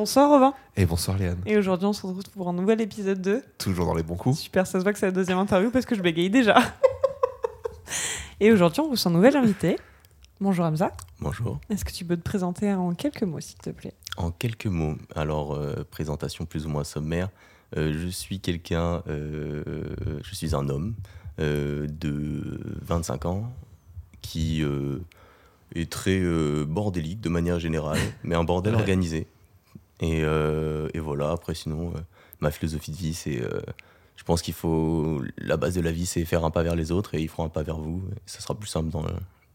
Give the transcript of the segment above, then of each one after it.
Bonsoir Robin. Et bonsoir Léane. Et aujourd'hui on se retrouve pour un nouvel épisode de... Toujours dans les bons coups. Super, ça se voit que c'est la deuxième interview parce que je bégaye déjà. Et aujourd'hui on vous un nouvel invité. Bonjour Hamza. Bonjour. Est-ce que tu peux te présenter en quelques mots s'il te plaît? En quelques mots, alors euh, présentation plus ou moins sommaire. Euh, je suis quelqu'un, euh, je suis un homme de 25 ans qui est très bordélique de manière générale, mais un bordel organisé. Et, euh, et, voilà, après, sinon, euh, ma philosophie de vie, c'est. Euh, je pense qu'il faut. La base de la vie, c'est faire un pas vers les autres et ils feront un pas vers vous. Et ça sera plus simple dans,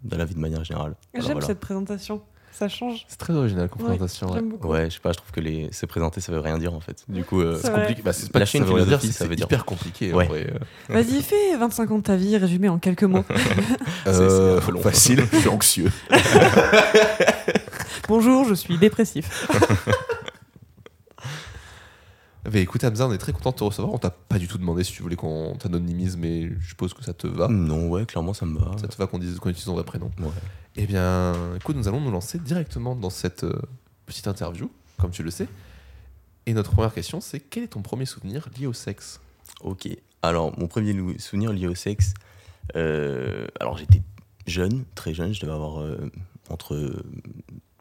dans la vie de manière générale. J'aime cette présentation. Ça change. C'est très original comme présentation. Ouais, ouais. je sais pas, je trouve que les... se présenter, ça veut rien dire en fait. Du coup, c'est compliqué. Bah, c'est pas Lâcher une philosophie, ça veut dire. hyper compliqué. Ouais. Vas-y, fais 25 ans de ta vie résumé en quelques mots. euh, c'est facile, je suis anxieux. Bonjour, je suis dépressif. Bah, écoute Hamza, on est très content de te recevoir. On t'a pas du tout demandé si tu voulais qu'on t'anonymise, mais je suppose que ça te va. Non, ouais, clairement ça me va. Ça te va qu'on dise qu'on utilise ton vrai prénom. Ouais. Eh bien, écoute, nous allons nous lancer directement dans cette euh, petite interview, comme tu le sais. Et notre première question, c'est quel est ton premier souvenir lié au sexe? Ok. Alors, mon premier souvenir lié au sexe, euh, alors j'étais jeune, très jeune, je devais avoir euh, entre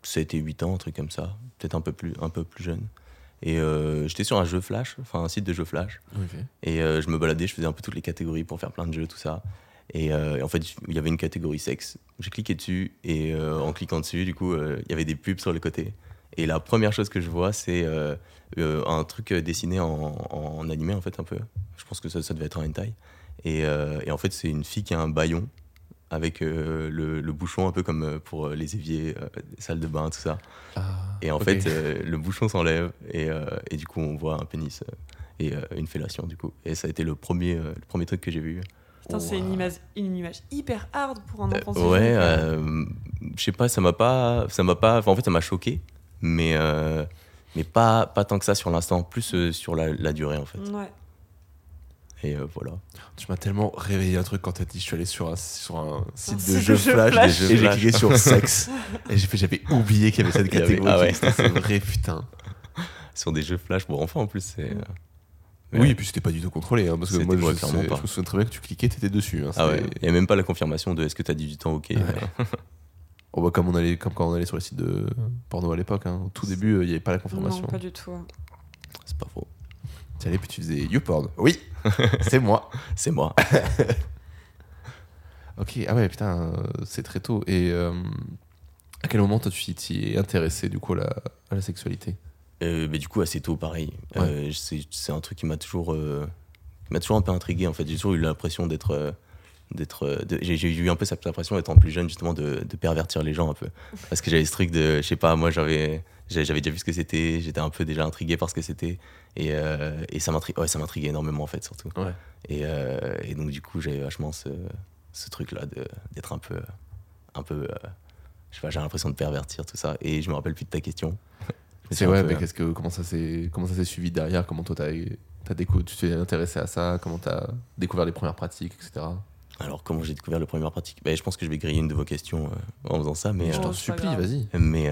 7 et 8 ans, un truc comme ça, peut-être un peu plus, un peu plus jeune. Et euh, j'étais sur un jeu Flash, enfin un site de jeux Flash. Et euh, je me baladais, je faisais un peu toutes les catégories pour faire plein de jeux, tout ça. Et, euh, en fait, il y avait une catégorie sexe. J'ai cliqué dessus et en cliquant dessus, du coup, il y avait des pubs sur le côté. Et la première chose que je vois, c'est un truc dessiné en, animé, en fait, un peu. Je pense que ça, ça devait être un hentai. Et, et en fait, c'est une fille qui a un baillon avec euh, le, bouchon un peu comme euh, pour euh, les éviers, les salles de bain, tout ça. Ah, et en fait, le bouchon s'enlève et, et, du coup, on voit un pénis et une fellation, du coup. Et ça a été le premier, le premier truc que j'ai vu. c'est une image, une image hyper hard pour un enfant. ouais, je sais pas, ça m'a pas, ça m'a pas, en fait, ça m'a choqué, mais mais pas pas tant que ça sur l'instant, plus sur la, la, durée en fait. Ouais. Et euh, voilà. Tu m'as tellement réveillé un truc quand t'as dit je suis allé sur un, sur un site de jeux flash, et j'ai cliqué sur sexe et j'ai fait j'avais oublié qu'il y avait cette catégorie. Ah ouais. C'est vrai putain. Sur des jeux flash pour enfants en plus c'est. Euh, oui, et puis c'était pas du tout contrôlé. Hein, parce que moi, je, sais, je, me souviens très bien que tu cliquais, t'étais dessus. Hein, ah ouais. Il n'y a même pas la confirmation de est-ce que t'as 18 ans, ok. on voit comme, on allait, comme quand on allait sur les sites de porno à l'époque. Hein. Au tout début, il n'y avait pas la confirmation. Non, pas du tout. C'est pas faux. Tu allais, puis tu faisais YouPorn? Oui, c'est moi. c'est moi. ok, ah ouais, putain, c'est très tôt. Et euh, à quel moment toi tu t'y es intéressé du coup à la, sexualité? Euh, mais Du coup, assez tôt, pareil. Euh, c'est un truc qui m'a toujours, m'a toujours un peu intrigué en fait. J'ai toujours eu l'impression d'être d'être j'ai eu un peu cette impression étant plus jeune justement de, de, pervertir les gens un peu parce que j'avais ce truc de je sais pas moi j'avais j'avais déjà vu ce que c'était, j'étais un peu déjà intrigué par ce que c'était. Et, euh, et ça m'intriguait énormément, en fait, surtout. Et, euh, et, donc, du coup, j'avais vachement ce, ce truc-là d'être un peu. Un peu euh, je sais pas, j'ai l'impression de pervertir tout ça. Et je me rappelle plus de ta question. C'est ouais, mais qu'est-ce que, comment ça s'est suivi derrière? Comment toi, as, as découvert, tu t'es intéressé à ça? Comment tu as découvert les premières pratiques, etc. Alors, comment j'ai découvert les premières pratiques ben, Je pense que je vais griller une de vos questions en faisant ça. Mais, je t'en supplie, vas-y. Mais,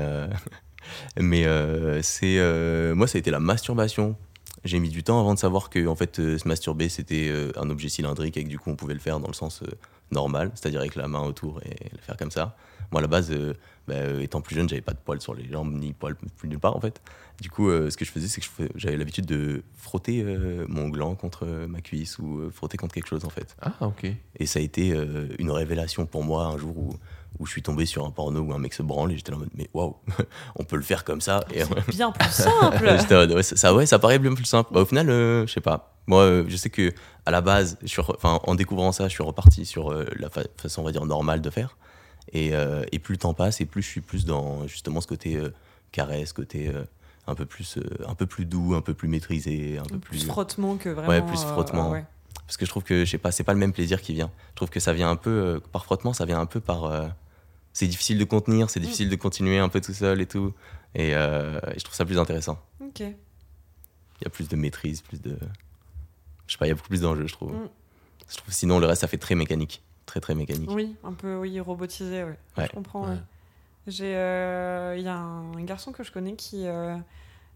mais euh, c'est euh, moi, ça a été la masturbation. J'ai mis du temps avant de savoir que en fait, euh, se masturber, c'était un objet cylindrique et que du coup, on pouvait le faire dans le sens normal, c'est-à-dire avec la main autour et le faire comme ça. Moi, à la base, euh, bah, euh, étant plus jeune, j'avais pas de poils sur les jambes, ni poils plus nulle part, en fait. Du coup, euh, ce que je faisais, c'est que j'avais l'habitude de frotter euh, mon gland contre ma cuisse ou euh, frotter contre quelque chose, en fait. Ah, ok. Et ça a été euh, une révélation pour moi un jour où, où je suis tombé sur un porno où un mec se branle et j'étais en mode, mais waouh, on peut le faire comme ça. Et C'est bien plus simple. J'étais en mode, ouais, ça, ça- ouais, ça paraît bien plus simple. Bah, au final, euh, je sais pas. Moi, euh, je sais que à la base, je suis re- enfin, en découvrant ça, je suis reparti sur euh, la fa- façon, on va dire, normale de faire. Et, euh, et plus le temps passe, et plus je suis plus dans justement ce côté euh, caresse, côté euh, un peu plus, euh, un peu plus doux, un peu plus maîtrisé, un peu plus plus. frottement que vraiment. Ouais, plus frottement. ouais. Parce que je trouve que, je sais pas, c'est pas le même plaisir qui vient. Je trouve que ça vient un peu, par frottement, ça vient un peu par. c'est difficile de contenir, c'est difficile de continuer un peu tout seul et tout. Et, et je trouve ça plus intéressant. Ok. Il y a plus de maîtrise, plus de. Je sais pas, il y a beaucoup plus d'enjeux, je trouve. Mm. Je trouve sinon, le reste, ça fait très mécanique. Très, très mécanique. Oui, un peu oui, robotisé, ouais. Ouais. Je comprends. Ouais. J'ai, euh, il y a un, un garçon que je connais qui, euh,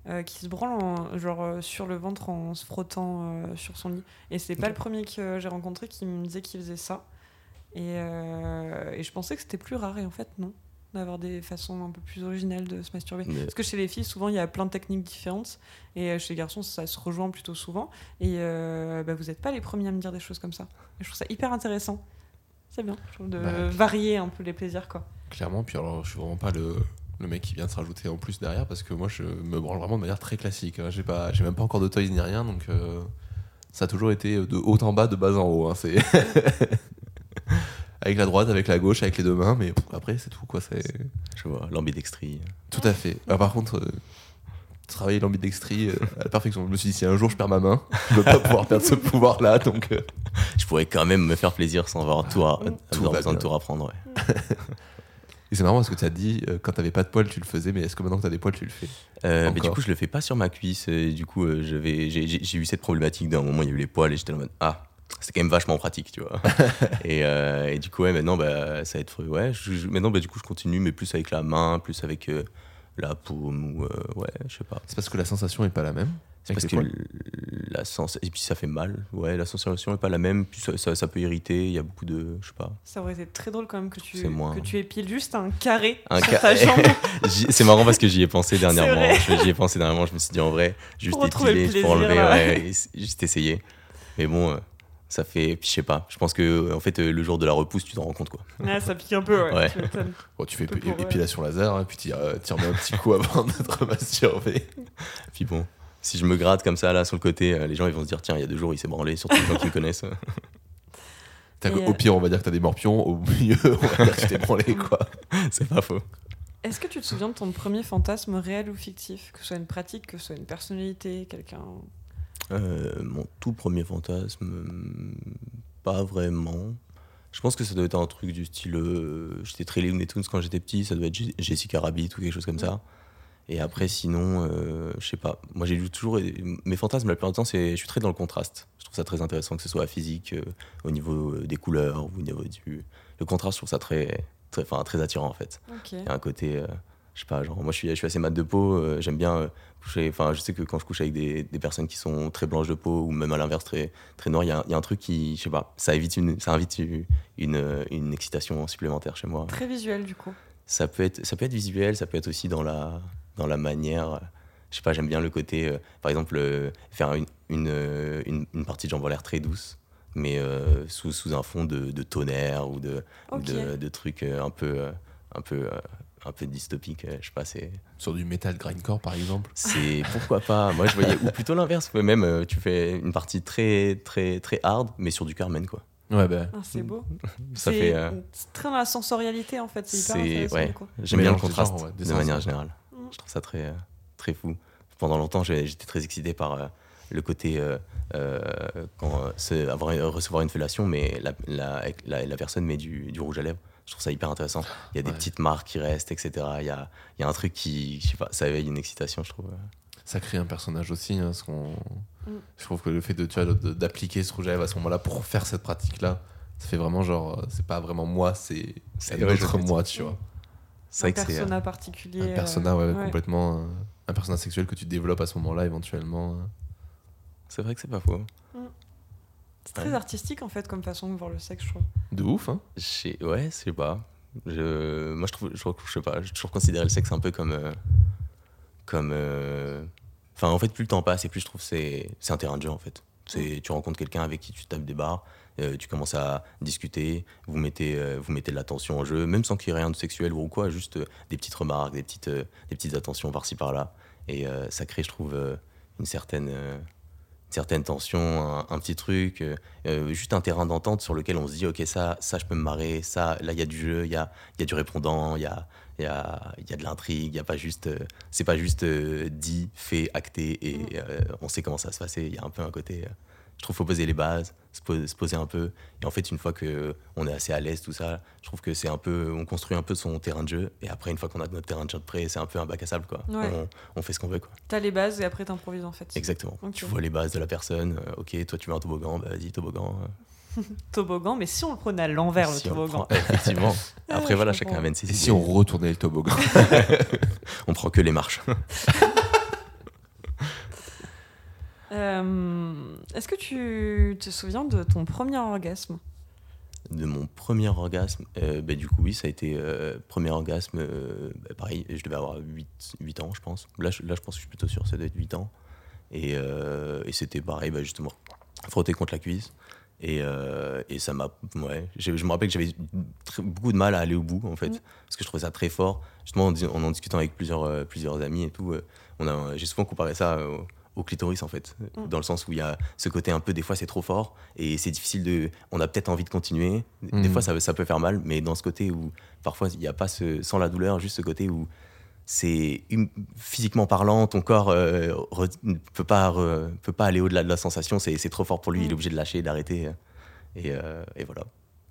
euh, qui se branle en- genre sur le ventre en se frottant euh, sur son lit. Et c'est pas le premier que j'ai rencontré qui me disait qu'il faisait ça. Et, euh, et je pensais que c'était plus rare et en fait non, d'avoir des façons un peu plus originales de se masturber. Mais- Parce que chez les filles, souvent, il y a plein de techniques différentes. Et chez les garçons, ça se rejoint plutôt souvent. Et euh, bah, vous n'êtes pas les premiers à me dire des choses comme ça. Et je trouve ça hyper intéressant. C'est bien, je trouve, de Bah, varier un peu les plaisirs, quoi. Clairement, puis alors je suis vraiment pas le, le mec qui vient de se rajouter en plus derrière parce que moi je me branle vraiment de manière très classique. hein. J'ai pas, j'ai même pas encore de toys ni rien donc euh, ça a toujours été de haut en bas, de bas en haut. hein. C'est avec la droite, avec la gauche, avec les deux mains, mais après c'est tout quoi. C'est Je vois, l'ambidextrie. tout à fait. Ah, par contre, euh, travailler l'ambidextrie euh, à la perfection. Je me suis dit si un jour je perds ma main, je veux pas pouvoir perdre ce pouvoir là donc. euh, Je pourrais quand même me faire plaisir sans avoir tout, à, Tout avoir besoin de tout apprendre. Ouais. Et c'est marrant parce que tu as dit euh, quand t'avais pas de poils tu le faisais, mais est-ce que maintenant que t'as des poils tu le fais Euh, mais du coup, je le fais pas sur ma cuisse. Et du coup, j'ai eu cette problématique d'un moment, il y a eu les poils et j'étais en mode Ah, c'est quand même vachement pratique, tu vois. et, euh, et du coup, ouais, maintenant, bah, ça va être. Ouais, je- je- maintenant, bah, du coup, je continue, mais plus avec la main, plus avec euh, la paume ou. euh, ouais, je sais pas. C'est parce que la sensation est pas la même. C'est parce que la sens et puis ça fait mal. Ouais, la sensation est pas la même. Puis ça, ça, ça peut irriter. Il y a beaucoup de. Je sais pas. Ça aurait été très drôle quand même que tu, moins- que tu épiles juste un carré Un sur ca- ta jambe C'est marrant parce que j'y ai pensé dernièrement. J'y ai pensé dernièrement. Je me suis dit en vrai, juste Pour épiler, pour enlever, ouais, juste essayer. Mais bon, euh, ça fait. Je sais pas. Je pense que en fait, euh, le jour de la repousse, tu t'en rends compte quoi. Ouais, ça pique un peu, ouais. Ouais. tu. Bon, tu fais ouais. épilation laser, hein, puis tu euh, remets un petit coup avant de te masturber. Puis bon, si je me gratte comme ça là sur le côté, euh, les gens ils vont se dire tiens, il y a deux jours il s'est branlé, surtout les gens qui me connaissent. T'as- Et, Au euh, pire, on va dire que t'as des morpions, au mieux, on va dire que tu t'es branlé, quoi. C'est pas faux. Est-ce que tu te souviens de ton premier fantasme réel ou fictif? Que ce soit une pratique, que ce soit une personnalité, quelqu'un. Euh, mon tout premier fantasme, hum, pas vraiment. Je pense que ça doit être un truc du style. euh, j'étais très Looney Tunes quand j'étais petit, ça doit être Je- Jessica Rabbit ou quelque chose comme ça. Et après, sinon, euh, je sais pas. Moi, j'ai toujours. Mes fantasmes, la plupart du temps, c'est. Je suis très dans le contraste. Je trouve ça très intéressant, que ce soit physique, euh, au niveau euh, des couleurs, ou au niveau du. Le contraste, je trouve ça très. Très, enfin, très attirant en fait. Ok. Il y a un côté, euh, je sais pas, genre, moi je suis, je suis assez mat de peau, euh, j'aime bien euh, enfin, je sais que quand je couche avec des, des personnes qui sont très blanches de peau ou même à l'inverse très, très noires, il y, a un- il y a un truc qui, je sais pas, ça, évite une, ça invite une, une, une excitation supplémentaire chez moi. Très visuel, du coup. Ça peut, être, ça peut être visuel, ça peut être aussi dans la, dans la manière. Je sais pas, j'aime bien le côté, euh, par exemple, euh, faire une, une, euh, une, une partie de jambes en l'air très douce, mais euh, sous, sous un fond de, de tonnerre ou de, de, de trucs un peu, un peu, un peu dystopiques. euh, Je sais pas, c'est, Sur du metal grindcore, par exemple. c'est pourquoi pas. Moi, je voyais ou plutôt l'inverse. Même, euh, tu fais une partie très, très, très hard, mais sur du Carmen, quoi. Ouais, bah. Ah, c'est beau. Ça C'est- fait. euh, C'est très dans la sensorialité, en fait. C'est ouais. J'aime bien le contraste ouais, de sens, manière générale. Je trouve ça très, euh, très fou. Pendant longtemps, j'ai- j'étais très excité par euh, le côté euh, euh, quand euh, avoir recevoir une fellation, mais la, la, avec la, la personne met du, du rouge à lèvres. Je trouve ça hyper intéressant. Il y a des Ouais. petites marques qui restent, etc. Il y a, il y a un truc qui, je sais pas, ça éveille une excitation, je trouve. Ça crée un personnage aussi. hein, parce qu'on- Mm. Je trouve que le fait de, tu vois, de- d'appliquer ce rouge à lèvres à ce moment-là pour faire cette pratique-là, ça fait vraiment genre, euh, c'est pas vraiment moi, c'est c'est un autre moi, tu vois. C'est un c'est. euh, persona particulier. Un euh, persona, ouais, ouais. complètement. un personnage sexuel que tu développes à ce moment-là, éventuellement. C'est vrai que c'est pas faux. C'est très Ouais. artistique en fait comme façon de voir le sexe, je trouve. De ouf, hein Je sais- ouais, je sais pas. Je, moi, je trouve, je, trouve- je sais pas, j'ai toujours considéré le sexe un peu comme. euh, comme. euh, Enfin, en fait, plus le temps passe et plus je trouve que c'est c'est un terrain de jeu, en fait. C'est, tu rencontres quelqu'un avec qui tu tapes des barres, euh, tu commences à discuter, vous mettez, euh, vous mettez de l'attention en jeu, même sans qu'il y ait rien de sexuel ou quoi, juste euh, des petites remarques, des petites, euh, des petites attentions par-ci par-là. Et euh, ça crée, je trouve, euh, une certaine. Euh, une certaine tension, un, un petit truc, euh, euh, juste un terrain d'entente sur lequel on se dit ok ça, ça je peux me marrer, ça là il y a du jeu, il y a, y a du répondant, il y a, y, a, y a de l'intrigue, il y a pas juste, euh, c'est pas juste euh, dit, fait, acté et euh, on sait comment ça va se passer. Il y a un peu un côté, je trouve faut poser les bases, se poser, se poser un peu. Et en fait une fois que on est assez à l'aise tout ça, je trouve que c'est un peu, on construit un peu son terrain de jeu et après une fois qu'on a notre terrain de jeu de près, c'est un peu un bac à sable quoi. Ouais. On, on fait ce qu'on veut quoi. T'as les bases et après t'improvises en fait. Exactement. Tu vois les bases de la personne. euh, ok, toi tu veux un toboggan, bah vas-y toboggan. euh, Toboggan, mais si on le prenait à l'envers le si toboggan. prend- Effectivement. Ah, Après, voilà, chacun amène ses Et idées. si on retournait le toboggan? On prend que les marches. Euh, Est-ce que tu te souviens de ton premier orgasme De mon premier orgasme, euh, bah, du coup, oui, ça a été euh, premier orgasme. euh, bah, pareil, je devais avoir 8, 8 ans, je pense. Là je, là, je pense que je suis plutôt sûr, ça doit être 8 ans. Et, et c'était pareil, bah, justement, frotter contre la cuisse. Et, et ça m'a. Ouais, je, je me rappelle que j'avais beaucoup de mal à aller au bout, en fait, Mm. parce que je trouvais ça très fort. Justement, en, en en discutant avec plusieurs, plusieurs amis et tout, on a, j'ai souvent comparé ça au, au clitoris, en fait, Mm. dans le sens où il y a ce côté un peu, des fois, c'est trop fort et c'est difficile de. On a peut-être envie de continuer. Des Mm. fois, ça, ça peut faire mal, mais dans ce côté où parfois, il n'y a pas ce. sans la douleur, juste ce côté où c'est hum- physiquement parlant, ton corps euh, re- ne peut pas, re- peut pas aller au-delà de la sensation, c'est c'est trop fort pour lui, il Mm. est obligé de lâcher, d'arrêter. Et, euh, et voilà,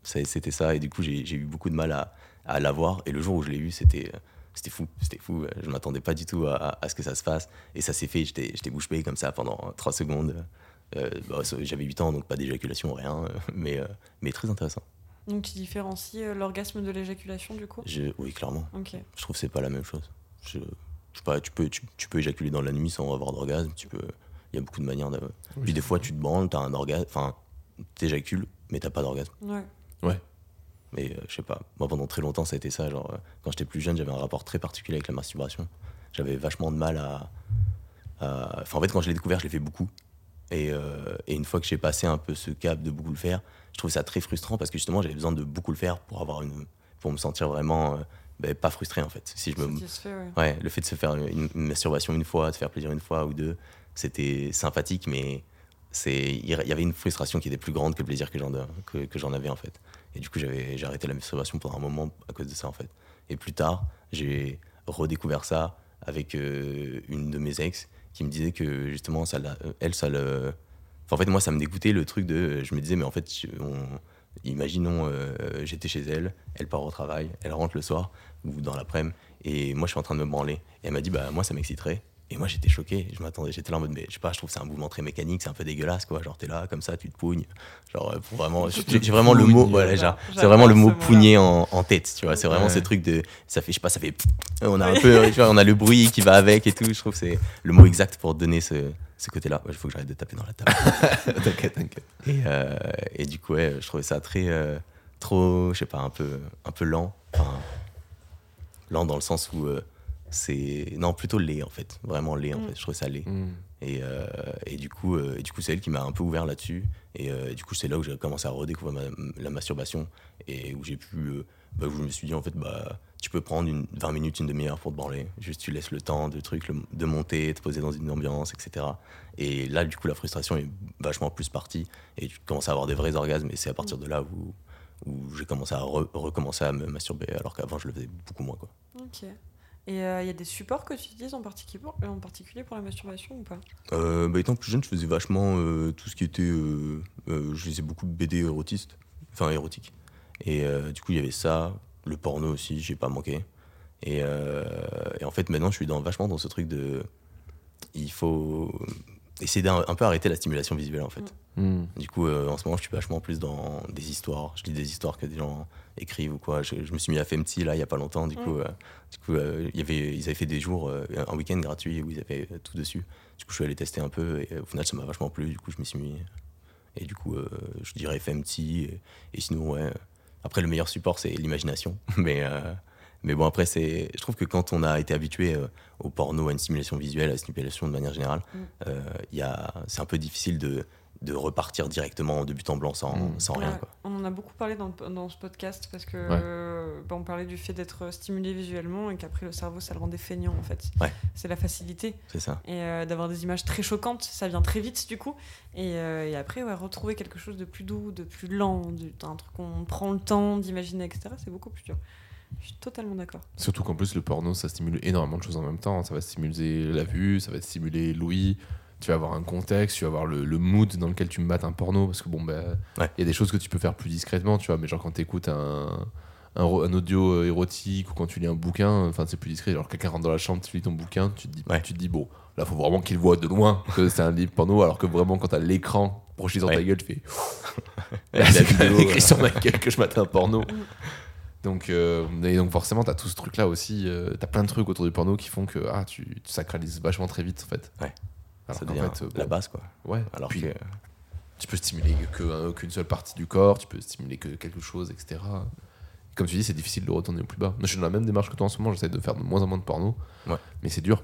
C'est- c'était ça. Et du coup, j'ai j'ai eu beaucoup de mal à, à l'avoir. Et le jour où je l'ai eu, c'était c'était fou, c'était fou. Je m'attendais pas du tout à, à ce que ça se fasse. Et ça s'est fait, j'étais j'étais bouche bée comme ça pendant 3 secondes. Euh, bah, J'avais 8 ans, donc pas d'éjaculation, rien, mais, euh, mais très intéressant. Donc tu différencies euh, l'orgasme de l'éjaculation du coup? Je, oui, clairement. Ok. Je trouve que c'est pas la même chose. Je, je sais pas, tu peux, tu, tu peux éjaculer dans la nuit sans avoir d'orgasme. Tu peux, il y a beaucoup de manières. De... Puis des fois, tu te branles, t'as un orgasme, enfin, t'éjacules, mais t'as pas d'orgasme. Ouais. Mais euh, je sais pas. Moi, pendant très longtemps, ça a été ça. Genre, euh, quand j'étais plus jeune, j'avais un rapport très particulier avec la masturbation. J'avais vachement de mal à. à- Enfin, en fait, quand je l'ai découvert, je l'ai fait beaucoup. Et, euh, et une fois que j'ai passé un peu ce cap de beaucoup le faire, je trouve ça très frustrant parce que justement, j'avais besoin de beaucoup le faire pour avoir une, pour me sentir vraiment euh, ben, pas frustré en fait. Si je me, ouais. Le fait de se faire une, une masturbation une fois, de faire plaisir une fois ou deux, c'était sympathique, mais il y avait une frustration qui était plus grande que le plaisir que j'en que, avais en fait. Et du coup, j'avais j'ai arrêté la masturbation pendant un moment à cause de ça en fait. Et plus tard, j'ai redécouvert ça avec euh, une de mes ex qui me disait que justement, ça, l'a- elle, ça le. En fait, moi, ça me dégoûtait le truc de. Je me disais, mais en fait, on- imaginons, euh, j'étais chez elle, elle part au travail, elle rentre le soir ou dans l'après-midi, et moi, je suis en train de me branler. Et elle m'a dit, bah, moi, ça m'exciterait. Et moi, j'étais choqué. Je m'attendais, j'étais là en mode, mais je sais pas, je trouve que c'est un mouvement très mécanique, c'est un peu dégueulasse, quoi. Genre, t'es là, comme ça, tu te pougnes. Genre, euh, pour vraiment. J'ai vraiment le mot, voilà, genre, c'est vraiment le mot pougner en, en tête, tu vois. C'est vraiment Ouais. ce truc de. Ça fait, je sais pas, ça fait. On a un peu, tu vois, on a le bruit qui va avec et tout. Je trouve que c'est le mot exact pour donner ce, ce côté-là. Il faut que j'arrête de taper dans la table. T'inquiète, t'inquiète. Et, euh, et du coup, ouais, je trouvais ça très. euh, trop, je sais pas, un peu, un peu lent. Enfin, lent dans le sens où euh, c'est. Non, plutôt laid en fait. Vraiment laid en Mm. fait. Je trouvais ça laid. Mm. Et, euh, et du coup, euh, et du coup c'est elle qui m'a un peu ouvert là-dessus. Et euh, du coup, c'est là où j'ai commencé à redécouvrir ma- la masturbation et où j'ai pu. euh, bah, où je me suis dit, en fait, bah, tu peux prendre une, 20 minutes, une demi-heure pour te branler. Juste, tu laisses le temps de, truc, le- de monter, te poser dans une ambiance, etc. Et là, du coup, la frustration est vachement plus partie. Et tu commences à avoir des vrais orgasmes. Et c'est à partir de là où, où j'ai commencé à re- recommencer à me masturber, alors qu'avant, je le faisais beaucoup moins. Quoi. Ok. Et il y a des supports que tu utilises en particulier, en particulier pour la masturbation ou pas? Euh, bah, étant plus jeune, je faisais vachement euh, tout ce qui était. euh, euh, je lisais beaucoup de BD érotistes, enfin érotiques. Et euh, du coup, il y avait ça, le porno aussi, j'ai pas manqué. Et, euh, et en fait, maintenant, je suis dans, vachement dans ce truc de. Il faut essayer d'un un peu arrêter la stimulation visuelle, en fait. Mm. Du coup, euh, en ce moment, je suis vachement plus dans des histoires. Je lis des histoires que des gens écrivent ou quoi. Je, je me suis mis à Femti là il y a pas longtemps. Du coup, euh, du coup, euh, il y avait, ils avaient fait des jours, euh, un week-end gratuit où ils avaient euh, tout dessus. Du coup, je suis allé tester un peu et euh, au final, ça m'a vachement plu. Du coup, je m'y suis mis. Et du coup, euh, je dirais FMT. Et, et sinon, ouais. Après, le meilleur support, c'est l'imagination. Mais, euh, mais bon, après, c'est, je trouve que quand on a été habitué euh, au porno, à une simulation visuelle, à la simulation de manière générale, Mm. euh, il y a, c'est un peu difficile de, de repartir directement de but en blanc sans, Mm. sans rien. Ouais, Quoi. On en a beaucoup parlé dans, dans ce podcast parce que Ouais. euh, bah, on parlait du fait d'être stimulé visuellement et qu'après le cerveau ça le rendait feignant en fait. Ouais. C'est la facilité C'est ça. et euh, d'avoir des images très choquantes, ça vient très vite du coup. Et, euh, et après ouais, retrouver quelque chose de plus doux, de plus lent, du- un truc qu'on prend le temps d'imaginer, etc. C'est beaucoup plus dur. Je suis totalement d'accord. Surtout qu'en plus, le porno, ça stimule énormément de choses en même temps. Ça va stimuler la vue, ça va stimuler l'ouïe. Tu vas avoir un contexte, tu vas avoir le, le mood dans lequel tu me battes un porno. Parce que bon, bah, il Ouais. y a des choses que tu peux faire plus discrètement, tu vois. Mais genre, quand tu écoutes un, un, audio érotique ou quand tu lis un bouquin, enfin, c'est plus discret. Genre, quelqu'un rentre dans la chambre, tu lis ton bouquin, tu te dis, Ouais. tu te dis bon, là, faut vraiment qu'il voit de loin que c'est un livre porno. Alors que vraiment, quand t'as l'écran projeté sur ta gueule, tu fais. La Là, c'est vidéo, écrit sur ma gueule que je mate un porno. Donc, euh, et donc forcément, t'as tout ce truc-là aussi. euh, t'as plein de trucs autour du porno qui font que ah, tu, tu sacralises vachement très vite, en fait. Ouais. Alors ça devient fait, euh, la base, quoi. ouais. Alors Puis, que. tu peux stimuler euh, qu'une seule partie du corps, tu peux stimuler que quelque chose, etc. Comme tu dis, c'est difficile de retourner au plus bas. Moi, je suis dans la même démarche que toi en ce moment. J'essaie de faire de moins en moins de porno. Ouais. Mais c'est dur.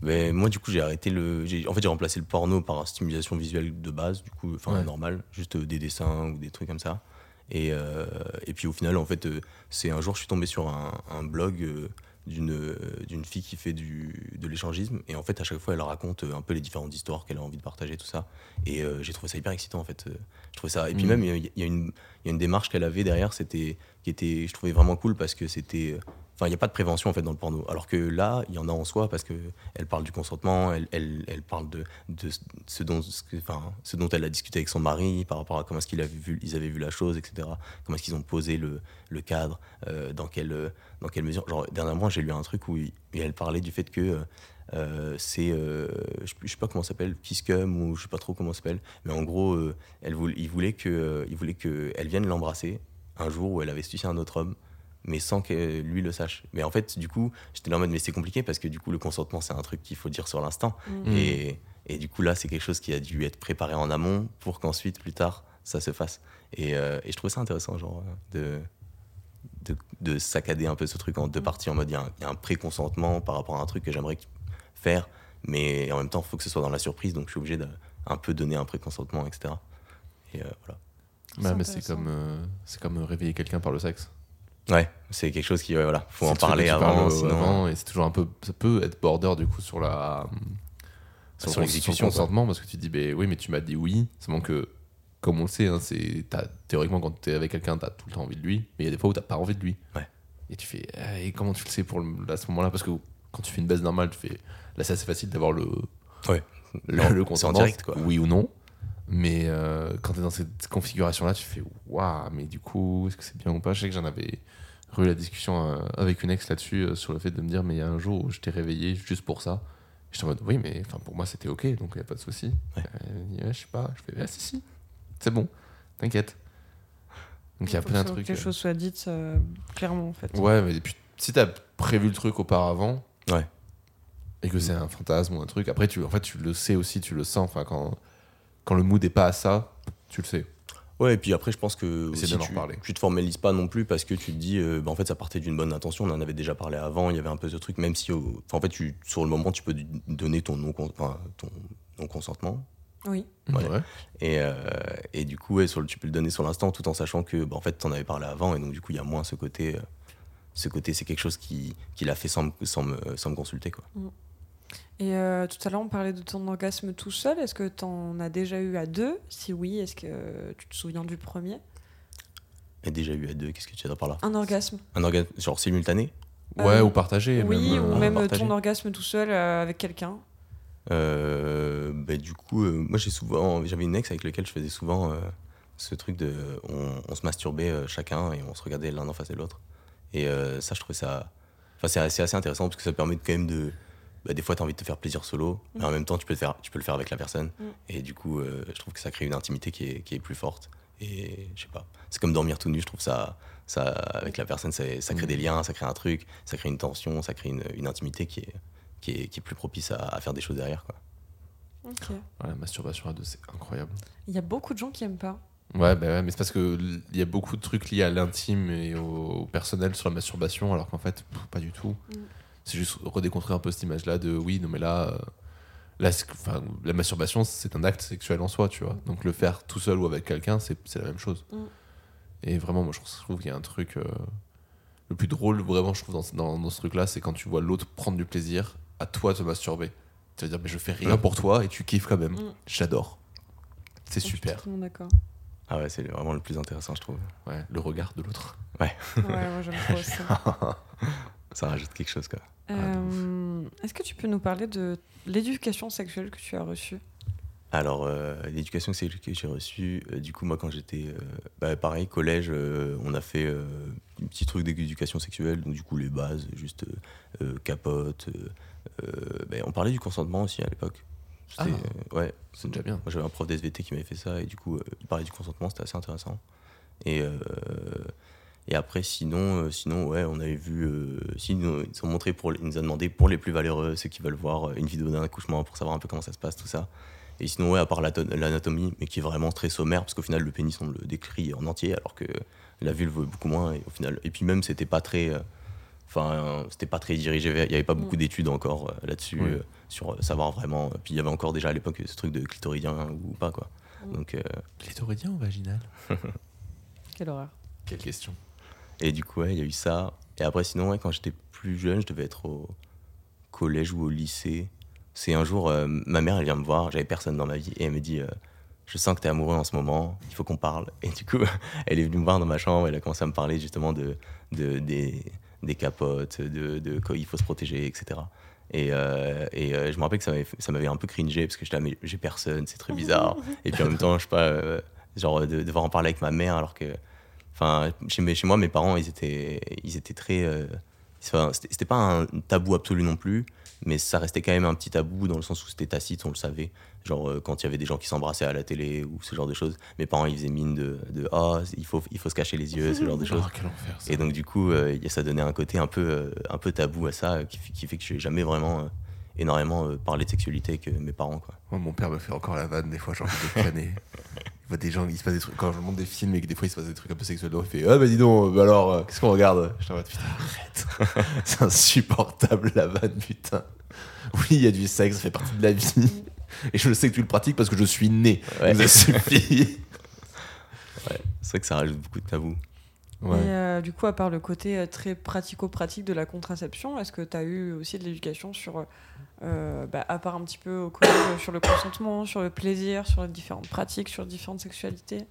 Mais moi, du coup, j'ai arrêté le. En fait, j'ai remplacé le porno par une stimulation visuelle de base, du coup, enfin, Ouais. normal, juste euh, des dessins ou des trucs comme ça. Et, euh, et puis, au final, en fait, c'est un jour, je suis tombé sur un, un blog euh, d'une euh, d'une fille qui fait du, de l'échangisme. Et en fait, à chaque fois, elle raconte euh, un peu les différentes histoires qu'elle a envie de partager, tout ça. Et euh, j'ai trouvé ça hyper excitant, en fait. Je trouvais ça. Et puis, Mhm. même, il y, a- il y a une- il y a une démarche qu'elle avait derrière, c'était qui était, je trouvais vraiment cool parce que c'était. Enfin, il n'y a pas de prévention en fait dans le porno. Alors que là, il y en a en soi parce que elle parle du consentement, elle, elle, parle de, de ce, dont, ce, dont elle a discuté avec son mari par rapport à comment est-ce qu'ils avaient vu, ils avaient vu la chose, etc. Comment est-ce qu'ils ont posé le, le cadre, euh, dans, quelle, dans quelle mesure. Genre, dernièrement, j'ai lu un truc où elle parlait du fait que euh, c'est, euh, je, je sais pas comment s'appelle, Kiss Cum ou je sais pas trop comment s'appelle, mais en gros, elle voulait, il voulait que, euh, il voulait que elle vienne l'embrasser un jour où elle avait sucé un autre homme mais sans que lui le sache. Mais en fait, du coup, j'étais là en mode, mais c'est compliqué parce que du coup, le consentement, c'est un truc qu'il faut dire sur l'instant. Mm. Et, et du coup, là, c'est quelque chose qui a dû être préparé en amont pour qu'ensuite, plus tard, ça se fasse. Et, euh, et je trouvais ça intéressant, genre, de, de, de saccader un peu ce truc en deux Mm. parties, en mode, il y a un, il y a un pré-consentement par rapport à un truc que j'aimerais faire, mais en même temps, il faut que ce soit dans la surprise, donc je suis obligé de un peu donner un pré-consentement, etc. Et euh, voilà. Ouais, mais c'est comme, euh, c'est comme réveiller quelqu'un par le sexe. Ouais, c'est quelque chose qui, ouais, voilà, faut C'est en parler avant, euh, sinon. avant, et c'est toujours un peu. Ça peut être border du coup sur la. Sur le- l'exécution, le consentement, parce que tu te dis, ben oui, mais tu m'as dit oui. Seulement que, comme on le sait, hein, c'est, théoriquement, quand tu es avec quelqu'un, tu as tout le temps envie de lui, mais il y a des fois où tu pas envie de lui. Ouais. Et tu fais, ah, et comment tu le sais pour le- à ce moment-là? Parce que quand tu fais une baisse normale, tu fais. Là, c'est assez facile d'avoir le. Ouais. Le, Non, le c'est en consentement. direct, quoi. Oui ou non. Mais euh, quand tu es dans cette configuration-là, tu fais, waouh, mais du coup, est-ce que c'est bien ou pas? Je sais que j'en avais eu la discussion euh, avec une ex là-dessus, euh, sur le fait de me dire, mais il y a un jour où je t'ai réveillé juste pour ça. J'étais en mode, oui, mais enfin, pour moi, c'était ok, donc il n'y a pas de souci. Ouais. Dit, Ouais, je sais pas. Je fais, ah, si, si, c'est bon, t'inquiète. Donc il y a plein de trucs. Que les euh, choses soient dites euh, clairement en fait. Ouais, mais puis, si t'as prévu le truc auparavant, Ouais. et que c'est un fantasme ou un truc, après, tu, en fait, tu le sais aussi, tu le sens. Enfin, quand, quand le mood n'est pas à ça, tu le sais. Ouais, et puis après, je pense que aussi, tu, tu te formalises pas non plus parce que tu te dis, euh, bah, en fait, ça partait d'une bonne intention. On en avait déjà parlé avant. Il y avait un peu ce truc, même si, au- en fait, tu, sur le moment, tu peux donner ton non, enfin, ton non consentement. Oui. Ouais. Ouais. Et, euh, et du coup, ouais, sur le, tu peux le donner sur l'instant, tout en sachant que, bah, en fait, t'en avais parlé avant, et donc du coup, il y a moins ce côté. euh, ce côté, c'est quelque chose qui, qu'il a fait sans, me- sans, me, sans me consulter, quoi. Et euh, tout à l'heure, on parlait de ton orgasme tout seul. Est-ce que tu en as déjà eu à deux? Si oui, est-ce que tu te souviens du premier? Et déjà eu à deux, qu'est-ce que tu as par là? Un orgasme Un orgasme, genre simultané? Ouais, Euh, ou partagé. Oui, même, ou euh, même partagé. ton orgasme tout seul euh, avec quelqu'un. Euh, bah, du coup, euh, moi j'ai souvent, j'avais une ex avec laquelle je faisais souvent euh, ce truc de, on, on se masturbait euh, chacun et on se regardait l'un en face de l'autre. Et euh, ça, je trouvais ça, enfin c'est assez, assez intéressant parce que ça permet quand même de, bah, des fois t'as envie de te faire plaisir solo, mais en même temps tu peux le faire, tu peux le faire avec la personne. Mm. Et du coup, euh, je trouve que ça crée une intimité qui est, qui est plus forte. Et je sais pas, c'est comme dormir tout nu. Je trouve ça, ça avec la personne, ça, ça crée Mm. des liens, ça crée un truc, ça crée une tension, ça crée une, une intimité qui est, qui est, qui est plus propice à, à faire des choses derrière, quoi. Ouais, la masturbation à deux, c'est incroyable. Il y a beaucoup de gens qui aiment pas. Ouais, bah ouais, mais c'est parce que l- il y a beaucoup de trucs liés à l'intime et au, au personnel sur la masturbation, alors qu'en fait, pff, pas du tout. Mm. C'est juste redéconstruire un peu cette image-là de oui, non, mais là, euh, là c'est- enfin, la masturbation, c'est un acte sexuel en soi, tu vois. Donc le faire tout seul ou avec quelqu'un, c'est c'est la même chose. Mm. Et vraiment, moi, je trouve, qu'il y a un truc. euh, le plus drôle, vraiment, je trouve, dans, ce- dans, dans ce truc-là, c'est quand tu vois l'autre prendre du plaisir à toi de te masturber. Tu vas dire, mais je fais rien pour toi et tu kiffes quand même. Mm. J'adore. C'est Je suis super. d'accord. Ah ouais, c'est vraiment le plus intéressant, je trouve. Ouais, le regard de l'autre. Ouais, moi j'aime trop ça. Ça rajoute quelque chose, quoi. Euh, Est-ce que tu peux nous parler de l'éducation sexuelle que tu as reçue? Alors, euh, l'éducation sexuelle que j'ai reçue, euh, du coup, moi, quand j'étais, euh, bah, pareil, collège, euh, on a fait euh, un petit truc d'éducation sexuelle, donc du coup, les bases, juste capote. euh, euh, bah, on parlait du consentement aussi à l'époque. Ah. ouais, C'est déjà bien. Moi, j'avais un prof d'SVT qui m'avait fait ça, et du coup, euh, il parlait du consentement, c'était assez intéressant. Et, euh, et après, sinon, euh, sinon, ouais, on avait vu. euh, si, ils ont montré pour, ils nous ont demandé pour les plus valeureux, ceux qui veulent voir euh, une vidéo d'un accouchement pour savoir un peu comment ça se passe, tout ça. Et sinon, ouais, à part l'anatomie, mais qui est vraiment très sommaire, parce qu'au final, le pénis, on le décrit en entier, alors que la vulve, beaucoup moins. Et, au final, et puis même, c'était pas très. euh, Enfin, c'était pas très dirigé vers. Il n'y avait pas beaucoup Mm. d'études encore là-dessus, Oui. euh, sur savoir vraiment. Puis il y avait encore déjà à l'époque ce truc de clitoridien ou pas, quoi. Mm. Donc, euh, Clitoridien ou vaginal? Quelle horreur. Quelle question. Et du coup, il y a eu ça. Et après, sinon, ouais, quand j'étais plus jeune, je devais être au collège ou au lycée. C'est un jour, euh, ma mère, elle vient me voir, j'avais personne dans ma vie, et elle me dit euh, Je sens que tu es amoureux en ce moment, il faut qu'on parle. Et du coup, elle est venue me voir dans ma chambre, elle a commencé à me parler justement de, de, des, des capotes, de, de quoi il faut se protéger, etc. Et, et euh, je me rappelle que ça m'avait, un peu cringé parce que j'étais là, mais j'ai personne, c'est très bizarre. et puis en même temps, je sais pas, genre de devoir en parler avec ma mère alors que. Enfin, chez, moi, mes parents, ils étaient, ils étaient très. euh, enfin, c'était pas un tabou absolu non plus, mais ça restait quand même un petit tabou dans le sens où c'était tacite, on le savait. Genre euh, quand il y avait des gens qui s'embrassaient à la télé ou ce genre de choses, mes parents ils faisaient mine de, de ah il faut il faut se cacher les yeux, ce genre de choses. Oh, enfer. Et donc du coup, euh, ça donnait un côté un peu euh, un peu tabou à ça, qui, fait- qui fait que j'ai jamais vraiment énormément parlé de sexualité euh, mes parents quoi. Mon père me fait encore la vanne, des fois, j'ai envie de planer. Des gens, il se passe des trucs. Quand je monte des films et que des fois il se passe des trucs un peu sexuels, il fait Ah bah dis donc, bah alors, euh, qu'est-ce qu'on regarde? Je suis en mode putain, arrête. C'est insupportable la vanne, putain. Oui, il y a du sexe, ça fait partie de la vie. Et je le sais que tu le pratiques parce que je suis né. Ouais. Ça suffit. C'est vrai que ça rajoute beaucoup de tabous. Ouais. Et euh, du coup, à part le côté euh, très pratico-pratique de la contraception, est-ce que tu as eu aussi de l'éducation sur, euh, bah, à part un petit peu au collège, sur le consentement, sur le plaisir, sur les différentes pratiques, sur différentes sexualités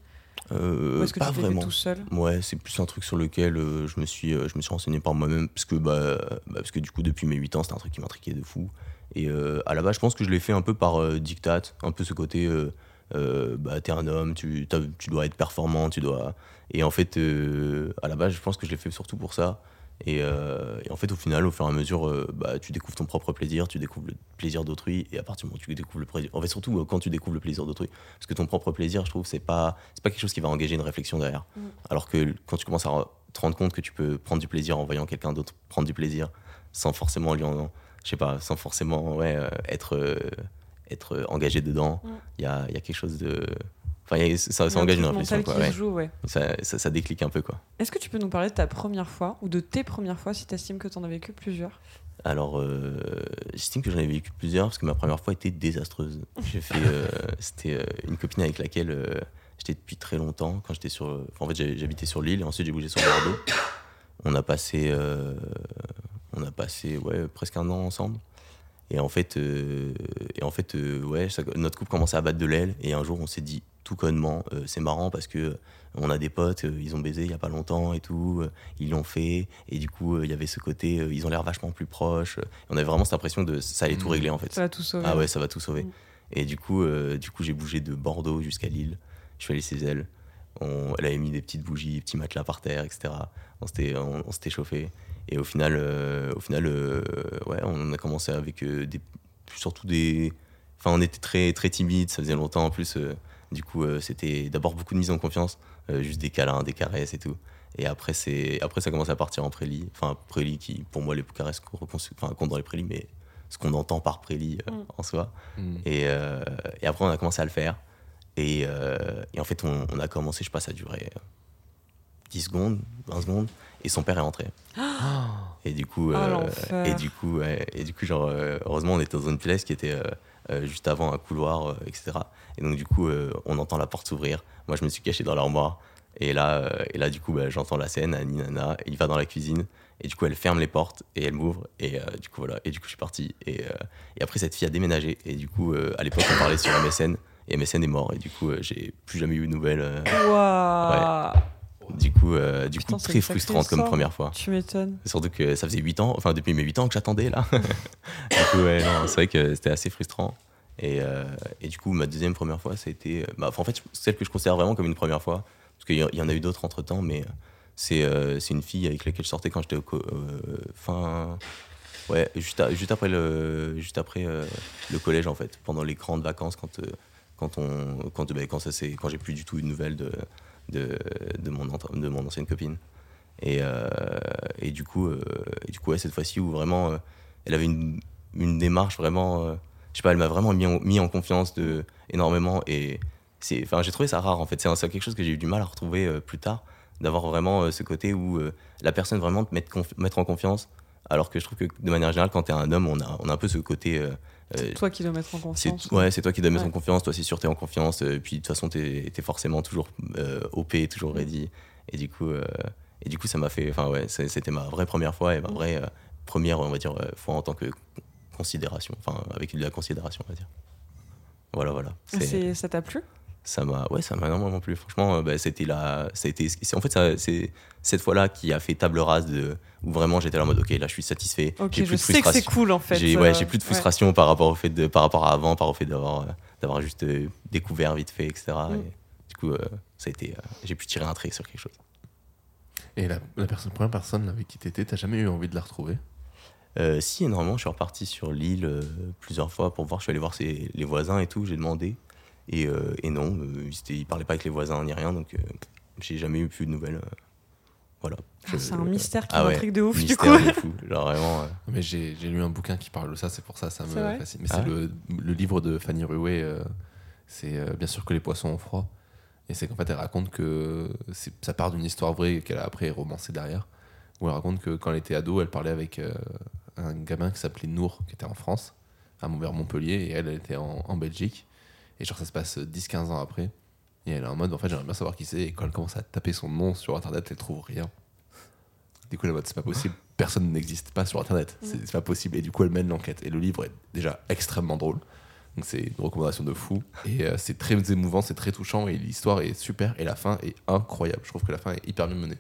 Euh, Ou est-ce que pas tu fait vraiment. tout seul Ouais, c'est plus un truc sur lequel je, me suis, je me suis renseigné par moi-même, parce que, bah, bah, parce que du coup, depuis mes 8 ans, c'était un truc qui m'intriguait de fou. Et à la base, je pense que je l'ai fait un peu par dictat, un peu ce côté, euh, bah, t'es un homme, tu, tu dois être performant, tu dois... Et en fait, euh, à la base, je pense que je l'ai fait surtout pour ça. Et, euh, et en fait, au final, au fur et à mesure, euh, bah, tu découvres ton propre plaisir, tu découvres le plaisir d'autrui, et à partir du moment où tu découvres le plaisir... En fait, surtout quand tu découvres le plaisir d'autrui, parce que ton propre plaisir, je trouve, c'est pas, c'est pas quelque chose qui va engager une réflexion derrière. Mm. Alors que quand tu commences à te rendre compte que tu peux prendre du plaisir en voyant quelqu'un d'autre prendre du plaisir, sans forcément lui en... Je sais pas, sans forcément ouais, être, être engagé dedans, il Mm. y, a, il y a quelque chose de... Enfin, a- ça, ça engage une réflexion, quoi. ouais. joue, ouais. Ça, ça, un peu, quoi. Est-ce que tu peux nous parler de ta première fois ou de tes premières fois si tu estimes que tu en as vécu plusieurs? Alors, euh, j'estime que j'en ai vécu plusieurs parce que ma première fois était désastreuse. J'ai fait, euh, c'était euh, une copine avec laquelle euh, j'étais depuis très longtemps. Quand j'étais sur, enfin, en fait, j'habitais sur l'île et ensuite j'ai bougé sur Bordeaux. On a passé, euh, on a passé, ouais, presque un an ensemble. Et en fait, euh, et en fait, euh, ouais, ça- notre couple commençait à battre de l'aile et un jour on s'est dit tout connement, euh, c'est marrant parce que on a des potes, euh, ils ont baisé il y a pas longtemps et tout, euh, ils l'ont fait et du coup euh, il y avait ce côté, euh, ils ont l'air vachement plus proches. on avait vraiment cette impression de ça allait tout Mhm. régler en fait. Ça va tout sauver. Ah ouais, ça va tout sauver. Mm. Et du coup, euh, du coup, j'ai bougé de Bordeaux jusqu'à Lille. Je suis allé chez elle. On, elle avait mis des petites bougies, des petits matelas par terre, etc. On s'était, on, on s'était chauffé. Et au final, euh, au final, euh, ouais, on a commencé avec euh, des, surtout des. Enfin, on était très, très timides. Ça faisait longtemps en plus. euh, du coup, euh, c'était d'abord beaucoup de mise en confiance, euh, juste des câlins, des caresses et tout. Et après, c'est, après ça commence à partir en prélit. Enfin, prélit qui, pour moi, les caresses enfin, comptent dans les prélis, mais ce qu'on entend par prélit euh, Mm. en soi. Mm. Et, euh, et après, on a commencé à le faire. Et, euh, et en fait, on, on a commencé, je sais pas, ça a duré 10 secondes, 20 secondes. Et son père est rentré. Et du coup, Ah, euh, et du coup, et du coup, genre, euh, heureusement, on était dans une pièce qui était euh, euh, juste avant un couloir, euh, etc. Et donc, du coup, euh, on entend la porte s'ouvrir. Moi, je me suis caché dans l'armoire. Et là, euh, et là, du coup, bah, j'entends la scène, Annie, Nana, et il va dans la cuisine. Et du coup, elle ferme les portes et elle m'ouvre. Et euh, du coup, voilà. Et du coup, je suis parti. Et, euh, et après, cette fille a déménagé. Et du coup, euh, à l'époque, on parlait sur MSN. Et MSN est mort. Et du coup, euh, j'ai plus jamais eu de nouvelles. euh. Coup, euh, du Putain, coup très une frustrante comme première fois. Tu m'étonnes. Surtout que ça faisait 8 ans, enfin depuis mes 8 ans que j'attendais là. du coup, ouais, c'est vrai que c'était assez frustrant. Et, euh, et du coup, ma deuxième première fois, ça a été. euh, Bah, en fait, celle que je considère vraiment comme une première fois, parce qu'il y, en a eu d'autres entre temps, mais c'est euh, une fille avec laquelle je sortais quand j'étais au. fin. Ouais, juste, à- juste après, le, juste après le collège en fait, pendant les grandes vacances, quand, quand, on, quand, bah, quand, quand j'ai plus du tout eu de nouvelles de, de, de, mon, de mon ancienne copine. Et, euh, et du coup, euh, et du coup cette fois-ci où vraiment euh, elle avait une, une démarche vraiment, je sais pas, elle m'a vraiment mis en, mis en confiance de, énormément. Et j'ai trouvé ça rare en fait. C'est, quelque chose que j'ai eu du mal à retrouver plus tard, d'avoir vraiment ce côté où la personne vraiment te conf- mettre en confiance. Alors que je trouve que de manière générale, quand t'es un homme, on a, on a un peu ce côté. Euh, Toi qui dois mettre en confiance. ouais, c'est toi qui dois mettre Ouais. en confiance, toi c'est sûr t'es en confiance, euh, puis de toute façon t'es es forcément toujours euh, OP, toujours ready. Et du coup, euh, et du coup ça m'a fait, enfin ouais, c'était ma vraie première fois et ma Mm. vraie première, on va dire, fois en tant que considération, enfin avec de la considération, on va dire. Voilà, voilà. Ah, Ça t'a plu? Ça m'a ouais ça m'a énormément plu. Franchement euh, bah, c'était la ça a été c'est en fait ça- c'est cette fois là qui a fait table rase de où vraiment j'étais là en mode ok là je suis satisfait. Ok, j'ai je plus de sais que c'est frustration. cool en fait. j'ai euh, ouais, j'ai plus de ouais. frustration par rapport au fait de par rapport à avant par au fait d'avoir euh, d'avoir juste découvert vite fait etc Mm. Et du coup euh, ça a été euh, j'ai pu tirer un trait sur quelque chose. Et la, la personne, première personne avec qui t'étais, t'as jamais eu envie de la retrouver? Euh, si énormément. Je suis reparti sur l'île euh, plusieurs fois pour voir. Je suis allé voir ses- les voisins et tout. J'ai demandé et, euh, et non euh, ils, ils parlaient pas avec les voisins ni rien donc euh, j'ai jamais eu plus de nouvelles euh, voilà Ah, c'est un mystère qui Ah ouais, m'intrigue de ouf du mystère coup. de fou genre vraiment euh, Mais j'ai j'ai lu un bouquin qui parle de ça, c'est pour ça, ça me fascine. Mais Ah c'est le, le livre de Fanny Rué, euh, c'est euh, bien sûr que les poissons ont froid. Et c'est qu'en fait, elle raconte que c'est- ça part d'une histoire vraie qu'elle a après romancée derrière. Où elle raconte que quand elle était ado, elle parlait avec euh, un gamin qui s'appelait Nour, qui était en France, à vers Montpellier, et elle, elle était en, en Belgique. Et genre, ça se passe 10-15 ans après. Et elle est en mode, en fait, j'aimerais bien savoir qui c'est. Et quand elle commence à taper son nom sur Internet, elle trouve rien. Du coup, elle est en mode, c'est pas possible. Personne n'existe pas sur Internet. C'est pas possible. Et du coup, elle mène l'enquête. Et le livre est déjà extrêmement drôle. Donc, c'est une recommandation de fou. Et euh, c'est très émouvant, c'est très touchant. Et l'histoire est super. Et la fin est incroyable. Je trouve que la fin est hyper bien menée.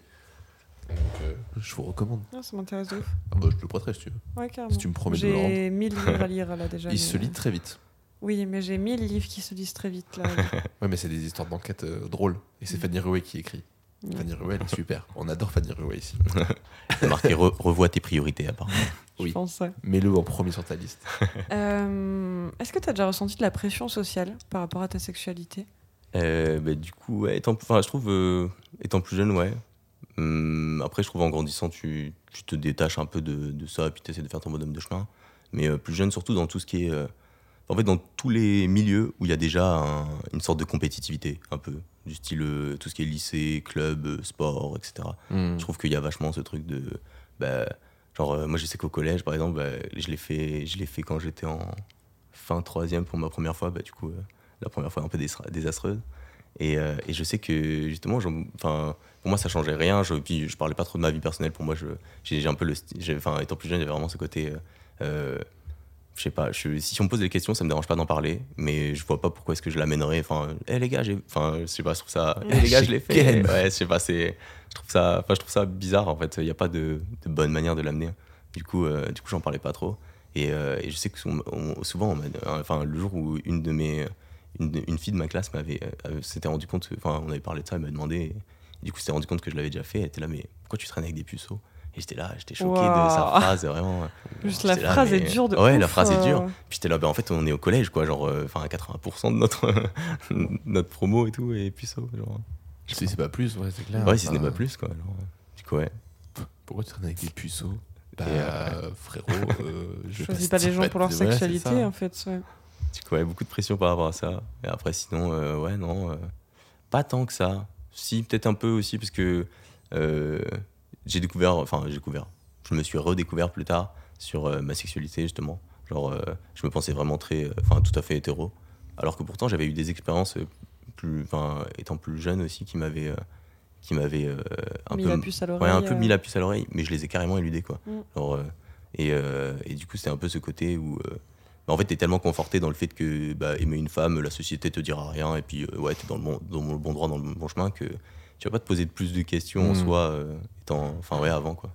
Donc, euh, je vous recommande. Ah, ça m'intéresse de ouf. Ah bah, je te le prêterai si tu veux. Ouais. Si tu me promets de le rendre. J'ai 1000 livres à lire là déjà. Il mais, se lit euh, très vite. Oui, mais j'ai 1000 livres qui se lisent très vite là. Ouais, mais c'est des histoires d'enquête euh, drôles. Et c'est Mm. Fanny Rué qui écrit. Ouais. Fanny Rué, elle est super. On adore Fanny Rué ici. marqué re- revois tes priorités apparemment Oui. Je pense, ouais. Mets-le en premier sur ta liste. Euh, Est-ce que tu as déjà ressenti de la pression sociale par rapport à ta sexualité? Euh, bah, du coup, ouais, étant, enfin, je trouve, euh, étant plus jeune, ouais. Hum, après, je trouve en grandissant, tu, tu te détaches un peu de, de ça, et puis tu essaies de faire ton bonhomme de chemin. Mais euh, plus jeune, surtout dans tout ce qui est. en fait, dans tous les milieux où il y a déjà un- une sorte de compétitivité, un peu. Du style euh, tout ce qui est lycée, club, euh, sport, etc. Mm. Je trouve qu'il y a vachement ce truc de. Bah, genre, euh, moi, je sais qu'au collège, par exemple, bah, je l'ai fait, je fait quand j'étais en fin troisième pour ma première fois. Bah, du coup, euh, la première fois un peu désastre- désastreuse. Et, et je sais que justement, enfin, pour moi, ça changeait rien. Je, puis, je parlais pas trop de ma vie personnelle. Pour moi, j'ai, un peu le, enfin, étant plus jeune, j'avais vraiment ce côté. euh, je sais pas, je- si on me pose des questions, ça me dérange pas d'en parler, mais je vois pas pourquoi est-ce que je l'amènerais. Enfin, hé les gars, j'ai, enfin, je sais pas, je trouve ça, hé les gars, je l'ai fait. Ouais, je sais pas, c'est, je trouve ça, enfin, je trouve ça bizarre en fait. Il n'y a pas de, de bonne manière de l'amener. Du coup, euh, du coup, j'en parlais pas trop. Et, euh, et je sais que on- souvent, on enfin, le jour où une de mes, une, une fille de ma classe m'avait, euh, s'était rendu compte, enfin, on avait parlé de ça, elle m'a demandé. Et, du coup, s'était rendu compte que je l'avais déjà fait. Elle était là, mais pourquoi tu traînes avec des puceaux? Et j'étais là, j'étais choqué de sa phrase, vraiment. Juste la là, phrase mais- est dure de Ouais, ouf, la phrase est dure. euh. Puis j'étais là, ben, en fait, on est au collège, quoi, genre, euh, enfin, à 80% de notre, notre promo et tout, et puceau, genre. Si c'est pas plus, ouais, c'est clair. Ouais, si ce n'est pas plus, quoi. genre, du coup, ouais. Pourquoi tu traînes avec des puceaux? Bah, euh, frérot, euh, je Choisis pas les gens pour leur sexualité, ça. en fait. ouais. Du coup, ouais, beaucoup de pression par rapport à ça. Et après, sinon, euh, ouais, non, euh, pas tant que ça. Si, peut-être un peu aussi, parce que euh, j'ai découvert, enfin, j'ai découvert, je me suis redécouvert plus tard sur euh, ma sexualité, justement. Genre, euh, je me pensais vraiment très, euh, enfin, tout à fait hétéro. Alors que pourtant, j'avais eu des expériences, plus, enfin, étant plus jeune aussi, qui m'avaient, qui m'avaient un Mis peu. la puce à l'oreille. Ouais, un peu mis la puce à l'oreille, mais je les ai carrément éludés, quoi. Mm. Genre, et, et du coup, c'était un peu ce côté où. bah, en fait, t'es tellement conforté dans le fait que bah, aimer une femme, la société te dira rien, et puis euh, ouais, t'es dans le, bon, dans le bon droit, dans le bon chemin, que tu vas pas te poser de plus de questions en Mm. soi, euh, étant, enfin ouais, avant quoi.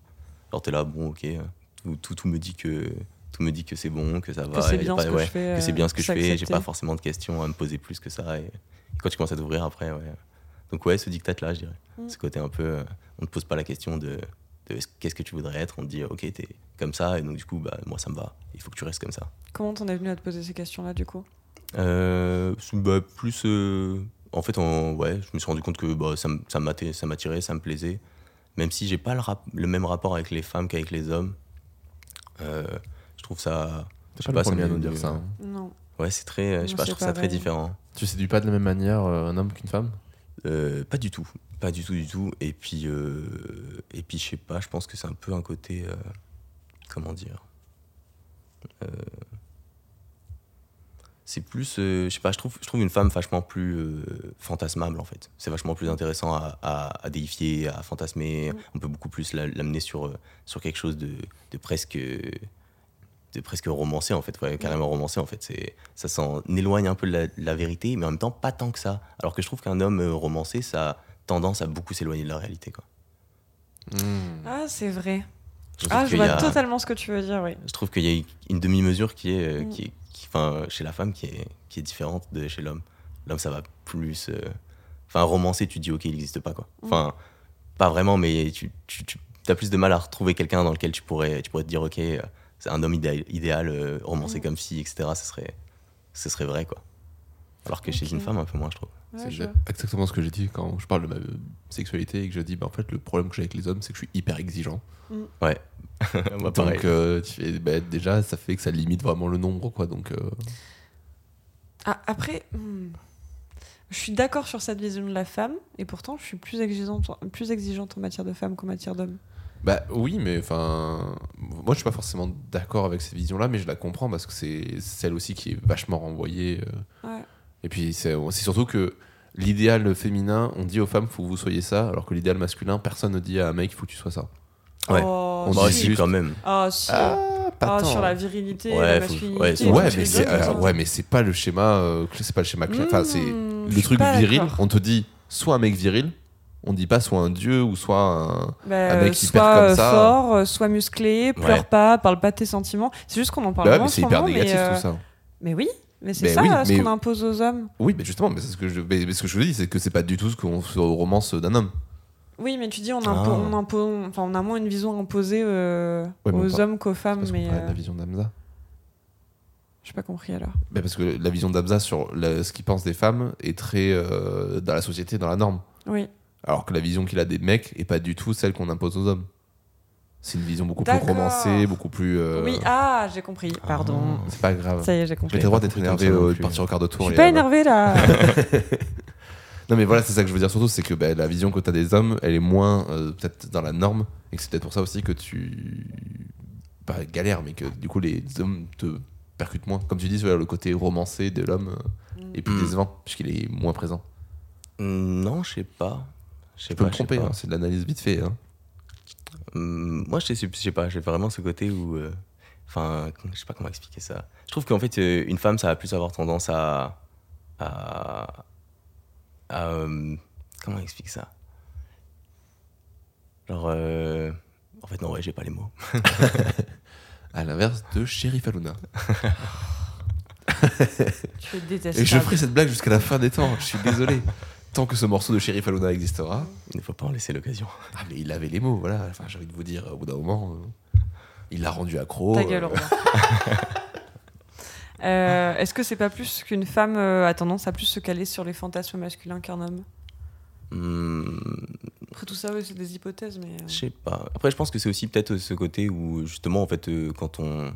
Alors t'es là, bon, ok, euh, tout, tout, tout me dit que tout me dit que c'est bon, que ça va, Que c'est bien pas- ce que ouais, je fais. que c'est euh, bien ce que je fais, j'ai pas forcément de questions à me poser plus que ça. Et, et quand tu commences à t'ouvrir après, ouais. Donc ouais, ce dictat-là, je dirais. Mm. Ce côté un peu, euh, on te pose pas la question de, de qu'est-ce que tu voudrais être, on te dit ok, t'es comme ça, et donc du coup, bah, moi ça me va, il faut que tu restes comme ça. Comment t'en es venu à te poser ces questions-là, du coup? Euh, bah, plus, euh, en fait, en- ouais, je me suis rendu compte que bah, ça, m'attirait, ça m'attirait, ça me plaisait, même si j'ai pas le, rap- le même rapport avec les femmes qu'avec les hommes. Euh, je trouve ça. je T'es sais pas le ça premier à me- nous dire ça. hein. Non. Ouais, c'est très. Je sais pas, je c'est trouve ça très différent. Tu séduis pas de la même manière euh, un homme qu'une femme? Euh, pas du tout, pas du tout, du tout. Et puis, euh, et puis, je sais pas. Je pense que c'est un peu un côté, euh, comment dire? C'est plus, euh, je sais pas. Je trouve, je trouve une femme vachement plus euh, fantasmable en fait. C'est vachement plus intéressant à, à, à déifier, à fantasmer. Mm. On peut beaucoup plus la- l'amener sur euh, sur quelque chose de, de presque de presque romancé en fait, ouais, carrément romancé en fait. C'est ça s'en éloigne un peu de la, de la vérité, mais en même temps pas tant que ça. Alors que je trouve qu'un homme euh, romancé, ça a tendance à beaucoup s'éloigner de la réalité. Quoi. Ah, c'est vrai. Je Ah, je vois a- totalement ce que tu veux dire, oui. Je trouve qu'il y a une demi-mesure qui est, euh, Mm. qui est qui- enfin, chez la femme qui est, qui est différente de chez l'homme. L'homme, ça va plus. euh, Enfin, romancé, tu dis ok, il n'existe pas quoi. Mm. Enfin, pas vraiment, mais tu, tu, tu as plus de mal à retrouver quelqu'un dans lequel tu pourrais, tu pourrais te dire ok, euh, c'est un homme idéal, idéal euh, romancé Mm. comme si, etc. Ce serait, ce serait vrai quoi. Alors que chez une femme, un peu moins, je trouve. Ouais, c'est exactement ce que j'ai dit quand je parle de ma euh, sexualité et que je dis bah, en fait le problème que j'ai avec les hommes c'est que je suis hyper exigeant. Moi, pareil. Donc euh, tu fais, bah, déjà ça fait que ça limite vraiment le nombre quoi donc euh, Ah, après, hmm, je suis d'accord sur cette vision de la femme, et pourtant, je suis plus exigeante, plus exigeante en matière de femme qu'en matière d'homme. Bah oui, mais enfin, moi je suis pas forcément d'accord avec cette vision-là, mais je la comprends parce que c'est celle aussi qui est vachement renvoyée. euh. Ouais. Et puis c'est surtout que l'idéal féminin, on dit aux femmes, faut que vous soyez ça, alors que l'idéal masculin, personne ne dit à un mec, il faut que tu sois ça. Ouais. Oh, On dit si, juste- quand même. Ah, si. Ah, pas Ah, tant. sur la virilité, Ouais, la faut- masculinité. ouais, mais c'est ouais, mais pas le schéma. euh, c'est pas le schéma clair. Enfin, c'est Hmm, le truc viril. On te dit soit un mec viril, on dit pas soit un dieu ou soit un. Bah, un mec soit hyper comme euh, ça. fort, euh, soit musclé, pleure Ouais. pas, parle pas de tes sentiments. C'est juste qu'on en parle Bah ouais, moins mais c'est ce hyper moment, négatif mais, euh, tout ça. Mais oui, mais c'est Mais ça oui, euh, ce mais- qu'on impose aux hommes. Oui, mais justement, mais c'est ce que je, mais- mais ce que je veux dire, c'est que c'est pas du tout ce qu'on se romance d'un homme. Oui, mais tu dis on, Ah. on, enfin, on a moins une vision imposée euh, Ouais, mais aux hommes qu'aux femmes. Parce Mais euh, la vision d'Amza. j'ai pas compris alors. Bah, parce que la vision d'Amza sur la- ce qu'il pense des femmes est très euh, dans la société, dans la norme. Oui. Alors que la vision qu'il a des mecs est pas du tout celle qu'on impose aux hommes. C'est une vision beaucoup plus romancée, beaucoup plus. euh, Oui, ah, j'ai compris. Pardon. C'est pas grave. Ça y est, j'ai J'ai compris. le droit d'être énervé, euh, de partir au quart de Je tour. suis et, pas énervé là. Non, mais voilà, c'est ça que je veux dire surtout, c'est que bah, la vision que tu as des hommes, elle est moins euh, peut-être dans la norme, et que c'est peut-être pour ça aussi que tu. Pas galère, mais que du coup les hommes te percutent moins. Comme tu dis, voilà, le côté romancé de l'homme euh, est plus Mm. décevant, puisqu'il est moins présent. Non, je sais pas. Je sais Tu peux pas, me je tromper, hein, c'est de l'analyse vite fait. hein. Hum, moi, je sais, je sais pas, j'ai vraiment ce côté où. euh, Enfin, je sais pas comment expliquer ça. Je trouve qu'en fait, euh, une femme, ça va plus avoir tendance à. à. à, euh, comment on explique ça? Genre. euh, en fait, non, ouais, j'ai pas les mots. À l'inverse de Sheriff Aluna. Tu es. Et je ferai cette blague jusqu'à la fin des temps, je suis désolé. Tant que ce morceau de Sheriff Aluna existera. Il ne faut pas en laisser l'occasion. Ah, mais il avait les mots, voilà. Enfin, j'ai envie de vous dire, au bout d'un moment, euh, il l'a rendu accro. Ta gueule, euh, Romain. Euh, Est-ce que c'est pas plus qu'une femme euh, a tendance à plus se caler sur les fantasmes masculins qu'un homme? Hum, Après tout ça, ouais, c'est des hypothèses, mais. euh, Je sais pas. Après, je pense que c'est aussi peut-être ce côté où, justement, en fait, euh, quand on.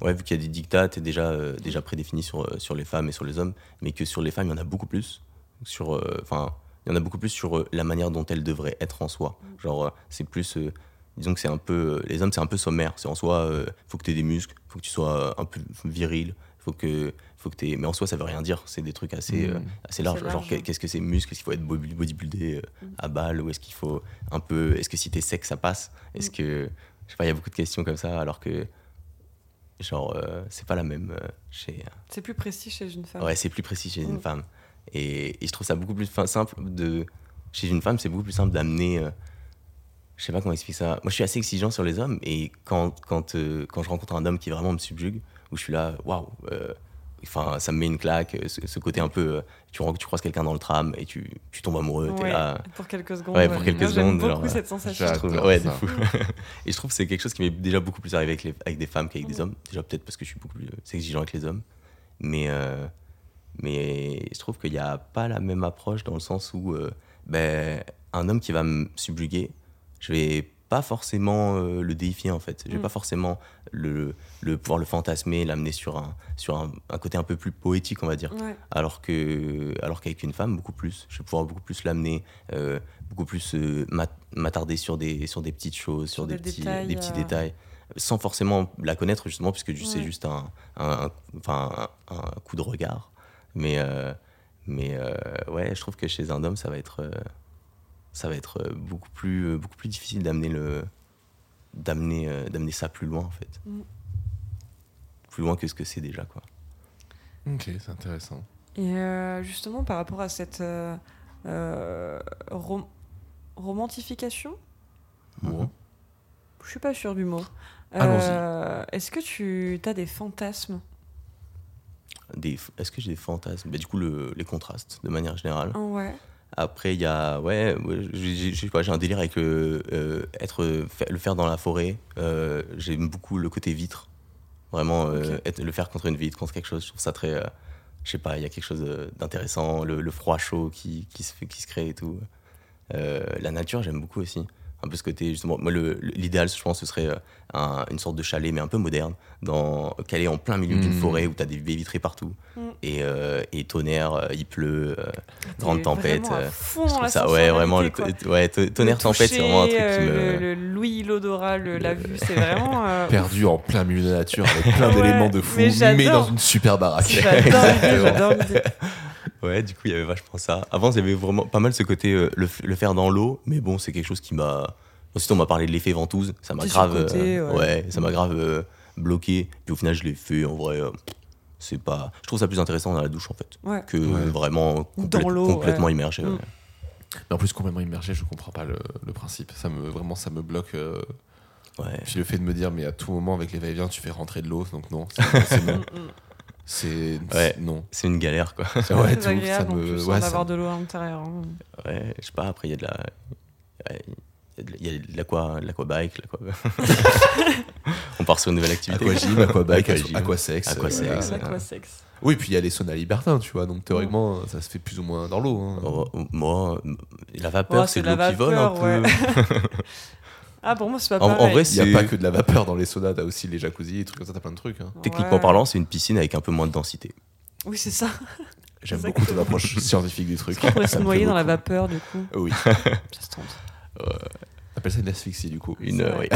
Ouais, vu qu'il y a des dictates déjà, euh, déjà prédéfinis sur, sur les femmes et sur les hommes, mais que sur les femmes, il y en a beaucoup plus. Sur. euh, Enfin, il y en a beaucoup plus sur euh, la manière dont elles devraient être en soi. Genre, euh, c'est plus. disons que c'est un peu. les hommes, c'est un peu sommaire. C'est en soi, faut que tu aies des muscles, faut que tu sois un peu viril, faut que. Faut que mais en soi, ça veut rien dire. C'est des trucs assez, euh, Mm. assez larges. large, Genre, qu'est-ce que c'est muscle Est-ce qu'il faut être body- bodybuildé euh, Mm. à balle Ou est-ce qu'il faut un peu. Est-ce que si t'es sec, ça passe? Est-ce Mm. que. Je sais pas, il y a beaucoup de questions comme ça, alors que. Genre, euh, c'est pas la même chez. C'est plus précis chez une femme. Ouais, c'est plus précis chez une Mm. femme. Et, et je trouve ça beaucoup plus simple de. Chez une femme, c'est beaucoup plus simple d'amener. euh, je sais pas comment expliquer ça. Moi, je suis assez exigeant sur les hommes. Et quand, quand, euh, quand je rencontre un homme qui vraiment me subjugue, où je suis là, waouh, euh, enfin, ça me met une claque. euh, Ce, ce côté un peu. tu, tu croises quelqu'un dans le tram et tu, tu tombes amoureux. T'es Ouais, là. Pour quelques secondes. Ouais, pour quelques Moi, j'aime secondes, beaucoup genre, cette sensation. Je trouve, J'adore ouais, de fou. et je trouve que c'est quelque chose qui m'est déjà beaucoup plus arrivé avec, les, avec des femmes qu'avec des hommes. Déjà, peut-être parce que je suis beaucoup plus exigeant avec les hommes. Mais, euh, mais je trouve qu'il n'y a pas la même approche dans le sens où euh, ben, un homme qui va me subjuguer, je vais pas forcément euh, le déifier en fait. Je vais Mm. pas forcément le, le pouvoir le fantasmer, l'amener sur, un, sur un, un côté un peu plus poétique, on va dire Ouais. alors que alors qu'avec une femme beaucoup plus je vais pouvoir beaucoup plus l'amener euh, beaucoup plus euh, m'at- m'attarder sur des sur des petites choses sur, Sur des, des petits détails, des petits détails sans forcément la connaître justement puisque tu- c'est Ouais. juste un, un- un- enfin un, un coup de regard mais euh, mais euh, ouais je trouve que chez un homme ça va être euh, ça va être beaucoup plus beaucoup plus difficile d'amener le d'amener euh, d'amener ça plus loin en fait Mm. plus loin que ce que c'est déjà quoi Ok, c'est intéressant. Et euh, justement, par rapport à cette euh, euh, rom- romantification, Bon. je suis pas sûre du mot. Allons-y. Euh, Est-ce que tu as des fantasmes Des- Est-ce que j'ai des fantasmes? Bah, Du coup, le- les contrastes, de manière générale. Ouais. Après, il y a. Ouais, j'ai- j'ai je sais pas, j'ai un délire avec le, euh, être, fa- le faire dans la forêt. Euh, J'aime beaucoup le côté vitre. Vraiment, euh, être- le faire contre une vitre, contre quelque chose. Je trouve ça très. euh, je sais pas, il y a quelque chose euh, d'intéressant. Le, le froid chaud qui, qui, se fait, qui se crée et tout. Euh, la nature, j'aime beaucoup aussi. Un peu ce côté, justement. Moi, l'idéal, je pense, ce serait euh, un- une sorte de chalet, mais un peu moderne, dans, calé en plein milieu d'une Mm. forêt où tu as des baies vitrées partout. Mm. Et, euh, et tonnerre, euh, il pleut, euh, grande tempête. vraiment à euh, fond ça, ouais, vraiment, le, ouais, tonnerre, Le tempête, c'est vraiment un truc qui me. Le, l'ouïe, l'odorat, le- la vue, c'est vraiment. euh, Perdu en plein milieu de la nature avec plein Ouais, d'éléments de fou, mais dans une super baraque. J'adore l'idée, j'adore l'idée. Ouais, du coup, il y avait vachement ça. Avant, il y avait vraiment pas mal ce côté euh, le, faire dans l'eau, mais bon, c'est quelque chose qui m'a. Ensuite, on m'a parlé de l'effet ventouse, ça m'a grave. euh, ouais. ça m'a grave euh, bloqué. Puis au final, je l'ai fait. En vrai, euh, c'est pas. Je trouve ça plus intéressant dans la douche, en fait, Ouais. que Ouais. vraiment complète- Dans l'eau, complètement ouais. immergé. ouais. Mm. Mais en plus, complètement immergé, je comprends pas le, le principe. Ça me, vraiment, ça me bloque. euh, Ouais. Puis le fait de me dire, mais à tout moment, avec les va-et-vient, tu fais rentrer de l'eau, donc non. C'est c'est Ouais. non. C'est une galère, quoi. Ouais, C'est tout, très ça agréable en me. plus ouais, d'avoir me- de l'eau à l'intérieur. hein. Ouais, je sais pas, après, il y a de la. ouais, Il y a de- il y a de l'aqua- l'aquabike, l'aqua- on part sur une nouvelle activité. Aquagym, aquabike, aquasex. Aquasex, voilà. ouais. L'aquasex. Oui, puis il y a les saunas libertins, tu vois, donc théoriquement, ça se fait plus ou moins dans l'eau. hein. Oh, Moi, la vapeur, Ouais, c'est de la l'eau qui vole un peu. Ah, pour moi, c'est pas En- pareil. en vrai, Il n'y a pas que de la vapeur dans les saunas, t'as aussi les jacuzzis, des trucs comme ça, t'as plein de trucs. hein. Techniquement Ouais. parlant, c'est une piscine avec un peu moins de densité. Oui, c'est ça. J'aime beaucoup ton approche scientifique du truc. On pourrait se noyer dans la vapeur, du coup. Oui, Ça se tente. on appelle ça une asphyxie du coup. Une, euh, oui.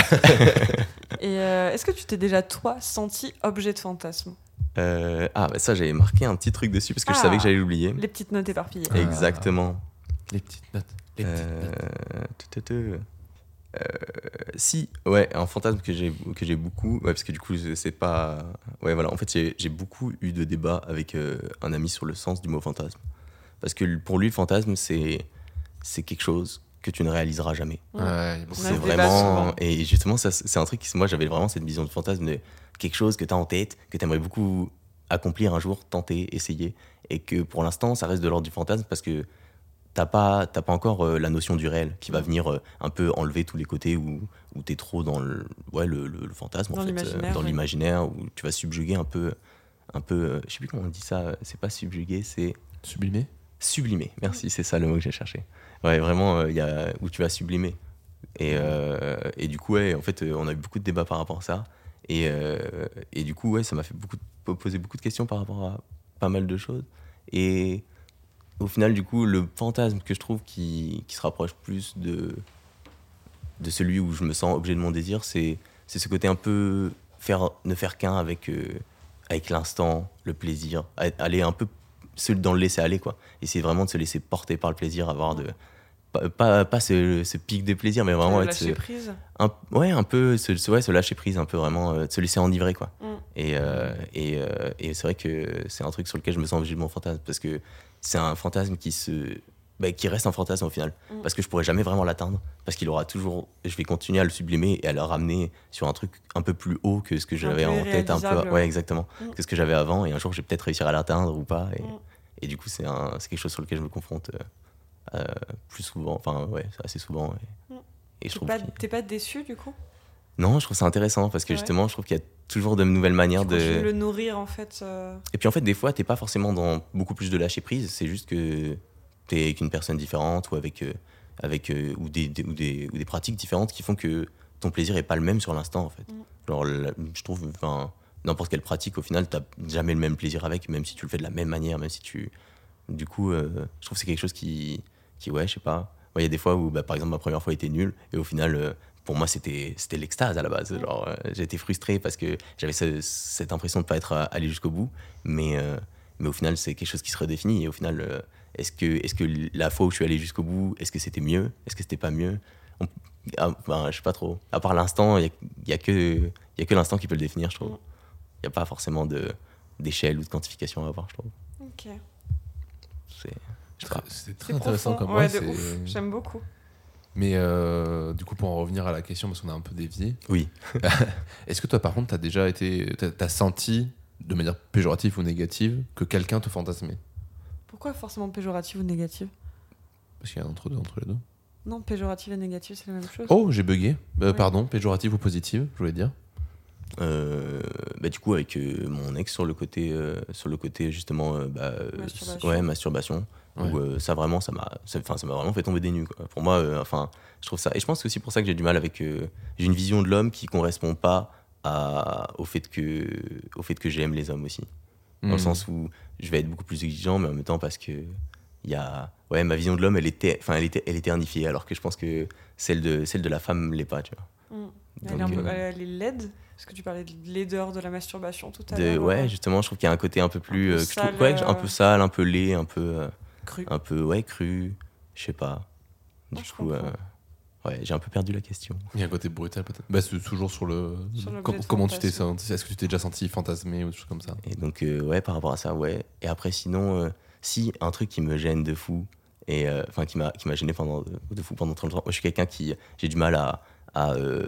Et euh, est-ce que tu t'es déjà, toi, senti objet de fantasme? Euh, ah, bah ça, j'avais marqué un petit truc dessus parce que je Ah. savais que j'allais l'oublier. Les petites notes éparpillées. Ah. Exactement. Les petites notes. Les petites Euh, notes. Euh, si, ouais, un fantasme que j'ai que j'ai beaucoup, ouais, parce que du coup c'est pas, ouais voilà, en fait j'ai beaucoup eu de débats avec euh, un ami sur le sens du mot fantasme, parce que pour lui le fantasme c'est c'est quelque chose que tu ne réaliseras jamais. Ouais. C'est vraiment. Et justement, ça, c'est un truc qui, moi, j'avais vraiment cette vision de fantasme de quelque chose que tu as en tête, que tu aimerais beaucoup accomplir un jour, tenter, essayer. Et que pour l'instant, ça reste de l'ordre du fantasme parce que t'as pas, t'as pas encore euh, la notion du réel qui va venir euh, un peu enlever tous les côtés où, où tu es trop dans le, ouais, le, le- le fantasme, Dans en fait, euh, l'imaginaire, dans ouais. l'imaginaire, où tu vas subjuguer un peu. Un peu je sais plus comment on dit ça, c'est pas subjuguer, c'est Sublimé sublimer. Merci, c'est ça le mot que j'ai cherché. Ouais, vraiment, euh, il y a, où tu vas sublimer. Et, euh, et du coup, ouais, en fait, on a eu beaucoup de débats par rapport à ça. Et, euh, et du coup, ouais, ça m'a fait beaucoup, de- poser beaucoup de questions par rapport à pas mal de choses. Et au final, du coup, le fantasme que je trouve qui, qui se rapproche plus de, de celui où je me sens objet de mon désir, c'est ce côté un peu faire, ne faire qu'un avec, euh, avec l'instant, le plaisir, aller un peu dans le laisser aller, quoi. Essayer vraiment de se laisser porter par le plaisir, avoir de. Pas, pas, pas ce, ce pic de plaisir, mais vraiment Euh, être lâcher prise. un, ouais, un peu se, ouais, se lâcher prise, un peu vraiment euh, se laisser enivrer, quoi. Mm. Et, euh, et, et c'est vrai que c'est un truc sur lequel je me sens obligé de mon fantasme parce que c'est un fantasme qui se. bah, qui reste un fantasme au final. Mm. Parce que je pourrais jamais vraiment l'atteindre. Parce qu'il aura toujours. Je vais continuer à le sublimer et à le ramener sur un truc un peu plus haut que ce que j'avais en tête. Un peu, ouais, exactement. Mm. Que ce que j'avais avant. Et un jour, je vais peut-être réussir à l'atteindre ou pas. Et, Mm. et du coup, c'est un- c'est quelque chose sur lequel je me confronte euh, euh, plus souvent. Enfin, ouais, assez souvent. Et, et je T'es trouve pas, qu'il- t'es pas déçu du coup? Non, je trouve ça intéressant parce que Ouais. justement, je trouve qu'il y a toujours de nouvelles manières Tu de le nourrir en fait. euh, Et puis en fait, des fois, t'es pas forcément dans beaucoup plus de lâcher prise. C'est juste que t'es avec une personne différente ou avec, euh, avec euh, ou, des, des- ou, des, ou des pratiques différentes qui font que ton plaisir est pas le même sur l'instant en fait. Mm. Genre, je trouve, enfin, n'importe quelle pratique, au final, t'as jamais le même plaisir avec, même si tu le fais de la même manière, même si tu. Du coup, euh, je trouve que c'est quelque chose qui, qui, ouais, je sais pas. Ouais, Il y a des fois où, bah, par exemple, ma première fois était nulle et au final. euh, pour moi, c'était c'était l'extase à la base. Genre, euh, j'étais frustré parce que j'avais ce- cette impression de pas être euh, allé jusqu'au bout. Mais, euh, mais au final, c'est quelque chose qui se redéfinit. Et au final, euh, est-ce que, est que la fois où je suis allé jusqu'au bout, est-ce que c'était mieux? Est-ce que c'était pas mieux? On- ah, ben, Je sais pas trop. À part l'instant, il n'y a, que, il y a que l'instant qui peut le définir, je trouve. Il n'y a pas forcément de- d'échelle ou de quantification à avoir, je trouve. Ok. C'est- très C'est intéressant profond. comme ouais, ouais, de c'est- ouf. J'aime beaucoup. Mais euh, du coup, pour en revenir à la question, parce qu'on a un peu dévié, Oui. est-ce que toi, par contre, t'as déjà été. T'as senti, de manière péjorative ou négative, que quelqu'un te fantasmait? Pourquoi forcément péjoratif ou négatif Parce qu'il y a un entre deux, entre les deux. Non, péjoratif et négatif, c'est la même chose. Oh, j'ai bugué. Euh, Ouais. Pardon, péjorative ou positive, je voulais dire. Euh, bah, du coup, avec euh, mon ex sur le côté, euh, sur le côté justement, euh, bah, Masturbation. ouais, masturbation. Ouais. Où, euh, ça vraiment, ça m'a, ça- enfin, ça m'a vraiment fait tomber des nues. quoi. Pour moi, euh, enfin, je trouve ça. Et je pense que c'est aussi pour ça que j'ai du mal avec. euh, j'ai une vision de l'homme qui correspond pas à, au fait que, au fait que j'aime les hommes aussi. Dans le Hmm. sens où je vais être beaucoup plus exigeant, mais en même temps parce que il y a, ouais, ma vision de l'homme, elle était, enfin, elle était, elle était unifiée, alors que je pense que celle de, celle de la femme l'est pas, tu vois. Elle, est un Donc, peu- euh, elle est laide Parce que tu parlais de laideur de la masturbation tout à l'heure. ouais, justement, je trouve qu'il y a un côté un peu plus, peu euh, que je trouve- sale, ouais, un peu sale, un peu laid, un peu, euh, cru. un peu, ouais, cru, je sais pas. Du Ah, je coup, euh, ouais, j'ai un peu perdu la question. Il y a un côté brutal peut-être. Bah, c'est toujours sur le. Sur Com- comment tu t'es senti? Est-ce que tu t'es déjà senti fantasmé ou des choses comme ça? Et donc, euh, ouais, par rapport à ça, ouais. Et après, sinon, euh, si un truc qui me gêne de fou, et enfin, qui m'a qui m'a gêné pendant de, fou pendant très longtemps. Moi, je suis quelqu'un qui j'ai du mal à, à euh,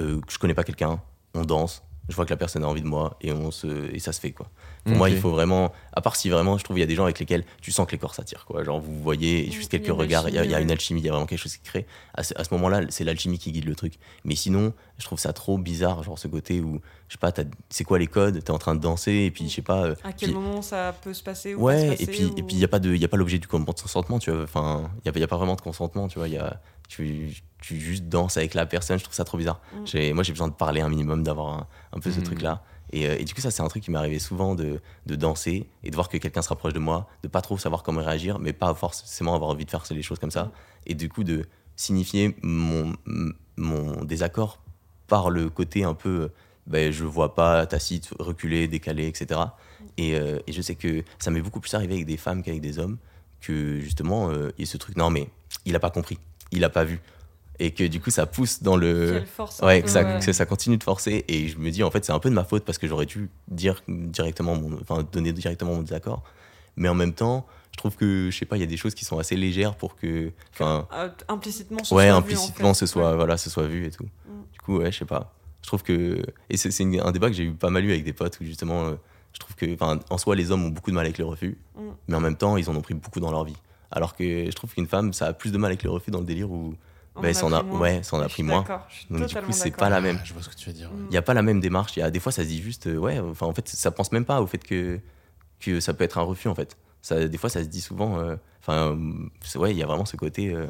euh, je connais pas quelqu'un, on danse, je vois que la personne a envie de moi et on se et ça se fait quoi. Pour moi, il faut vraiment, à part si vraiment, je trouve il y a des gens avec lesquels tu sens que les corps s'attirent quoi. Genre vous voyez juste quelques regards, il y, a- y une alchimie, il y a vraiment quelque chose qui crée. À ce, à ce moment-là, c'est l'alchimie qui guide le truc. Mais sinon, je trouve ça trop bizarre, genre ce côté où je sais pas, t'as- c'est quoi les codes? T'es en train de danser et puis je sais pas. euh, À quel puis- moment ça peut se passer ou pas Ouais, se et passer, puis ou- et puis il y a pas de y a pas l'objet du consentement, tu vois. Enfin, il y a, y a pas vraiment de consentement, tu vois. Il y a tu, tu juste danses avec la personne, je trouve ça trop bizarre. Mm. J'ai moi j'ai besoin de parler un minimum, d'avoir un, un peu ce Mm. truc là. Et, euh, et du coup ça c'est un truc qui m'est arrivé souvent de, de danser et de voir que quelqu'un se rapproche de moi, de pas trop savoir comment réagir, mais pas forcément avoir envie de faire les choses comme ça. Mm. Et du coup de signifier mon mon désaccord par le côté un peu ben, je vois pas tacite, reculé, décalé, etc. Et, euh, et je sais que ça m'est beaucoup plus arrivé avec des femmes qu'avec des hommes, que justement, euh, il y a ce truc, non mais il a pas compris, il a pas vu. Et que du coup, ça pousse dans le... Force Ouais, que ça, ouais. que ça continue de forcer. Et je me dis, en fait, c'est un peu de ma faute parce que j'aurais dû dire directement mon, enfin, donner directement mon désaccord. Mais en même temps, je trouve que, je sais pas, il y a des choses qui sont assez légères pour que, enfin, Euh, implicitement ce ouais, soit vu, en implicitement fait. ce soit, Ouais. voilà, ce soit vu et tout. Mm. Du coup, ouais, je sais pas. Je trouve que, et c'est un débat que j'ai eu pas mal eu avec des potes où justement, euh, je trouve que, enfin, en soi, les hommes ont beaucoup de mal avec le refus, Mm. mais en même temps, ils en ont pris beaucoup dans leur vie. Alors que je trouve qu'une femme, ça a plus de mal avec le refus dans le délire où, On ben, en a, pris moins. ouais, ça en a pris moins. Donc du coup, c'est pas la même. Ah, Je vois ce que tu veux dire. Mm. Il n'y a pas la même démarche. Il y a, des fois, ça se dit juste, euh, ouais, enfin, en fait, ça pense même pas au fait que, que ça peut être un refus, en fait. Ça, des fois, ça se dit souvent. euh, Enfin, c'est- ouais, il y a vraiment ce côté, euh,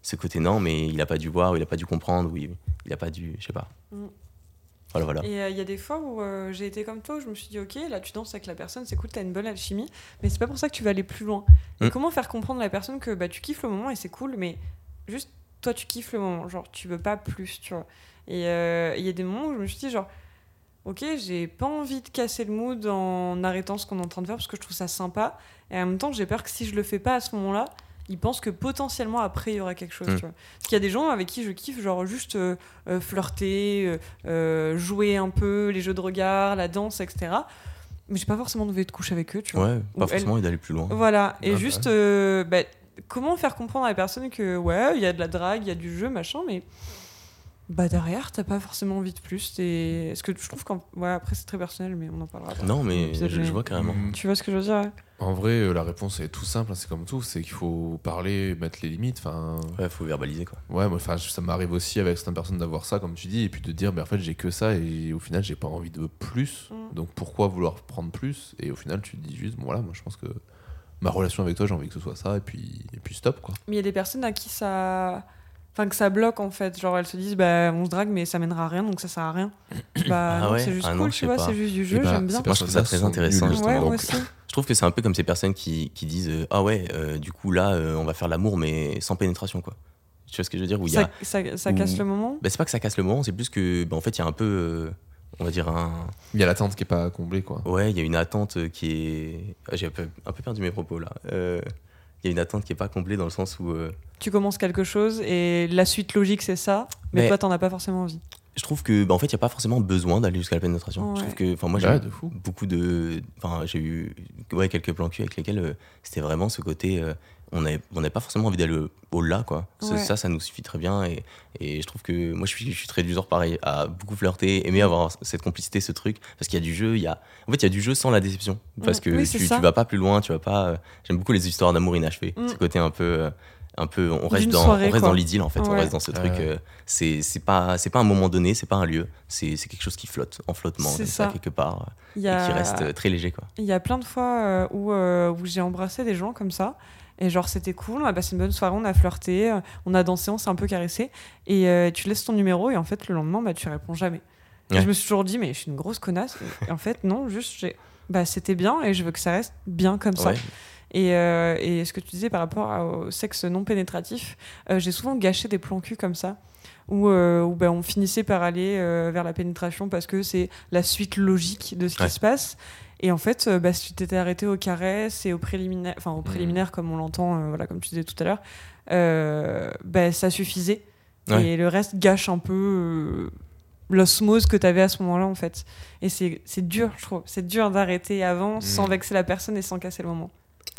ce côté non, mais il a pas dû voir, ou il a pas dû comprendre, ou il, il a pas dû, je sais pas. Mm. Voilà, voilà. Et euh, il y a des fois où euh, j'ai été comme toi, où je me suis dit, ok, là tu danses avec la personne, c'est cool, t'as une bonne alchimie, mais c'est pas pour ça que tu vas aller plus loin. Et Mm. comment faire comprendre à la personne que bah, tu kiffes le moment et c'est cool, mais juste toi tu kiffes le moment, genre tu veux pas plus, tu vois. Et euh, il y a des moments où je me suis dit, genre, ok, j'ai pas envie de casser le mood en arrêtant ce qu'on est en train de faire parce que je trouve ça sympa, et en même temps j'ai peur que si je le fais pas à ce moment-là, ils pensent que potentiellement après il y aura quelque chose, Mm. tu vois. Parce qu'il y a des gens avec qui je kiffe, genre juste euh, euh, flirter, euh, jouer un peu, les jeux de regard, la danse, etc. Mais j'ai pas forcément envie de coucher avec eux, tu vois. Ouais, pas Ou forcément d'aller plus loin. Voilà, et juste, euh, bah, comment faire comprendre à la personne que, ouais, il y a de la drague, il y a du jeu, machin, mais bah derrière, t'as pas forcément envie de plus. Et... Est-ce que je trouve qu'en. Ouais, après, c'est très personnel, mais on en parlera. après. Non, mais je, je vois carrément. Mm. Tu vois ce que je veux dire ouais En vrai, euh, la réponse est tout simple, hein, c'est comme tout, c'est qu'il faut parler, mettre les limites. Enfin, Ouais, faut verbaliser quoi. ouais, moi, enfin, ça m'arrive aussi avec certaines personnes d'avoir ça, comme tu dis, et puis de dire, mais en fait, j'ai que ça, et au final, j'ai pas envie de plus. Mm. Donc pourquoi vouloir prendre plus? Et au final, tu te dis juste, bon voilà, moi, je pense que ma relation avec toi, j'ai envie que ce soit ça, et puis, et puis stop, quoi. Mais il y a des personnes à qui ça. Enfin, que ça bloque en fait. Genre, elles se disent, bah, on se drague, mais ça mènera à rien, donc ça sert à rien. bah, Ah non, ouais c'est juste Ah non, cool, je tu sais vois, pas. c'est juste du jeu, Et bah, j'aime bien. Moi, je trouve ça très intéressant. Ouais, Donc. Je trouve que c'est un peu comme ces personnes qui, qui disent euh, Ah ouais, euh, du coup là, euh, on va faire l'amour, mais sans pénétration quoi. Tu vois ce que je veux dire Où il y a... Ça, ça, ça casse le moment? Bah, c'est pas que ça casse le moment, c'est plus que, bah, en fait, il y a un peu, euh, on va dire, un. Il y a l'attente qui est pas comblée, quoi. Ouais, il y a une attente qui est. Ah, J'ai un peu, un peu perdu mes propos là. Euh, Il y a une attente qui est pas comblée dans le sens où. euh, Tu commences quelque chose et la suite logique, c'est ça, mais, Mais- toi, t'en as pas forcément envie. je trouve que, bah, en fait, il n'y a pas forcément besoin d'aller jusqu'à la pénétration. Ouais. Je trouve que, enfin, moi, j'ai Ouais, beaucoup de. Enfin, j'ai eu ouais, quelques plans cul avec lesquels euh, c'était vraiment ce côté. On n'avait on pas forcément envie d'aller au-delà, quoi. Ça, Ouais. Ça, ça nous suffit très bien. Et, et je trouve que moi, je suis, je suis très du genre pareil, à beaucoup flirter, aimer avoir cette complicité, ce truc. Parce qu'il y a du jeu, il y a. En fait, il y a du jeu sans la déception. Parce que Mm. Oui, c'est tu, tu vas pas plus loin, tu vas pas. euh, J'aime beaucoup les histoires d'amour inachevées. Mm. Ce côté un peu. euh, un peu, on reste dans, soirée, on reste quoi. dans l'idylle en fait, on reste dans ce truc. Euh, c'est c'est pas, c'est pas un moment donné, c'est pas un lieu, c'est c'est quelque chose qui flotte, en flottement, ça, ça. quelque part, Il y a... et qui reste euh, très léger quoi. Il y a plein de fois où, où j'ai embrassé des gens comme ça. Et genre, c'était cool, on a passé une bonne soirée, on a flirté, euh, on a dansé, on s'est un peu caressé. Et euh, tu laisses ton numéro, et en fait, le lendemain, bah, tu réponds jamais. Et je me suis toujours dit, mais je suis une grosse connasse. Et en fait, non, juste, bah, c'était bien, et je veux que ça reste bien comme ça. Et, euh, et ce que tu disais par rapport à- au sexe non pénétratif, euh, j'ai souvent gâché des plans cul comme ça, où, euh, où, bah, on finissait par aller vers la pénétration parce que c'est la suite logique de ce Ouais. qui se passe. Et en fait, euh, bah, si tu t'étais arrêté aux caresses et aux préliminaires, enfin aux préliminaires comme on l'entend, euh, voilà, comme tu disais tout à l'heure, euh, bah, ça suffisait. Ouais. Et le reste gâche un peu l'osmose que tu avais à ce moment-là, en fait. Et c'est dur, je trouve. C'est dur d'arrêter avant sans Mm. vexer la personne et sans casser le moment.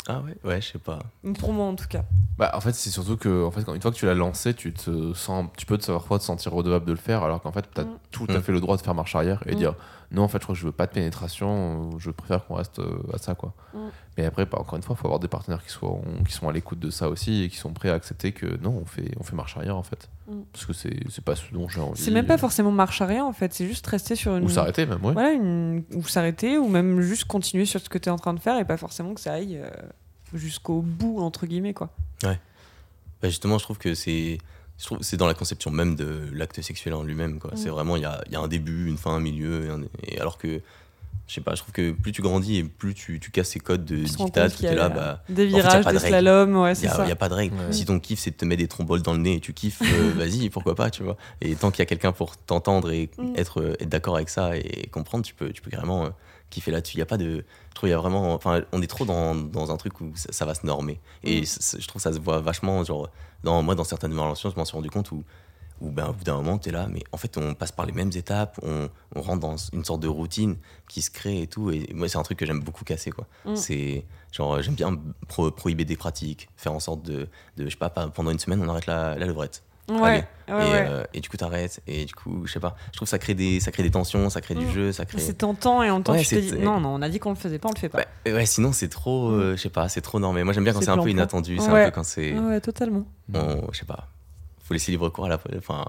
Ah ouais, ouais, je sais pas. Pour moi, en tout cas. Bah, en fait, c'est surtout que, en fait, quand, une fois que tu l'as lancé, tu te sens, tu peux te savoir fois te sentir redevable de le faire, alors qu'en fait, tu as Mm. tout à Mm. fait le droit de faire marche arrière et Mm. dire non, en fait, je crois que je veux pas de pénétration, je préfère qu'on reste euh, à ça, quoi. Mm. Mais après, bah, encore une fois, il faut avoir des partenaires qui, soient, qui sont à l'écoute de ça aussi et qui sont prêts à accepter que non, on fait, on fait marche arrière, en fait. Mm. Parce que c'est c'est pas ce dont j'ai envie. C'est même pas forcément marche arrière, en fait. C'est juste rester sur une. Ou s'arrêter, même, ouais. Voilà, une... ou s'arrêter, ou même juste continuer sur ce que tu es en train de faire et pas forcément que ça aille euh, jusqu'au bout, entre guillemets, quoi. Bah, justement, je trouve que c'est. je trouve- C'est dans la conception même de l'acte sexuel en lui-même. quoi. C'est Mm. vraiment, il y a, il y a un début, une fin, un milieu. Et, un- et alors que, je sais pas, je trouve que plus tu grandis et plus tu, tu casses ces codes de dictat, tout est là, bah, des en fait, y a virages, pas des de règles. slaloms, ouais, il c'est n'y a, ça. y a pas de règle. Ouais. Si ton kiff, c'est de te mettre des tromboles dans le nez et tu kiffes, euh, vas-y, pourquoi pas, tu vois. Et tant qu'il y a quelqu'un pour t'entendre et Mm. être, euh, être d'accord avec ça et comprendre, tu peux, tu peux carrément euh, kiffer là-dessus. Il y a pas de. Je trouve, il y a vraiment. Enfin, on est trop dans, dans un truc où ça, ça va se normer. Et Mm. c- c- je trouve que ça se voit vachement, genre, dans, moi, dans certaines relations, je m'en suis rendu compte où, où ben, au bout d'un moment, tu es là, mais en fait, on passe par les mêmes étapes, on, on rentre dans une sorte de routine qui se crée et tout. Et moi, c'est un truc que j'aime beaucoup casser, quoi. Mm. C'est genre, j'aime bien pro- prohiber des pratiques, faire en sorte de, de je sais pas, pendant une semaine, on arrête la, la levrette. Ouais, Allez. ouais, et, ouais. euh, et du coup, t'arrêtes. Et du coup, je sais pas, je trouve que ça crée des, ça crée des tensions, ça crée du Mm. jeu, ça crée. C'est tentant et en temps tu te dis non, non, on a dit qu'on le faisait pas, on le fait pas. Bah, ouais, sinon, c'est trop, euh, je sais pas, c'est trop normé. Moi, j'aime bien quand C'est un peu inattendu, c'est un peu quand c'est. Ouais, totalement. on- je sais pas, faut laisser libre cours à la. Enfin,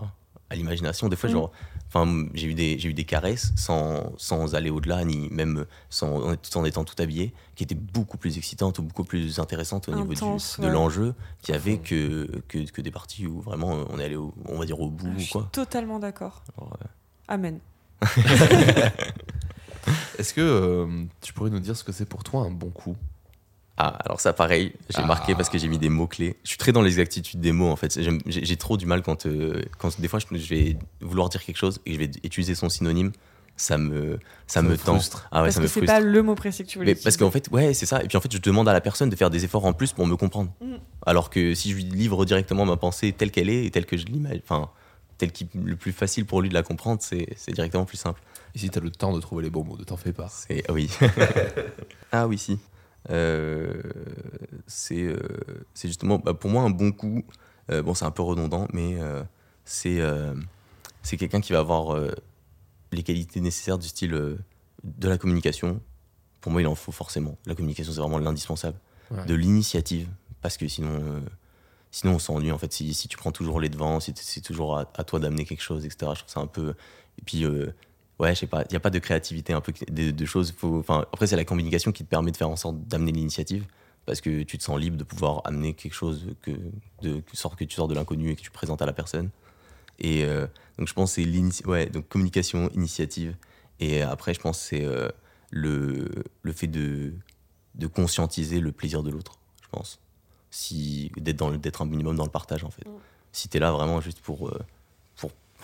à l'imagination. Des fois, genre, enfin, j'ai eu des, j'ai eu des caresses sans, sans aller au-delà, ni même sans, tout en étant tout habillé, qui étaient beaucoup plus excitantes ou beaucoup plus intéressantes au niveau du- de l'enjeu, qui avait fond. que, que, que des parties où vraiment on est allé, au- on va dire, au bout Je ou suis quoi. totalement d'accord. Alors, euh, Amen. Est-ce que euh, tu pourrais nous dire ce que c'est pour toi un bon coup? Ah, alors ça, pareil, j'ai Ah. marqué parce que j'ai mis des mots-clés. Je suis très dans l'exactitude des mots, en fait. J'ai trop du mal quand, euh, quand des fois, je, je vais vouloir dire quelque chose et je vais utiliser son synonyme. Ça me, ça me, tend. frustre. Ah ouais, Parce ça que me c'est pas le mot précis que tu voulais Mais parce qu'en fait, ouais, c'est ça. Et puis en fait, je demande à la personne de faire des efforts en plus pour me comprendre. Mm. Alors que si je lui livre directement ma pensée telle qu'elle est et telle que je l'imagine, enfin, telle qui le plus facile pour lui de la comprendre, c'est directement plus simple. Et si t'as le temps de trouver les bons mots, ne t'en fais pas. C'est ah oui. ah oui, si. Euh, c'est euh, c'est justement bah, pour moi un bon coup. euh, bon, c'est un peu redondant, mais c'est c'est quelqu'un qui va avoir les qualités nécessaires du style de la communication. Pour moi, il en faut forcément. La communication, c'est vraiment l'indispensable. Ouais. De l'initiative, parce que sinon, sinon on s'ennuie en fait. Si, si tu prends toujours les devants, si c'est toujours à, à toi d'amener quelque chose, etc. Je trouve ça un peu. Et puis, euh, ouais, je sais pas, il n'y a pas de créativité, un peu de, de choses. Faut, après, c'est la communication qui te permet de faire en sorte d'amener l'initiative, parce que tu te sens libre de pouvoir amener quelque chose que, de, que, sort, que tu sors de l'inconnu et que tu présentes à la personne. Et euh, donc, je pense que c'est ouais, donc communication, initiative. Et après, je pense que c'est euh, le, le fait de, de conscientiser le plaisir de l'autre, je pense. Si, d'être, dans d'être un minimum dans le partage, en fait. Mm. Si tu es là vraiment juste euh, pour-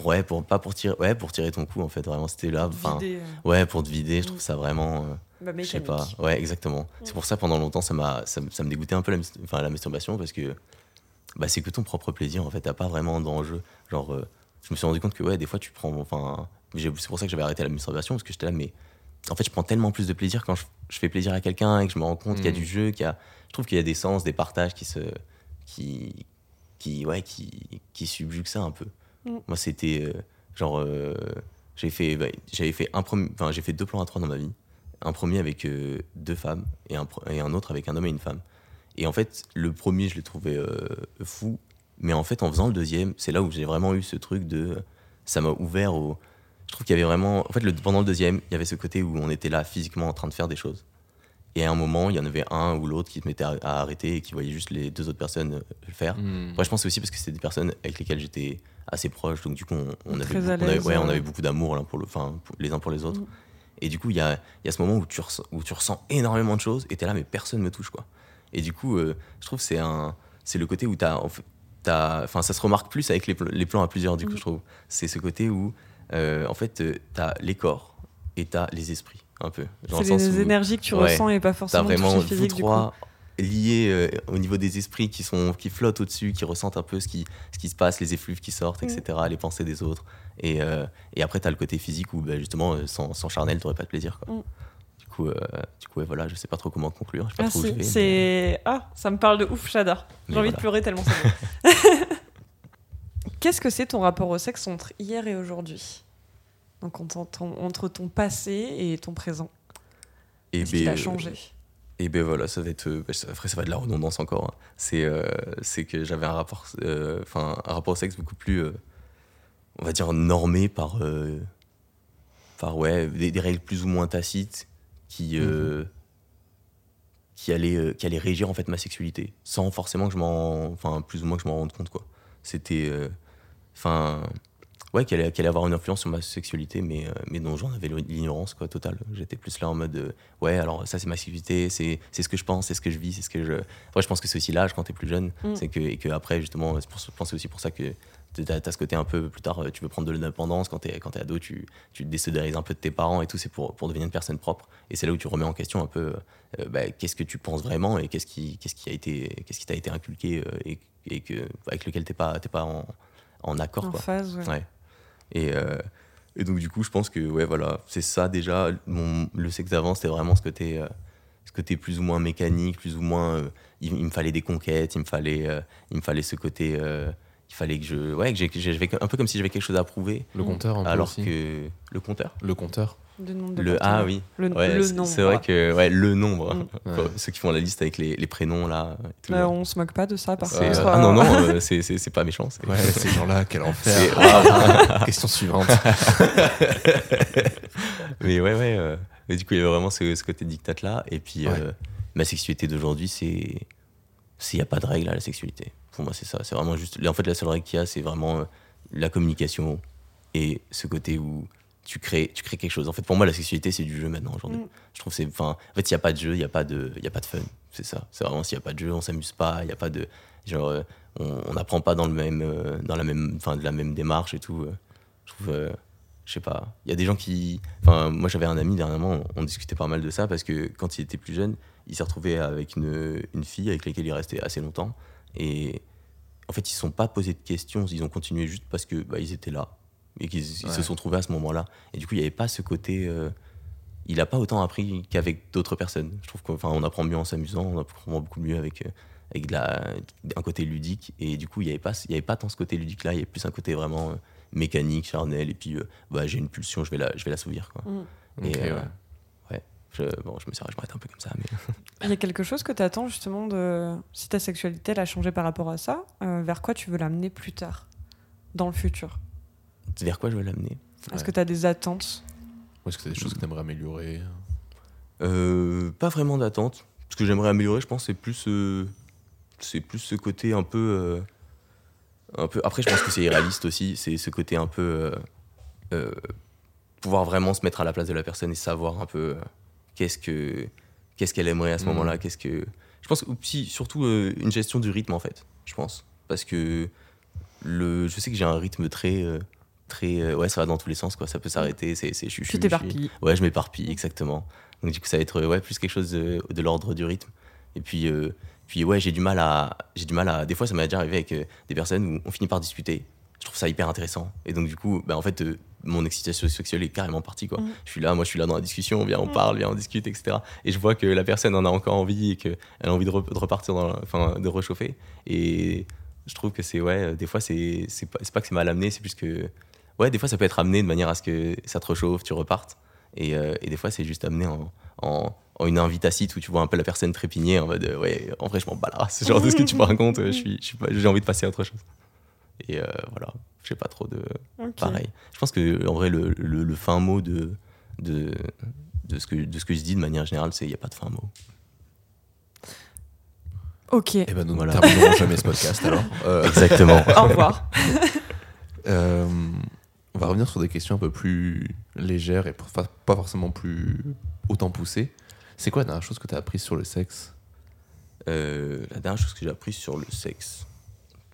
ouais, pour, pas pour tirer, ouais, pour tirer ton coup, en fait. Vraiment, t'es là. enfin, Vider, euh, Ouais, pour te vider, je trouve Mm. ça vraiment. euh, bah, je sais pas. Ouais, exactement. Mm. C'est pour ça, pendant longtemps, ça, m'a, ça, me- ça me dégoûtait un peu la, enfin, la masturbation parce que bah, c'est que ton propre plaisir, en fait. T'as pas vraiment d'enjeu. Genre, euh, je me suis rendu compte que, ouais, des fois, tu prends. Enfin, c'est pour ça que j'avais arrêté la masturbation parce que j'étais là, mais en fait, je prends tellement plus de plaisir quand je, je fais plaisir à quelqu'un et que je me rends compte qu'il y a Mm. du jeu, qu'il y a. Je trouve qu'il y a des sens, des partages qui se. qui. qui, ouais, qui, qui subjuguent ça un peu. Mm. Moi, c'était. euh, genre. euh, j'ai fait, bah, j'avais fait un premier, enfin, j'ai fait deux plans à trois dans ma vie. Un premier avec euh, deux femmes et un, et un autre avec un homme et une femme. Et en fait, le premier, je l'ai trouvé euh, fou. Mais en fait, en faisant le deuxième, c'est là où j'ai vraiment eu ce truc de. Ça m'a ouvert au. Je trouve qu'il y avait vraiment. En fait, le, pendant le deuxième, il y avait ce côté où on était là physiquement en train de faire des choses. Et à un moment, il y en avait un ou l'autre qui se mettait à, arrêter et qui voyait juste les deux autres personnes le faire. Hmm. Après, je pense aussi parce que c'était des personnes avec lesquelles j'étais assez proche, donc du coup, on, on avait, beaucoup, on avait- ouais, on avait beaucoup d'amour l'un pour le, pour- les uns pour les autres. Mm. Et du coup, il y a, y a ce moment où tu, ressens, où tu ressens énormément de choses et t'es là, mais personne me touche, quoi. Et du coup, euh, je trouve que c'est un, c'est le côté où t'as, t'as- enfin, ça se remarque plus avec les, pl- les plans à plusieurs, du coup, Mm. je trouve. C'est ce côté où, euh, en fait, euh, t'as les corps et t'as les esprits, un peu. C'est les énergies que tu ouais, ressens et pas T'as forcément vraiment toucher vous trois liés euh, au niveau des esprits qui, sont, qui flottent au-dessus, qui ressentent un peu ce qui, ce qui se passe, les effluves qui sortent, Mm. etc., les pensées des autres. Et, euh, et après, t'as le côté physique où, bah, justement, euh, sans, sans charnel, t'aurais pas de plaisir. Quoi. Mm. Du coup, euh, du coup ouais, voilà, je sais pas trop comment conclure. Je sais pas Ah, trop où je c'est- vais. mais- c'est ah, ça me parle de ouf, j'adore. J'ai envie de pleurer tellement bon. Qu'est-ce que c'est ton rapport au sexe entre hier et aujourd'hui? Donc entre ton, entre ton passé et ton présent? Et Qu'est-ce qui ben, a euh, changé? Et ben voilà, ça va être. euh, bah, après, ça va être de la redondance encore. hein. C'est euh, c'est que j'avais un rapport, euh, un rapport au sexe beaucoup plus, euh, on va dire, normé par, par ouais, des, des règles plus ou moins tacites qui, euh, qui, allaient, qui allaient régir en fait ma sexualité, sans forcément que je m'en, enfin, plus ou moins que je m'en rende compte quoi. C'était, enfin, ouais, qu'elle allait, avoir une influence sur ma sexualité, mais, euh, mais dont j'en avais l'ignorance quoi totale. J'étais plus là en mode. euh, ouais, alors ça c'est ma sexualité, c'est c'est ce que je pense, c'est ce que je vis, c'est ce que je. Après, je pense que c'est aussi l'âge quand t'es plus jeune, Mm. c'est que et que après justement, c'est pour- je pense que aussi pour ça que t'as as ce côté un peu plus tard, euh, tu veux prendre de l'indépendance quand t'es quand t'es ado, tu tu te désolidarises un peu de tes parents et tout, c'est pour pour devenir une personne propre. Et c'est là où tu remets en question un peu, euh, bah, qu'est-ce que tu penses vraiment et qu'est-ce qui qu'est-ce qui a été qu'est-ce qui t'a été inculqué et, et que avec lequel t'es pas t'es pas en, en accord En quoi. phase, ouais. Ouais. Et, euh, et donc, du coup, je pense que, ouais, voilà, c'est ça déjà. Le sexe d'avant, c'était vraiment ce côté, euh, ce côté plus ou moins mécanique, plus ou moins. euh, il, il me fallait des conquêtes, il me fallait, euh, il me fallait ce côté. Il fallait que je. Ouais, que j'avais un peu comme si j'avais quelque chose à prouver. Le compteur, un peu Alors aussi. que. Le compteur? Le compteur. Le nombre de Le. Ah oui. Le, Ouais, le c'est- nombre. C'est vrai que. Ouais, le nombre. Mm. Ouais. Ceux qui font la liste avec les, les prénoms là. tout. Euh, on se moque pas de ça, par contre. Ah non, non, euh, c'est pas méchant. c'est- Ouais, ces gens-là, quel enfer. Question suivante. Mais ouais, ouais. euh, et du coup, il y avait vraiment ce, ce côté dictat là. Et puis, Ouais. euh, ma sexualité d'aujourd'hui, c'est. S'il n'y a pas de règle à la sexualité. Pour moi, c'est ça. C'est vraiment juste. En fait, la seule règle qu'il y a, c'est vraiment euh, la communication et ce côté où tu crées, tu crées quelque chose. En fait, pour moi, la sexualité, c'est du jeu maintenant aujourd'hui. Mm. Je trouve c'est. Enfin, en fait, s'il n'y a pas de jeu, il n'y a, pas de- il y a pas de fun. C'est ça. C'est vraiment s'il n'y a pas de jeu, on s'amuse pas. Il n'y a pas de. Genre, euh, on n'apprend pas dans, le même, euh, dans la, même, enfin, de la même démarche et tout. Je trouve. euh, je sais pas. Il y a des gens qui. Enfin, moi, j'avais un ami dernièrement, on discutait pas mal de ça parce que quand il était plus jeune, il s'est retrouvé avec une, une fille avec laquelle il restait assez longtemps. Et en fait, ils ne se sont pas posé de questions, ils ont continué juste parce que bah, ils étaient là et qu'ils Ouais. se sont trouvés à ce moment-là. Et du coup, il n'y avait pas ce côté. euh, il n'a pas autant appris qu'avec d'autres personnes. Je trouve qu'on on apprend mieux en s'amusant, on apprend beaucoup mieux avec, euh, avec de la, un côté ludique. Et du coup, il n'y avait, pas- il y avait pas tant ce côté ludique-là, il y avait plus un côté vraiment euh, mécanique, charnel. Et puis, euh, bah, j'ai une pulsion, je vais la, je vais la souvenir. Quoi. Mm. Et, Ok, ouais. Je, bon, je me suis je m'arrête un peu comme ça. Mais... Il y a quelque chose que tu attends justement de. Si ta sexualité elle a changé par rapport à ça, euh, vers quoi tu veux l'amener plus tard, dans le futur? Vers quoi je veux l'amener? Est-ce Ouais. que tu as des attentes? Ou est-ce que t'as des choses que t'aimerais améliorer? Euh, Pas vraiment d'attente. Ce que j'aimerais améliorer, je pense, c'est plus, euh, c'est plus ce côté un peu, euh, un peu. Après, je pense que c'est irréaliste aussi. C'est ce côté un peu euh, euh, pouvoir vraiment se mettre à la place de la personne et savoir un peu euh, qu'est-ce que qu'est-ce qu'elle aimerait à ce Mhm. moment-là. Qu'est-ce que je pense aussi surtout euh, une gestion du rythme en fait. Je pense parce que le, je sais que j'ai un rythme très euh, très euh, ouais ça va dans tous les sens quoi. Ça peut s'arrêter. C'est c'est je suis- t'éparpilles. Ouais, je m'éparpille, exactement. Donc, du coup, ça va être ouais, plus quelque chose de, de l'ordre du rythme. Et puis, euh, puis ouais, j'ai du mal à. J'ai du mal à. Des fois, ça m'est déjà arrivé avec euh, des personnes où on finit par discuter. Je trouve ça hyper intéressant. Et donc, du coup, bah, en fait, euh, mon excitation sexuelle est carrément partie. Quoi. Mhm. Je suis là, moi, je suis là dans la discussion, viens, on Mhm. parle, viens, on discute, etc. Et je vois que la personne en a encore envie et qu'elle a envie de, re- de repartir, dans la- enfin, de réchauffer. Et je trouve que c'est, ouais, des fois, c'est pas, pas que c'est mal amené, c'est plus que. Ouais, des fois, ça peut être amené de manière à ce que ça te réchauffe, tu repartes. Et, euh, et des fois, c'est juste amené en, en, une invite tacite où tu vois un peu la personne trépigner en mode ouais, en vrai, je m'en bats la race. Genre de ce que tu me racontes, je suis, j'ai envie de passer à autre chose. Et euh, voilà, je sais pas trop de. Pareil. Je pense que en vrai, le, le, le fin mot de, de, de, ce que, de ce que je dis de manière générale, c'est il n'y a pas de fin mot. Ok. Eh ben, nous Voilà. ne terminerons jamais ce podcast alors. Euh, Exactement. Au revoir. euh, on va revenir sur des questions un peu plus légères et pas forcément plus autant poussées. C'est quoi la dernière chose que tu as apprise sur le sexe? Euh, la dernière chose que j'ai appris sur le sexe,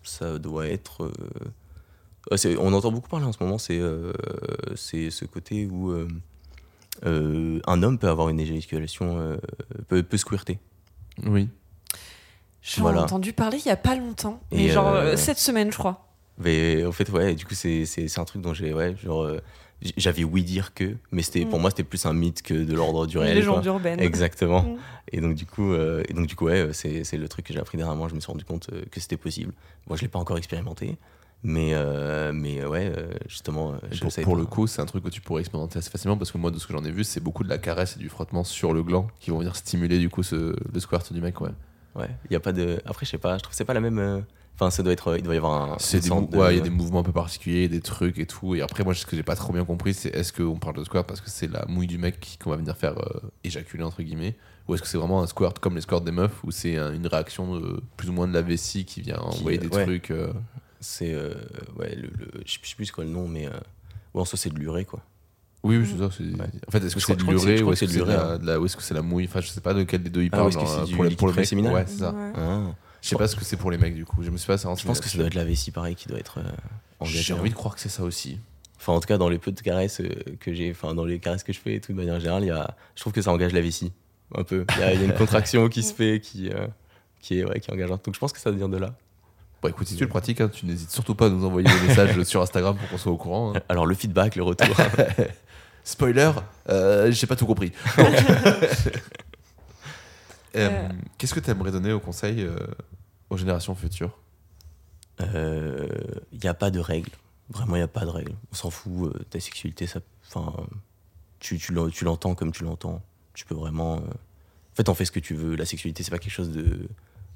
ça doit être. euh, c'est- on entend beaucoup parler en ce moment, c'est euh, c'est ce côté où euh, euh, un homme peut avoir une éjaculation, euh, peut, peut squirter. Oui. J'en Voilà. ai entendu parler il y a pas longtemps. Et Et genre euh, cette semaine, je crois. Mais en fait, ouais, du coup, c'est c'est- c'est un truc dont j'ai. Ouais, genre. euh, J'avais oui dire que, mais c'était pour Mm. moi, c'était plus un mythe que de l'ordre du réel. légende urbaine. Exactement. Mm. Et donc du coup, euh, et donc du coup, ouais, c'est c'est le truc que j'ai appris dernièrement. Je me suis rendu compte euh, que c'était possible. Moi, je l'ai pas encore expérimenté, mais euh, mais euh, ouais, justement, je pour, pour le coup, c'est un truc que tu pourrais expérimenter assez facilement parce que moi, de ce que j'en ai vu, c'est beaucoup de la caresse et du frottement sur le gland qui vont venir stimuler du coup ce, le squirt du mec. Ouais. Ouais, il y a pas de. Après, je sais pas. Je trouve que c'est pas la même. Euh, Enfin, ça doit être. Il doit y avoir un. C'est des, sorte mou- de- ouais, il y a des mouvements un peu particuliers, des trucs et tout. Et après, moi, ce que j'ai pas trop bien compris, c'est est-ce qu'on parle de squirt parce que c'est la mouille du mec qu'on va venir faire euh, éjaculer, entre guillemets, ou est-ce que c'est vraiment un squirt comme les squirts des meufs, où c'est un- une réaction de, plus ou moins de la vessie qui vient Qui, envoyer euh, des ouais. trucs. euh, C'est euh, ouais, le, le- je sais plus quoi le nom, mais euh, ouais, en soi, c'est de l'urée quoi. Oui, oui, c'est ça. c'est- Ouais. En fait, est-ce que Je c'est de l'urée ou est-ce que c'est de la, de la- ou est-ce que c'est la mouille Enfin, je sais pas de quel des deux il Ah, parle. ou est-ce que genre, c'est euh, du pour, le- pour mec. Ouais, c'est ça. Ah. Je sais pas ce que c'est pour les mecs du coup. Je me suis pas Je pense que ça doit être la vessie pareil qui doit être euh, engagée. J'ai hein. envie de croire que c'est ça aussi. Enfin, en tout cas, dans les peu de caresses euh, que j'ai, enfin, dans les caresses que je fais et tout, de manière générale, y a, je trouve que ça engage la vessie. Un peu. Il y a, il y a une contraction qui se fait, qui, euh, qui est, ouais, qui est engageante. Donc, je pense que ça vient de là. Bon, écoute, si tu le pratiques, hein, tu n'hésites surtout pas à nous envoyer des messages sur Instagram pour qu'on soit au courant. hein. Alors, le feedback, le retour. Spoiler, euh, j'ai pas tout compris. Euh, Euh. Qu'est-ce que tu aimerais donner au conseil euh, aux générations futures? Il n'y a pas de règles. Vraiment, il n'y a pas de règles. On s'en fout. euh, ta sexualité, ça, enfin, tu, tu l'en- tu l'entends comme tu l'entends. Tu peux vraiment. euh, En fait, on fait ce que tu veux. La sexualité, c'est pas quelque chose de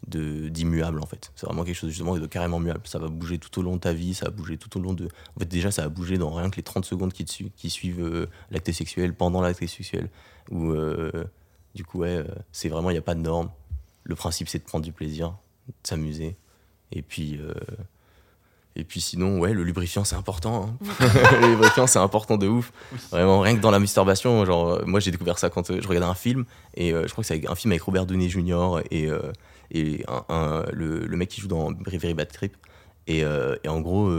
de- d'immuable en fait. C'est vraiment quelque chose justement de carrément muable. Ça va bouger tout au long de ta vie, ça va bouger tout au long de... En fait déjà ça va bouger dans rien que les 30 secondes qui, te su- qui suivent euh, l'acte sexuel, pendant l'acte sexuel. Ou du coup ouais, euh, c'est vraiment, il n'y a pas de normes. Le principe c'est de prendre du plaisir, de s'amuser. Et puis... euh, et puis sinon, ouais, le lubrifiant, c'est important. hein. le lubrifiant, c'est important de ouf. Vraiment, rien que dans la masturbation. Genre, euh, moi, j'ai découvert ça quand je regardais un film. Et euh, je crois que c'est un film avec Robert Downey Jr. et, euh, et un- un- le, le mec qui joue dans Very Bad Trip. Et, et en gros,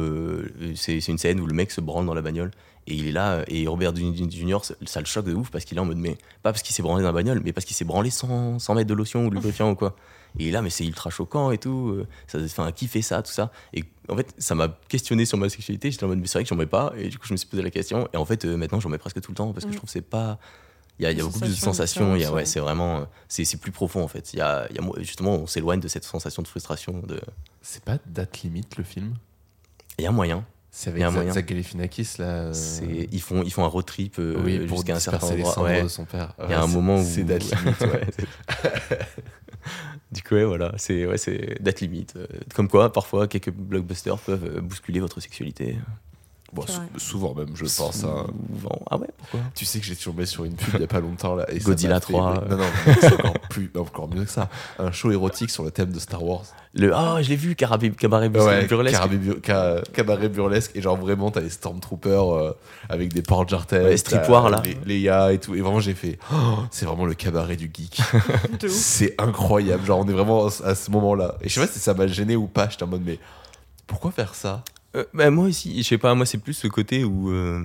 c'est une scène où le mec se branle dans la bagnole. Et il est là, et Robert Downey Jr., ça, le choque de ouf parce qu'il est en mode, mais pas parce qu'il s'est branlé dans la bagnole, mais parce qu'il s'est branlé sans, sans mettre de lotion ou de lubrifiant ou quoi. Et il est là, mais c'est ultra choquant et tout. euh, Ça, enfin, qui fait ça, tout ça Et en fait, ça m'a questionné sur ma sexualité. J'étais en mode, mais c'est vrai que j'en mets pas. Et du coup, je me suis posé la question. Et en fait, euh, maintenant, j'en mets presque tout le temps parce que Mm. je trouve que c'est pas. Il y a, y beaucoup plus de sensations y a, ouais, ouais. c'est vraiment. euh, C'est c'est plus profond en fait. Il y a, il y a justement, on s'éloigne de cette sensation de frustration. De... C'est pas date limite le film? Il y a un moyen. C'est a un avec. Zach Galifianakis là. euh, C'est- Ils, font, ils font un road trip euh, oui, jusqu'à un certain endroit. Ouais. de son père. Il y a un c'est- moment où. C'est date limite, c'est- du coup, ouais, voilà, c'est ouais, c'est date limite. Euh, Comme quoi, parfois, quelques blockbusters peuvent euh, bousculer votre sexualité. Bon, sou- souvent même, je pense. hein. Souvent. Ah ouais, pourquoi? Tu sais que j'ai tombé sur une pub il y a pas longtemps là. Et Godzilla m'a fait- 3, Non, non, c'est encore, plus, encore mieux que ça. Un show érotique sur le thème de Star Wars. Le ah, je l'ai vu, Carabé, Cabaret Ouais, Burlesque. cabaret, bu- ca- cabaret burlesque. Et genre vraiment, t'as les Stormtroopers euh, avec des portes jartelles. Ouais, Streetwear, là. Les, Leia et tout. Et vraiment, j'ai fait. oh, c'est vraiment le cabaret du geek. C'est incroyable. Genre, on est vraiment à ce moment-là. Et je sais pas si ça m'a gêné ou pas. J'étais en mode, mais pourquoi faire ça? Euh, bah, moi aussi, je sais pas, moi c'est plus ce côté où. euh,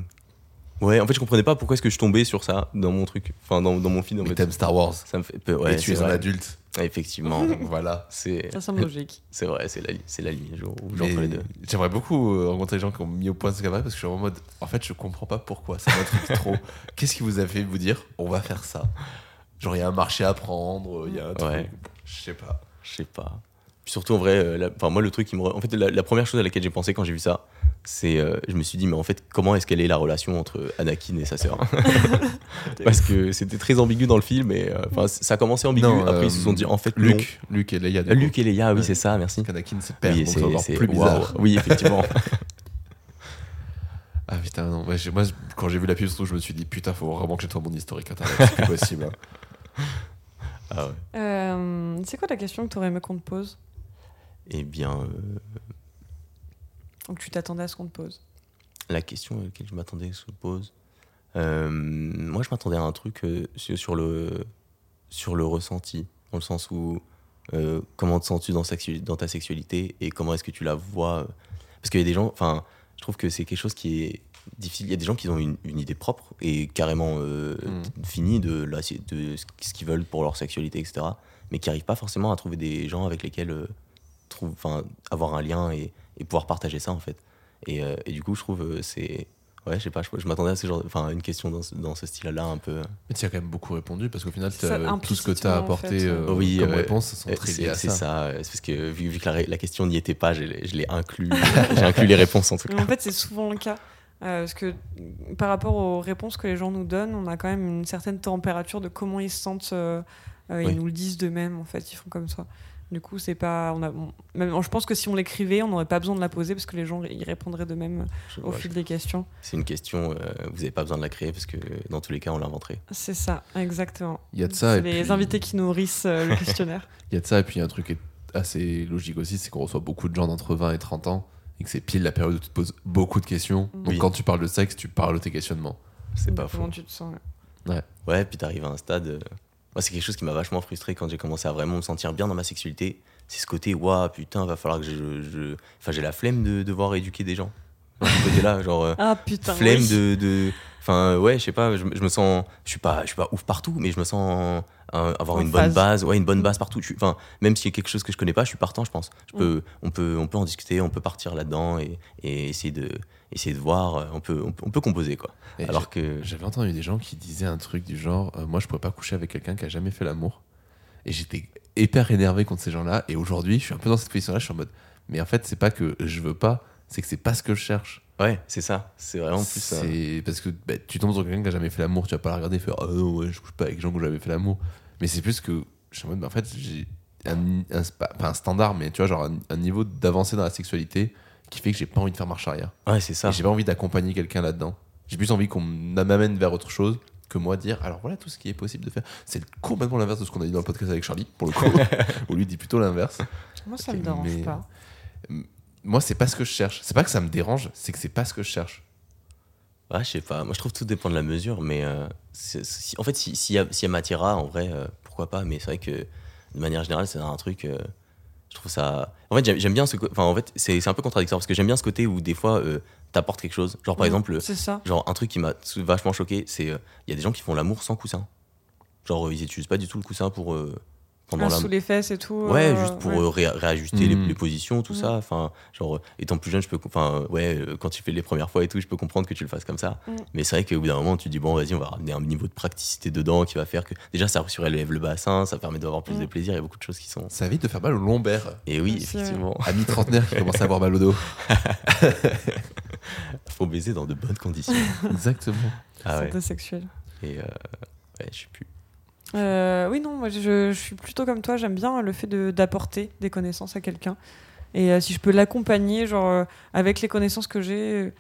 Ouais, en fait, je comprenais pas pourquoi est-ce que je tombais sur ça dans mon truc, enfin dans, dans mon film. En Mais fait. t'aimes Star Wars. Ça me fait peur. Ouais, et tu c'est es un vrai. adulte. Effectivement, Donc voilà. c'est Ça semble logique. c'est vrai, c'est la, c'est la ligne où Mais j'entre les deux. J'aimerais beaucoup euh, rencontrer des gens qui ont mis au point ce cabaret parce que je suis en mode. En fait, je comprends pas pourquoi. Ça m'intrigue trop. Qu'est-ce qui vous a fait vous dire? On va faire ça Genre, il y a un marché à prendre, il y a un truc. Ouais. Je sais pas. Je sais pas. Puis surtout en vrai, euh, la- enfin moi le truc qui me, en fait la, la première chose à laquelle j'ai pensé quand j'ai vu ça, c'est, euh, je me suis dit mais en fait comment est-ce qu'elle est la relation entre Anakin et sa sœur? Parce que c'était très ambigu dans le film et euh, enfin ça a commencé ambigu. Non, après euh, ils se sont dit en fait Luc, Luc et Leia. Euh, Luc et Leia, oui Ouais. c'est ça, merci. Anakin, c'est père. Oui, c'est encore c'est- plus bizarre. Oui effectivement. Ah putain, non. ouais, j'ai- moi, quand j'ai vu la pub, surtout, je me suis dit putain, faut vraiment que j'ai toi mon historique internet. C'est plus possible. hein. ah ouais. Euh, c'est quoi la question que tu aurais aimé qu'on te pose? Eh bien euh, Donc tu t'attendais à ce qu'on te pose la question à laquelle je m'attendais se pose. Euh, moi, je m'attendais à un truc euh, sur, le, sur le ressenti, dans le sens où euh, comment te sens-tu dans, sexu- dans ta sexualité et comment est-ce que tu la vois Parce qu'il y a des gens, enfin, je trouve que c'est quelque chose qui est difficile. Il y a des gens qui ont une, une idée propre et carrément euh, Mm. finie de, ce qu'ils veulent pour leur sexualité, etc. Mais qui n'arrivent pas forcément à trouver des gens avec lesquels euh, trouve, enfin, avoir un lien et, et pouvoir partager ça en fait. Et, euh, et du coup, je trouve euh, c'est ouais, je sais pas, je, je m'attendais à ce genre, enfin, une question dans ce, dans ce style-là un peu. Mais tu as quand même beaucoup répondu parce qu'au final, ça, t'as- tout ce que tu as implicitement, en apporté fait, euh, euh. Oui, comme euh, réponse sont Euh, très liées à c'est ça. ça, euh, c'est parce que vu, vu que la, question n'y était pas, je l'ai je l'ai inclus, j'ai inclus les réponses en tout Mais cas. En fait, c'est souvent le cas. Euh, parce que par rapport aux réponses que les gens nous donnent, on a quand même une certaine température de comment ils se sentent. euh, euh, Oui. Ils nous le disent d'eux-mêmes, en fait, ils font comme ça. Du coup, c'est pas. On a, on- même, je pense que si on l'écrivait, on n'aurait pas besoin de la poser parce que les gens y répondraient d'eux-mêmes Je- au fil des questions. C'est une question, euh, vous n'avez pas besoin de la créer parce que dans tous les cas, on l'inventerait. C'est ça, exactement. Il y a de ça. Et les puis- invités qui nourrissent euh, le questionnaire. Il y a de ça, et puis il y a un truc qui est assez logique aussi, c'est qu'on reçoit beaucoup de gens d'entre 20 et 30 ans, et que c'est pile la période où tu te poses beaucoup de questions. Mm. Donc Oui. quand tu parles de sexe, tu parles de tes questionnements. C'est De pas faux. Comment tu te sens ouais. Ouais, puis t'arrives à un stade. euh, Moi, c'est quelque chose qui m'a vachement frustré quand j'ai commencé à vraiment me sentir bien dans ma sexualité. C'est ce côté, waouh, putain, va falloir que je. je- Enfin, j'ai la flemme de devoir éduquer des gens. Ce côté-là, genre. euh, Ah putain. flemme oui. de, de- Enfin, ouais, je sais pas, je, me- je me sens. Je suis pas, je suis pas ouf partout, mais je me sens avoir En une bonne base. Ouais, une bonne base partout. Enfin, même s'il y a quelque chose que je connais pas, je suis partant, je pense. Je Mm. peux, on, peut, on peut en discuter, on peut partir là-dedans et, et essayer, de, essayer de voir. euh, On peut, on peut, on peut composer, quoi. Et Alors que. J'avais entendu des gens qui disaient un truc du genre euh, Moi, je pourrais pas coucher avec quelqu'un qui a jamais fait l'amour. Et j'étais hyper énervé contre ces gens-là. Et aujourd'hui, je suis un peu dans cette position-là. Je suis en mode Mais en fait, c'est pas que je veux pas, c'est que c'est pas ce que je cherche. Ouais, c'est ça. C'est vraiment plus ça. C'est parce que bah, tu tombes sur quelqu'un qui a jamais fait l'amour, tu vas pas la regarder et faire oh non, ouais, je couche pas avec des gens qui ont jamais fait l'amour. Mais c'est plus que je suis en mode, bah, en fait, j'ai un, un, pas un standard, mais tu vois, genre un, un niveau d'avancée dans la sexualité qui fait que j'ai pas envie de faire marche arrière. Ouais, c'est ça. Et j'ai pas envie d'accompagner quelqu'un là-dedans. J'ai plus envie qu'on m'amène vers autre chose que moi dire alors voilà tout ce qui est possible de faire. C'est complètement l'inverse de ce qu'on a dit dans le podcast avec Charlie, pour le coup, où lui dit plutôt l'inverse. Moi, ça Ok, me dérange mais- pas. Moi, c'est pas ce que je cherche. C'est pas que ça me dérange, c'est que c'est pas ce que je cherche. Ouais, je sais pas. Moi, je trouve que tout dépend de la mesure, mais euh, c'est- si- en fait, si- s'il y, a- s'il y a matière à, en vrai, euh, pourquoi pas. Mais c'est vrai que de manière générale, c'est un truc. euh, je trouve ça. En fait, j'aime- j'aime bien ce. Enfin, en fait, c'est c'est un peu contradictoire parce que j'aime bien ce côté où des fois, euh, t'apportes quelque chose. Genre, par Mm, exemple, C'est ça. genre un truc qui m'a vachement choqué, c'est euh, il y a des gens qui font l'amour sans coussin. Genre, ils utilisent pas du tout le coussin pour euh, pendant Ah, la. sous les fesses et tout. Ouais, euh, juste pour ouais. euh, ré- réajuster les, Mm. les positions, tout Mm. ça. Enfin, genre, euh, étant plus jeune, je peux. Enfin, ouais, quand tu fais les premières fois et tout, je peux comprendre que tu le fasses comme ça. Mm. Mais c'est vrai qu'au bout d'un moment, tu te dis, bon, vas-y, on va ramener un niveau de praticité dedans qui va faire que. Déjà, ça surélève le bassin, ça permet d'avoir plus de plaisir. Il y a beaucoup de choses qui sont. Ça évite de faire mal au lombaire. Et oui, Aussi, ouais. effectivement, Ami trentenaire qui commence à avoir mal au dos. faut baiser dans de bonnes conditions. Exactement. ah ouais. Santé sexuelle. Et euh, ouais, je sais plus. Euh, oui, non, moi je, je suis plutôt comme toi, j'aime bien le fait de- d'apporter des connaissances à quelqu'un. Et euh, si je peux l'accompagner, genre euh, avec les connaissances que j'ai,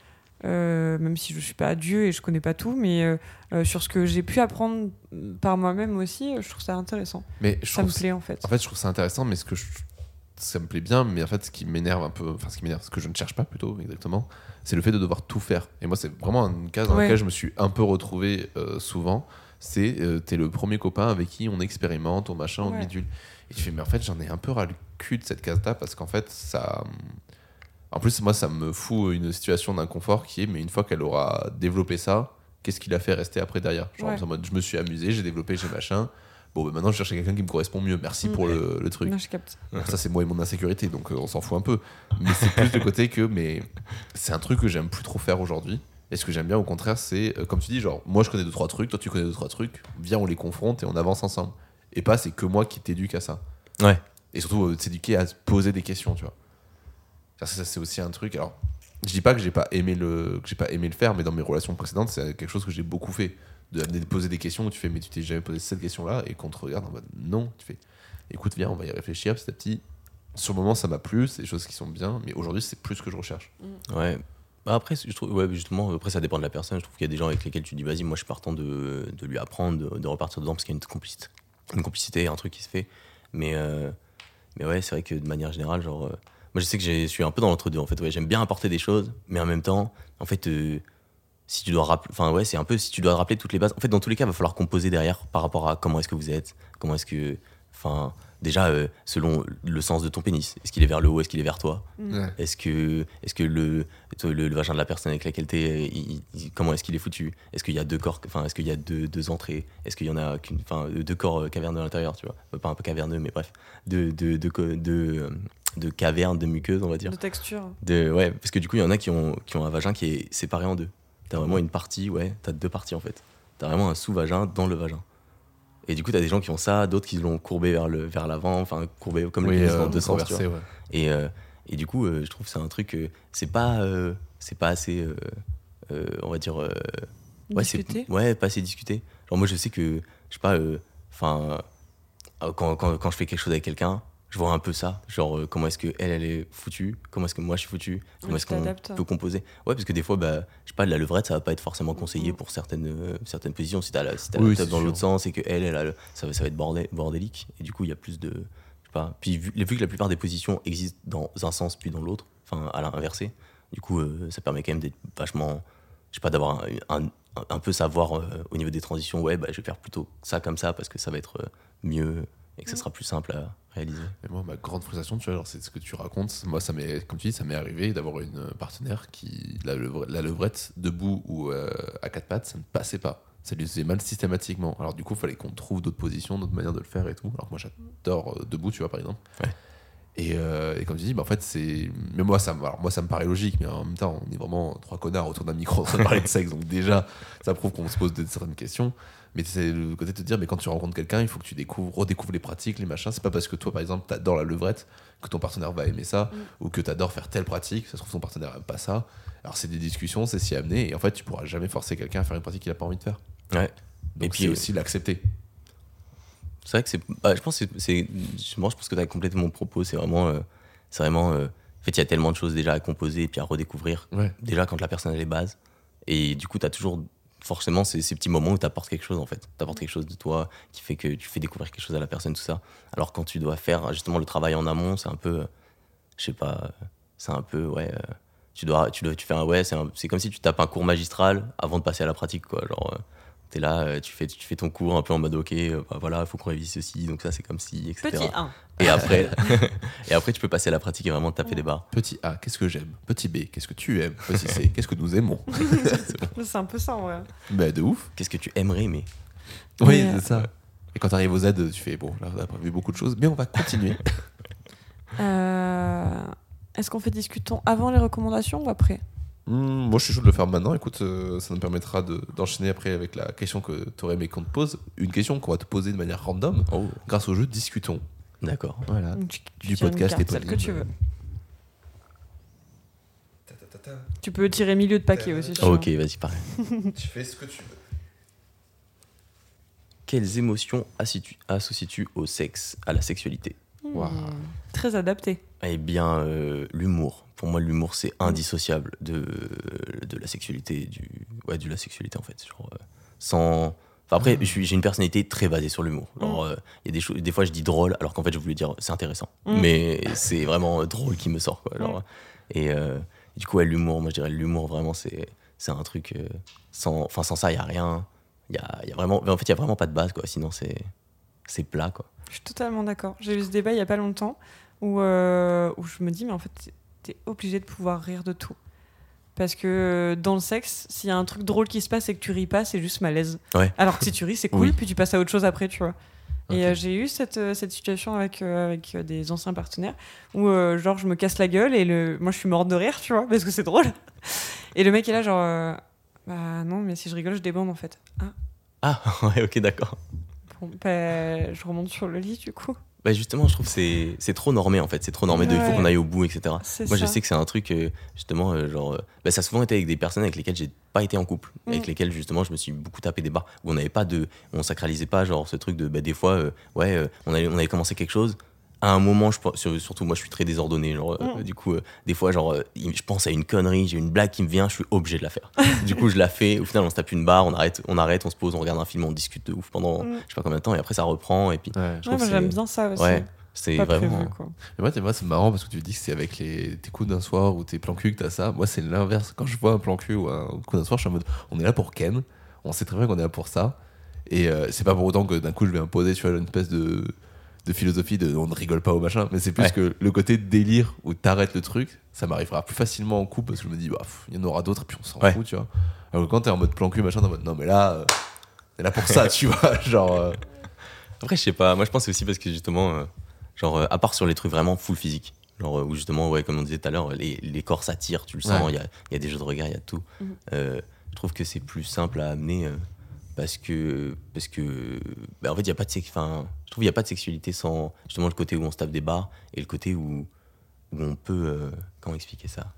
même si je suis pas Dieu et je connais pas tout, mais sur ce que j'ai pu apprendre par moi-même aussi, je trouve ça intéressant. Mais je Ça me plaît en fait. En fait, je trouve ça intéressant, mais ce que je- ça me plaît bien, mais en fait, ce qui m'énerve un peu, enfin, ce qui m'énerve, ce que je ne cherche pas plutôt, exactement, c'est le fait de devoir tout faire. Et moi, c'est vraiment une case dans Ouais. laquelle je me suis un peu retrouvé souvent. C'est, euh, t'es le premier copain avec qui on expérimente, on machin, on Ouais. bidule. Et tu fais, mais en fait, j'en ai un peu ras le cul de cette case-là parce qu'en fait, ça. En plus, moi, ça me fout une situation d'inconfort qui est, mais une fois qu'elle aura développé ça, qu'est-ce qu'il a fait rester après derrière? Genre, Ouais. en mode, je me suis amusé, j'ai développé, j'ai machin. Bon, bah, maintenant, je cherche quelqu'un qui me correspond mieux. Merci Mm. pour le, le truc. Non, je capte. Alors ça, c'est moi et mon insécurité, donc euh, on s'en fout un peu. Mais c'est plus le côté que, mais c'est un truc que j'aime plus trop faire aujourd'hui. Et ce que j'aime bien, au contraire, c'est, euh, comme tu dis, genre, moi je connais deux, trois trucs, toi tu connais deux, trois trucs, viens, on les confronte et on avance ensemble. Et pas, c'est que moi qui t'éduque à ça. Ouais. Et surtout, euh, s'éduquer à se poser des questions, tu vois. Ça, ça, c'est aussi un truc. Alors, je dis pas que j'ai pas aimé le, que j'ai pas aimé le faire, mais dans mes relations précédentes, c'est quelque chose que j'ai beaucoup fait. De, de poser des questions où tu fais, mais tu t'es jamais posé cette question-là, et qu'on te regarde en mode non, tu fais, écoute, viens, on va y réfléchir petit à petit. Sur le moment, ça m'a plu, c'est des choses qui sont bien, mais aujourd'hui, c'est plus ce que je recherche. Ouais. Bah après, je trouve, justement, après, ça dépend de la personne. Je trouve qu'il y a des gens avec lesquels tu dis, vas-y, moi, je suis partant de, de lui apprendre, de, repartir dedans, parce qu'il y a une complicité, une complicité, un truc qui se fait. Mais, euh, mais ouais, c'est vrai que de manière générale, genre, euh, moi, je sais que je suis un peu dans l'entre-deux, en fait. Ouais, j'aime bien apporter des choses, mais en même temps, en fait, euh, si tu dois rappeler, enfin, ouais, c'est un peu si tu dois rappeler toutes les bases. En fait, dans tous les cas, il va falloir composer derrière par rapport à comment est-ce que vous êtes, comment est-ce que, enfin, déjà, euh, selon le sens de ton pénis, est-ce qu'il est vers le haut, est-ce qu'il est vers toi Mm. est-ce que, est que le, le, le vagin de la personne avec laquelle tu es, comment est-ce qu'il est foutu? Est-ce qu'il y a deux corps, enfin, est-ce qu'il y a deux, deux entrées? Est-ce qu'il y en a qu'une, enfin, deux corps euh, caverneux à l'intérieur, tu vois? Euh, Pas un peu caverneux, mais bref, deux, co- deux, euh, deux cavernes, de muqueuses, on va dire. De texture. De, ouais, parce que du coup, il y en a qui ont, qui ont un vagin qui est séparé en deux. T'as vraiment une partie, ouais, t'as deux parties en fait. T'as vraiment un sous-vagin dans le vagin. Et du coup, t'as des gens qui ont ça, d'autres qui l'ont courbé vers le vers l'avant, enfin courbé comme le pénis dans deux sens. tu ouais. Et, euh, et du coup, euh, je trouve que c'est un truc, euh, c'est pas, euh, c'est pas assez, euh, euh, on va dire, euh, ouais, c'est- Discuter. ouais, pas assez discuté. Genre moi, je sais que, je sais pas, enfin, quand, quand, quand je fais quelque chose avec quelqu'un, je vois un peu ça, genre euh, comment est-ce que elle, elle est foutue, comment est-ce que moi je suis foutu, comment est-ce qu'on peut composer. Ouais, parce que des fois, bah, je sais pas, la levrette, ça va pas être forcément conseillé pour certaines, euh, certaines positions. Si t'as la, si t'as Oui, la teub dans l'autre sens et que elle, elle a le- ça, va- ça va être bordé- bordélique. Et du coup, il y a plus de, je sais pas. Puis vu, vu que la plupart des positions existent dans un sens puis dans l'autre, enfin à l'inversé, du coup, euh, ça permet quand même d'être vachement, je sais pas, d'avoir un, un- un peu savoir euh, au niveau des transitions. Ouais, bah, je vais faire plutôt ça comme ça parce que ça va être mieux et que ça Mm. sera plus simple à réaliser. Et moi, ma grande frustration, tu vois, c'est ce que tu racontes. Moi, ça m'est, comme tu dis, ça m'est arrivé d'avoir une partenaire qui, la, levre- la levrette debout ou euh, à quatre pattes, ça ne passait pas. Ça lui faisait mal systématiquement. Alors, du coup, il fallait qu'on trouve d'autres positions, d'autres manières de le faire et tout. Alors, que moi, j'adore euh, debout, tu vois, par exemple. Ouais. Et, euh, et comme tu dis, bah, en fait, c'est. Mais moi ça, alors, moi, ça me paraît logique, mais en même temps, on est vraiment trois connards autour d'un micro en train de parler de sexe. Donc, déjà, ça prouve qu'on se pose de certaines questions. Mais c'est le côté de te dire, mais quand tu rencontres quelqu'un, il faut que tu découvres, redécouvres les pratiques, les machins. C'est pas parce que toi, par exemple, t'adores la levrette que ton partenaire va aimer ça, ou que t'adores faire telle pratique. Ça se trouve, ton partenaire aime pas ça. Alors, c'est des discussions, c'est s'y amener. Et en fait, tu pourras jamais forcer quelqu'un à faire une pratique qu'il a pas envie de faire. Ouais. Donc, Et puis, c'est euh, aussi l'accepter. C'est vrai que c'est. bah, je pense que c'est- c'est. Moi, je pense que tu as complété mon propos. C'est vraiment. euh, c'est vraiment. euh, en fait, il y a tellement de choses déjà à composer et puis à redécouvrir. Ouais. Déjà, quand la personne a les bases. Et du coup, tu as toujours forcément ces, ces petits moments où tu apportes quelque chose, en fait. Tu apportes quelque chose de toi qui fait que tu fais découvrir quelque chose à la personne, tout ça. Alors, quand tu dois faire justement le travail en amont, c'est un peu. euh, Je sais pas. euh, C'est un peu. Ouais. euh, tu dois, tu dois, tu fais un, ouais, c'est c'est comme si tu tapes un cours magistral avant de passer à la pratique, quoi. Genre, t'es là, euh, tu fais, tu fais ton cours un peu en mode, ok, euh, bah voilà, il faut qu'on révise ceci, donc ça c'est comme si, etc. Petit 1. Et après, et après, tu peux passer à la pratique et vraiment taper des barres. Petit A, qu'est-ce que j'aime? Petit B, qu'est-ce que tu aimes? Petit C, qu'est-ce que nous aimons? C'est un peu ça, ouais. Bah, de ouf. Qu'est-ce que tu aimerais, mais Oui, Ouais. c'est ça. Et quand t'arrives aux Z, tu fais bon, là, on a prévu beaucoup de choses, mais on va continuer. Euh, Est-ce qu'on fait discutons avant les recommandations ou après? Hmm, moi, je suis chaud de le faire maintenant. Écoute, euh, ça nous permettra de- d'enchaîner après avec la question que tu aurais aimé qu'on te pose. Une question qu'on va te poser de manière random oh, grâce au jeu Discutons. d'accord. Voilà. Donc, tu- tu Du podcast carte, celle que tu veux. Tu peux tirer milieu de paquet aussi. veux. Ok, vas-y, pareil. tu fais ce que tu veux. Quelles émotions associes-tu- au sexe, à la sexualité? Waouh. Hmm, Très adapté. Eh bien, euh, l'humour. Pour moi, l'humour, c'est indissociable de, de la sexualité, du, ouais, de la sexualité en fait. Genre, euh, sans. Enfin, après, suis- j'ai une personnalité très basée sur l'humour. Genre, euh, il y a des choses, des fois, je dis drôle, alors qu'en fait, je voulais dire c'est intéressant. Mm. Mais c'est vraiment euh, drôle qui me sort, quoi. Genre, et, euh, du coup, ouais, l'humour, moi, je dirais l'humour, vraiment, c'est, c'est un truc. euh, sans, enfin, sans ça, il y a rien. Il y a, il y a vraiment, en fait, il y a vraiment pas de base, quoi. Sinon, c'est, c'est plat, quoi. Je suis totalement d'accord. J'ai eu ce débat il y a pas longtemps où, euh, où je me dis, mais en fait, t'es obligé de pouvoir rire de tout. Parce que dans le sexe, s'il y a un truc drôle qui se passe et que tu ris pas, c'est juste malaise. Ouais. Alors que si tu ris, c'est cool, Oui. puis tu passes à autre chose après, tu vois. Et euh, j'ai eu cette, euh, cette situation avec, euh, avec euh, des anciens partenaires où, genre, je me casse la gueule et le... moi, je suis morte de rire, tu vois, parce que c'est drôle. Et le mec est là, genre, bah non, mais si je rigole, je débande en fait. Ah, Ah, ouais, ok, d'accord. bon, bah, je remonte sur le lit, du coup. Bah justement, je trouve que c'est trop normé en fait. C'est trop normé de il faut qu'on aille au bout, etc. Moi, je sais que c'est un truc, euh, justement, euh, genre, euh, bah, ça a souvent été avec des personnes avec lesquelles j'ai pas été en couple, Mm. avec lesquelles justement je me suis beaucoup tapé des barres, où on n'avait pas de, on sacralisait pas, genre ce truc de, bah, des fois, euh, ouais, euh, on, avait, on avait commencé quelque chose. À un moment, je, surtout moi, je suis très désordonné. Genre, euh, Mm. du coup, euh, des fois, genre, euh, je pense à une connerie, j'ai une blague qui me vient, je suis obligé de la faire. du coup, je la fais. Au final, on se tape une barre, on arrête, on arrête, on se pose, on regarde un film, on discute de ouf pendant, Mm. je sais pas combien de temps, et après ça reprend. Et puis, Ouais. je Ouais, trouve moi que j'aime bien ça aussi. Ouais, c'est vraiment. prévu, quoi. Moi, moi, c'est marrant parce que tu dis que c'est avec les, tes coups d'un soir ou tes plans cul que t'as ça. Moi, c'est l'inverse. Quand je vois un plan cul ou un coup d'un soir, je suis en mode on est là pour Ken. On sait très bien qu'on est là pour ça. Et euh, c'est pas pour autant que d'un coup, je vais imposer tu vois, une espèce de, de philosophie de on ne rigole pas au machin. Mais c'est plus Ouais. que le côté délire où t'arrêtes le truc, ça m'arrivera plus facilement en couple parce que je me dis, bah, il y en aura d'autres et puis on s'en Ouais. fout, tu vois. Alors que quand t'es en mode plan cul, machin, t'es en mode non, mais là, euh, t'es là pour ça, tu vois. Genre. euh, Après, je sais pas. Moi, je pense que c'est aussi parce que justement, euh, genre, euh, à part sur les trucs vraiment full physique, genre, euh, où justement, ouais, comme on disait tout à l'heure, les, les corps s'attirent, tu le sens, il Ouais. y, a, il y a des jeux de regard, il y a tout. Mhm. Euh, je trouve que c'est plus simple à amener euh, parce que, parce que, bah, en fait, il y a pas de enfin, je trouve qu'il n'y a pas de sexualité sans justement le côté où on se tape des barres et le côté où, où on peut, euh, comment expliquer ça?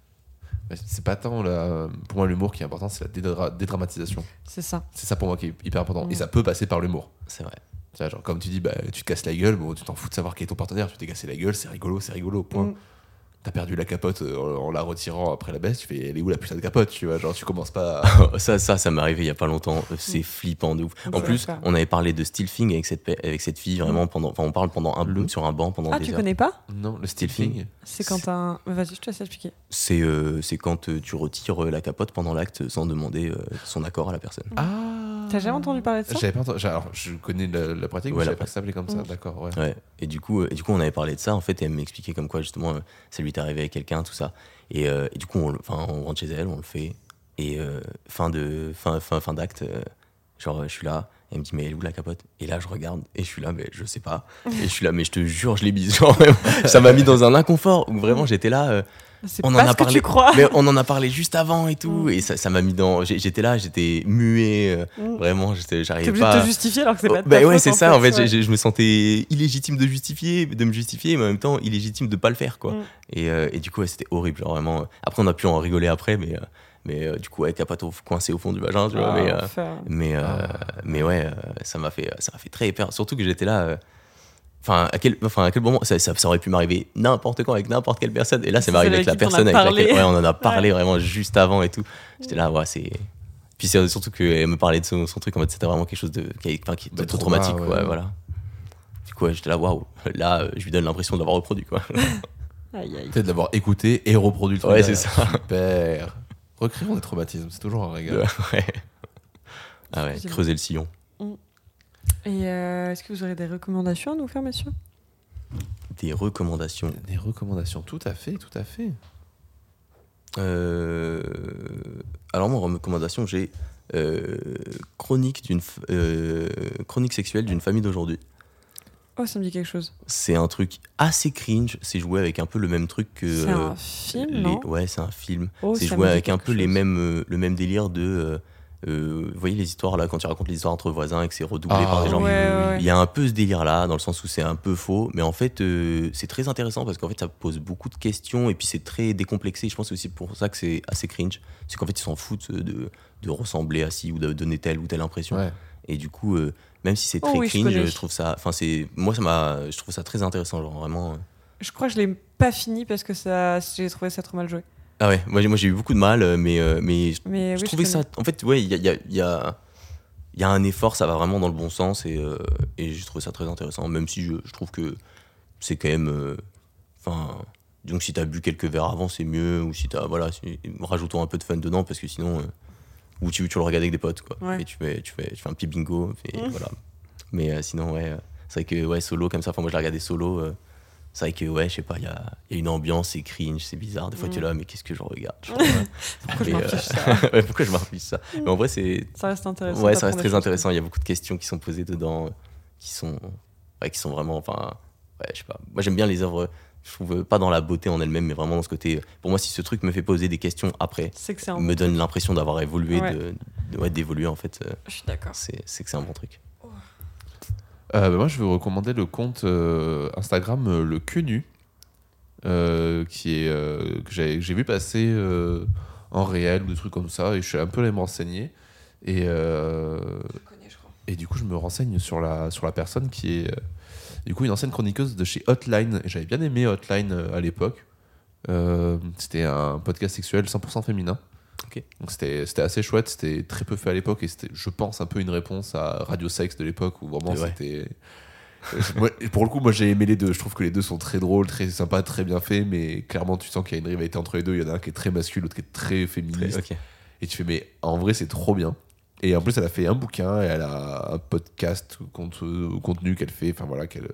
Mais c'est pas tant la... pour moi l'humour qui est important, c'est la dédra- dédramatisation. C'est ça. C'est ça pour moi qui est hyper important. Mm. Et ça peut passer par l'humour. C'est vrai. Genre, comme tu dis, bah, tu te casses la gueule, bon, tu t'en fous de savoir qui est ton partenaire, tu t'es cassé la gueule, c'est rigolo, c'est rigolo, point. Mm. T'as perdu la capote euh, en, la retirant après la baisse, tu fais, elle est où la putain de capote, tu vois, genre, tu commences pas à... ça, ça, ça m'est arrivé il y a pas longtemps. C'est flippant de ouf. Mm. En plus, on avait parlé de stilfing avec cette, avec cette fille vraiment pendant. Enfin, on parle pendant un Le- sur un banc pendant Ah, des tu heures. connais pas? Non, le Stilfing. stilfing. C'est quand un. Vas-y, je te laisse expliquer. C'est euh, c'est quand euh, tu retires euh, la capote pendant l'acte sans demander euh, son accord à la personne. Ah T'as jamais entendu parler de ça? J'avais pas entendu. Alors, je connais la, la pratique, mais Ouais, je savais pas que ça s'appelait comme ça, Mm. d'accord, ouais. Ouais. Et du coup, euh, et du coup, on avait parlé de ça en fait, et elle m'expliquait comme quoi justement, euh, ça lui est arrivé avec quelqu'un, tout ça. Et, euh, du coup, on, on rentre chez elle, on le fait, et euh, fin de fin fin fin d'acte, euh, Genre, je suis là, elle me dit, mais elle est où la capote? Et là, je regarde, et je suis là, mais je sais pas. Et je suis là, mais je te jure, je l'ai mise. Genre, ça m'a mis dans un inconfort où vraiment j'étais là. euh, C'est on pas en a ce que parlé, tu crois. mais on en a parlé juste avant et tout, Mm. et ça m'a mis dans. J'étais là, j'étais muet, euh, Mm. vraiment, j'arrivais pas. de te justifier alors que c'est Oh, pas de bah ta ouais, c'est ça, en fait, je me sentais illégitime de justifier, de me justifier, mais en même temps illégitime de pas le faire, quoi. Mm. Et, euh, et du coup, ouais, c'était horrible, genre vraiment. Après, on a pu en rigoler après, mais, euh, mais euh, du coup, ouais, capote au- coincé au fond du vagin, tu vois, Ah, mais. euh, mais, euh, Ah. mais ouais, euh, ça m'a fait, ça m'a fait très peur. Surtout que j'étais là. euh, Enfin, à quel, enfin, à quel moment ça, ça, ça aurait pu m'arriver n'importe quand avec n'importe quelle personne. Et là, ça C'est m'est arrivé avec la avec personne avec laquelle ouais, on en a parlé vraiment juste avant et tout. J'étais là, ouais, c'est. Puis c'est surtout qu'elle me parlait de son, son truc en mode c'était vraiment quelque chose de, qui, enfin, qui, De de trop trauma, traumatique, ouais. ouais, voilà. Du coup, ouais, j'étais là, waouh, là, euh, je lui donne l'impression de l'avoir reproduit, quoi. Aïe, aïe. Peut-être de l'avoir écouté et reproduit le truc. Ouais, c'est ça. Super. Recréons des traumatismes, c'est toujours un régal. ouais. Ah ouais, creuser le sillon. Et euh, est-ce que vous aurez des recommandations à nous faire, messieurs? Des recommandations. Des recommandations, tout à fait, tout à fait. Euh, alors, moi, en recommandation, j'ai euh, chronique, d'une f- euh, chronique sexuelle d'une famille d'aujourd'hui. Oh, ça me dit quelque chose. C'est un truc assez cringe. C'est joué avec un peu le même truc que. C'est euh, un film, les- non? Ouais, c'est un film. Oh, c'est joué avec un peu les mêmes, euh, le même délire de. euh, euh, vous voyez les histoires là, quand tu racontes les histoires entre voisins et que c'est redoublé Ah, par des gens. ouais, ouais, ouais. Il y a un peu ce délire là, dans le sens où c'est un peu faux, mais en fait euh, c'est très intéressant parce qu'en fait ça pose beaucoup de questions et puis c'est très décomplexé. Je pense que c'est aussi pour ça que c'est assez cringe. C'est qu'en fait ils s'en foutent de, de ressembler à ci ou de donner telle ou telle impression. Ouais. Et du coup, euh, même si c'est Oh très oui, je cringe, je, trouve ça. Enfin, c'est moi ça m'a. Je trouve ça très intéressant, genre vraiment. euh. Je crois que je l'ai pas fini parce que ça, j'ai trouvé ça trop mal joué. Ah ouais, moi, j'ai- moi j'ai eu beaucoup de mal, euh, mais euh, mais je, Mais je oui, trouvais ça. En fait, ouais, il y a, il y, a, il y, a, il y a un effort, ça va vraiment dans le bon sens et, euh, et j'ai trouvé ça très intéressant, même si je, je trouve que c'est quand même. euh, Enfin. donc si t'as bu quelques verres avant, c'est mieux, ou si t'as. Voilà, si- rajoutons un peu de fun dedans, parce que sinon. euh, ou tu, tu le regardes avec des potes, quoi. Ouais. Et tu fais, tu, fais, tu fais un petit bingo, et Mm. voilà. Mais euh, sinon, ouais, euh, c'est vrai que ouais, solo comme ça, enfin, moi je l'ai regardé solo. euh, c'est vrai que, ouais, je sais pas, il y a, y a une ambiance, c'est cringe, c'est bizarre. Des fois, tu es Mm. là, mais qu'est-ce que je regarde Genre. Pourquoi je ça ouais, pourquoi je ça? Mais en vrai, c'est. Ça reste intéressant. Ouais, ça reste très intéressant. Il y a beaucoup de questions qui sont posées dedans, qui sont, ouais, qui sont vraiment. Enfin, ouais, je sais pas. Moi, j'aime bien les œuvres. Je trouve euh, pas dans la beauté en elle-même, mais vraiment dans ce côté. Pour moi, si ce truc me fait poser des questions après, C'est que c'est un. me donne l'impression d'avoir évolué, Ouais. de, de- ouais, d'évoluer en fait, euh, Je suis d'accord. c'est c'est que c'est un bon truc. Euh, bah, moi, je vais vous recommander le compte euh, Instagram euh, Le Quenu, euh, qui est, euh, que j'ai vu passer euh, en réel ou des trucs comme ça, et je suis un peu allé me renseigner. Et, euh, et du coup, je me renseigne sur la, sur la personne qui est euh, du coup une ancienne chroniqueuse de chez Hotline. Et J'avais bien aimé Hotline euh, à l'époque. Euh, c'était un podcast sexuel 100% féminin. Ok. Donc c'était c'était assez chouette, c'était très peu fait à l'époque et c'était, je pense, un peu une réponse à Radio Sex de l'époque où vraiment c'était. Euh, pour le coup, moi j'ai aimé les deux. Je trouve que les deux sont très drôles, très sympas, très bien faits, mais clairement tu sens qu'il y a une rivalité entre les deux. Il y en a un qui est très masculin, l'autre qui est très Très- féministe. Et tu fais, mais en vrai, c'est trop bien. Et en plus, elle a fait un bouquin et elle a un podcast compte, contenu qu'elle fait, enfin voilà, qu'elle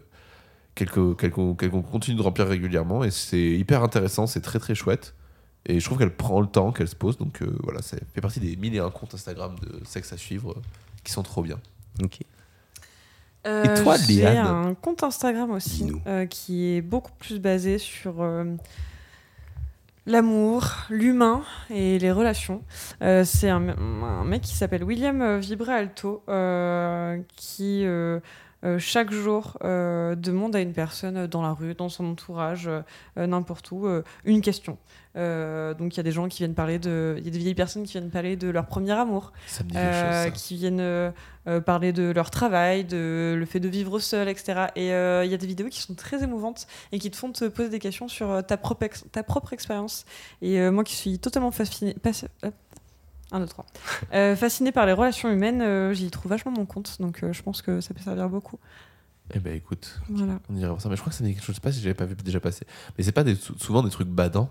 qu'elle- qu'elle continue de remplir régulièrement. Et c'est hyper intéressant, c'est très très chouette. Et je trouve qu'elle prend le temps, qu'elle se pose. Donc euh, voilà, ça fait partie des mille et un comptes Instagram de sexe à suivre euh, qui sont trop bien. Ok. Euh, toi, J'ai Léane un compte Instagram aussi euh, qui est beaucoup plus basé sur euh, l'amour, l'humain et les relations. Euh, c'est un, mec qui s'appelle William euh, Vibré Alto euh, qui chaque jour euh, demande à une personne dans la rue, dans son entourage, euh, euh, n'importe où, euh, une question. Euh, donc il y a des gens qui viennent parler de, il y a des vieilles personnes qui viennent parler de leur premier amour, Ça me dit quelque euh, chose. ça. qui viennent euh, euh, parler de leur travail, de le fait de vivre seul, etc. Et euh, il y a des vidéos qui sont très émouvantes et qui te font te poser des questions sur euh, ta propre, ex- ta propre expérience. Et euh, moi qui suis totalement fascinée, pas- hop, un, deux, trois. Euh, fascinée par les relations humaines, euh, j'y trouve vachement mon compte. Donc euh, je pense que ça peut servir beaucoup. Eh ben écoute, Voilà. on dirait voir ça. Mais je crois que c'est quelque chose, je sais pas si j'avais pas vu déjà passer. Mais c'est pas des- souvent des trucs badants?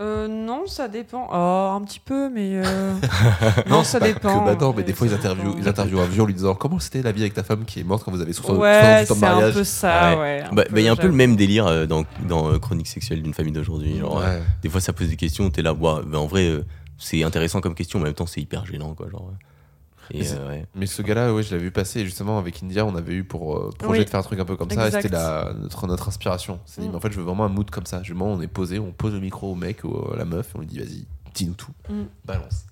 Euh, non, ça dépend. Oh, un petit peu, mais. euh, non, ça pas dépend. Que badants, mais Ouais, des fois ils interviewent, ils interviewent un vieux en lui disant comment c'était la vie avec ta femme qui est morte quand vous avez 60 Ouais, 68 ans de c'est un mariage? peu ça, Ouais. ouais. un Bah, bah, il y a un peu le même délire euh, dans, dans euh, Chronique sexuelle d'une famille d'aujourd'hui. Euh, Ouais. des fois, ça pose des questions, t'es là, ouais, bah, en vrai, euh, c'est intéressant comme question, mais en même temps, c'est hyper gênant, quoi. Genre, euh. Et Mais c'est- euh, ouais. Mais ce gars-là, ouais, je l'avais vu passer. Et justement, avec India, on avait eu pour euh, projet Oui. de faire un truc un peu comme ça. Et Exact. c'était la- notre, notre inspiration. C'est dit, Mm. mais en fait, je veux vraiment un mood comme ça. Je on est posé, on pose le micro au mec ou à la meuf, et on lui dit, vas-y, dis-nous tout. Mm. Balance.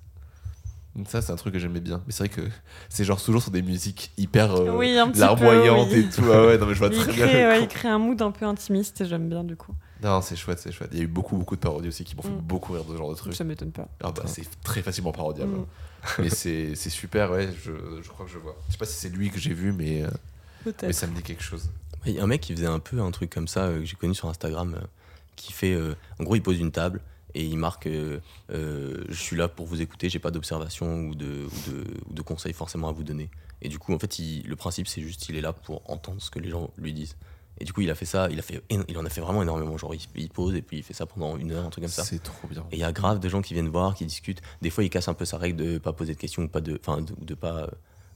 Donc ça, c'est un truc que j'aimais bien. Mais c'est vrai que c'est genre toujours sur des musiques hyper euh, Oui, larmoyantes peu, oui. et tout. Ah ouais, non, mais je vois Il très bien. crée, ouais, il crée un mood un peu intimiste et j'aime bien du coup. Non, c'est chouette, c'est chouette. Il y a eu beaucoup, beaucoup de parodies aussi qui m'ont fait Mm. beaucoup rire de ce genre de trucs. Ça m'étonne pas. Ah bah, c'est très facilement parodiable. Mm. mais c'est super, ouais. Je, je crois que je vois. Je sais pas si c'est lui que j'ai vu, mais, euh, mais ça me dit quelque chose. Il y a un mec qui faisait un peu un truc comme ça euh, que j'ai connu sur Instagram euh, qui fait euh, en gros il pose une table et il marque euh, euh, je suis là pour vous écouter j'ai pas d'observation ou de, ou, de, ou de conseils forcément à vous donner et du coup en fait il- le principe c'est juste il est là pour entendre ce que les gens lui disent et du coup il a fait ça il a fait il en a fait vraiment énormément genre il, il pose et puis il fait ça pendant une heure un truc comme ça C'est trop bien. et il y a grave de gens qui viennent voir, qui discutent. Des fois, ils cassent un peu sa règle de pas poser de questions ou pas de, enfin, de, de pas,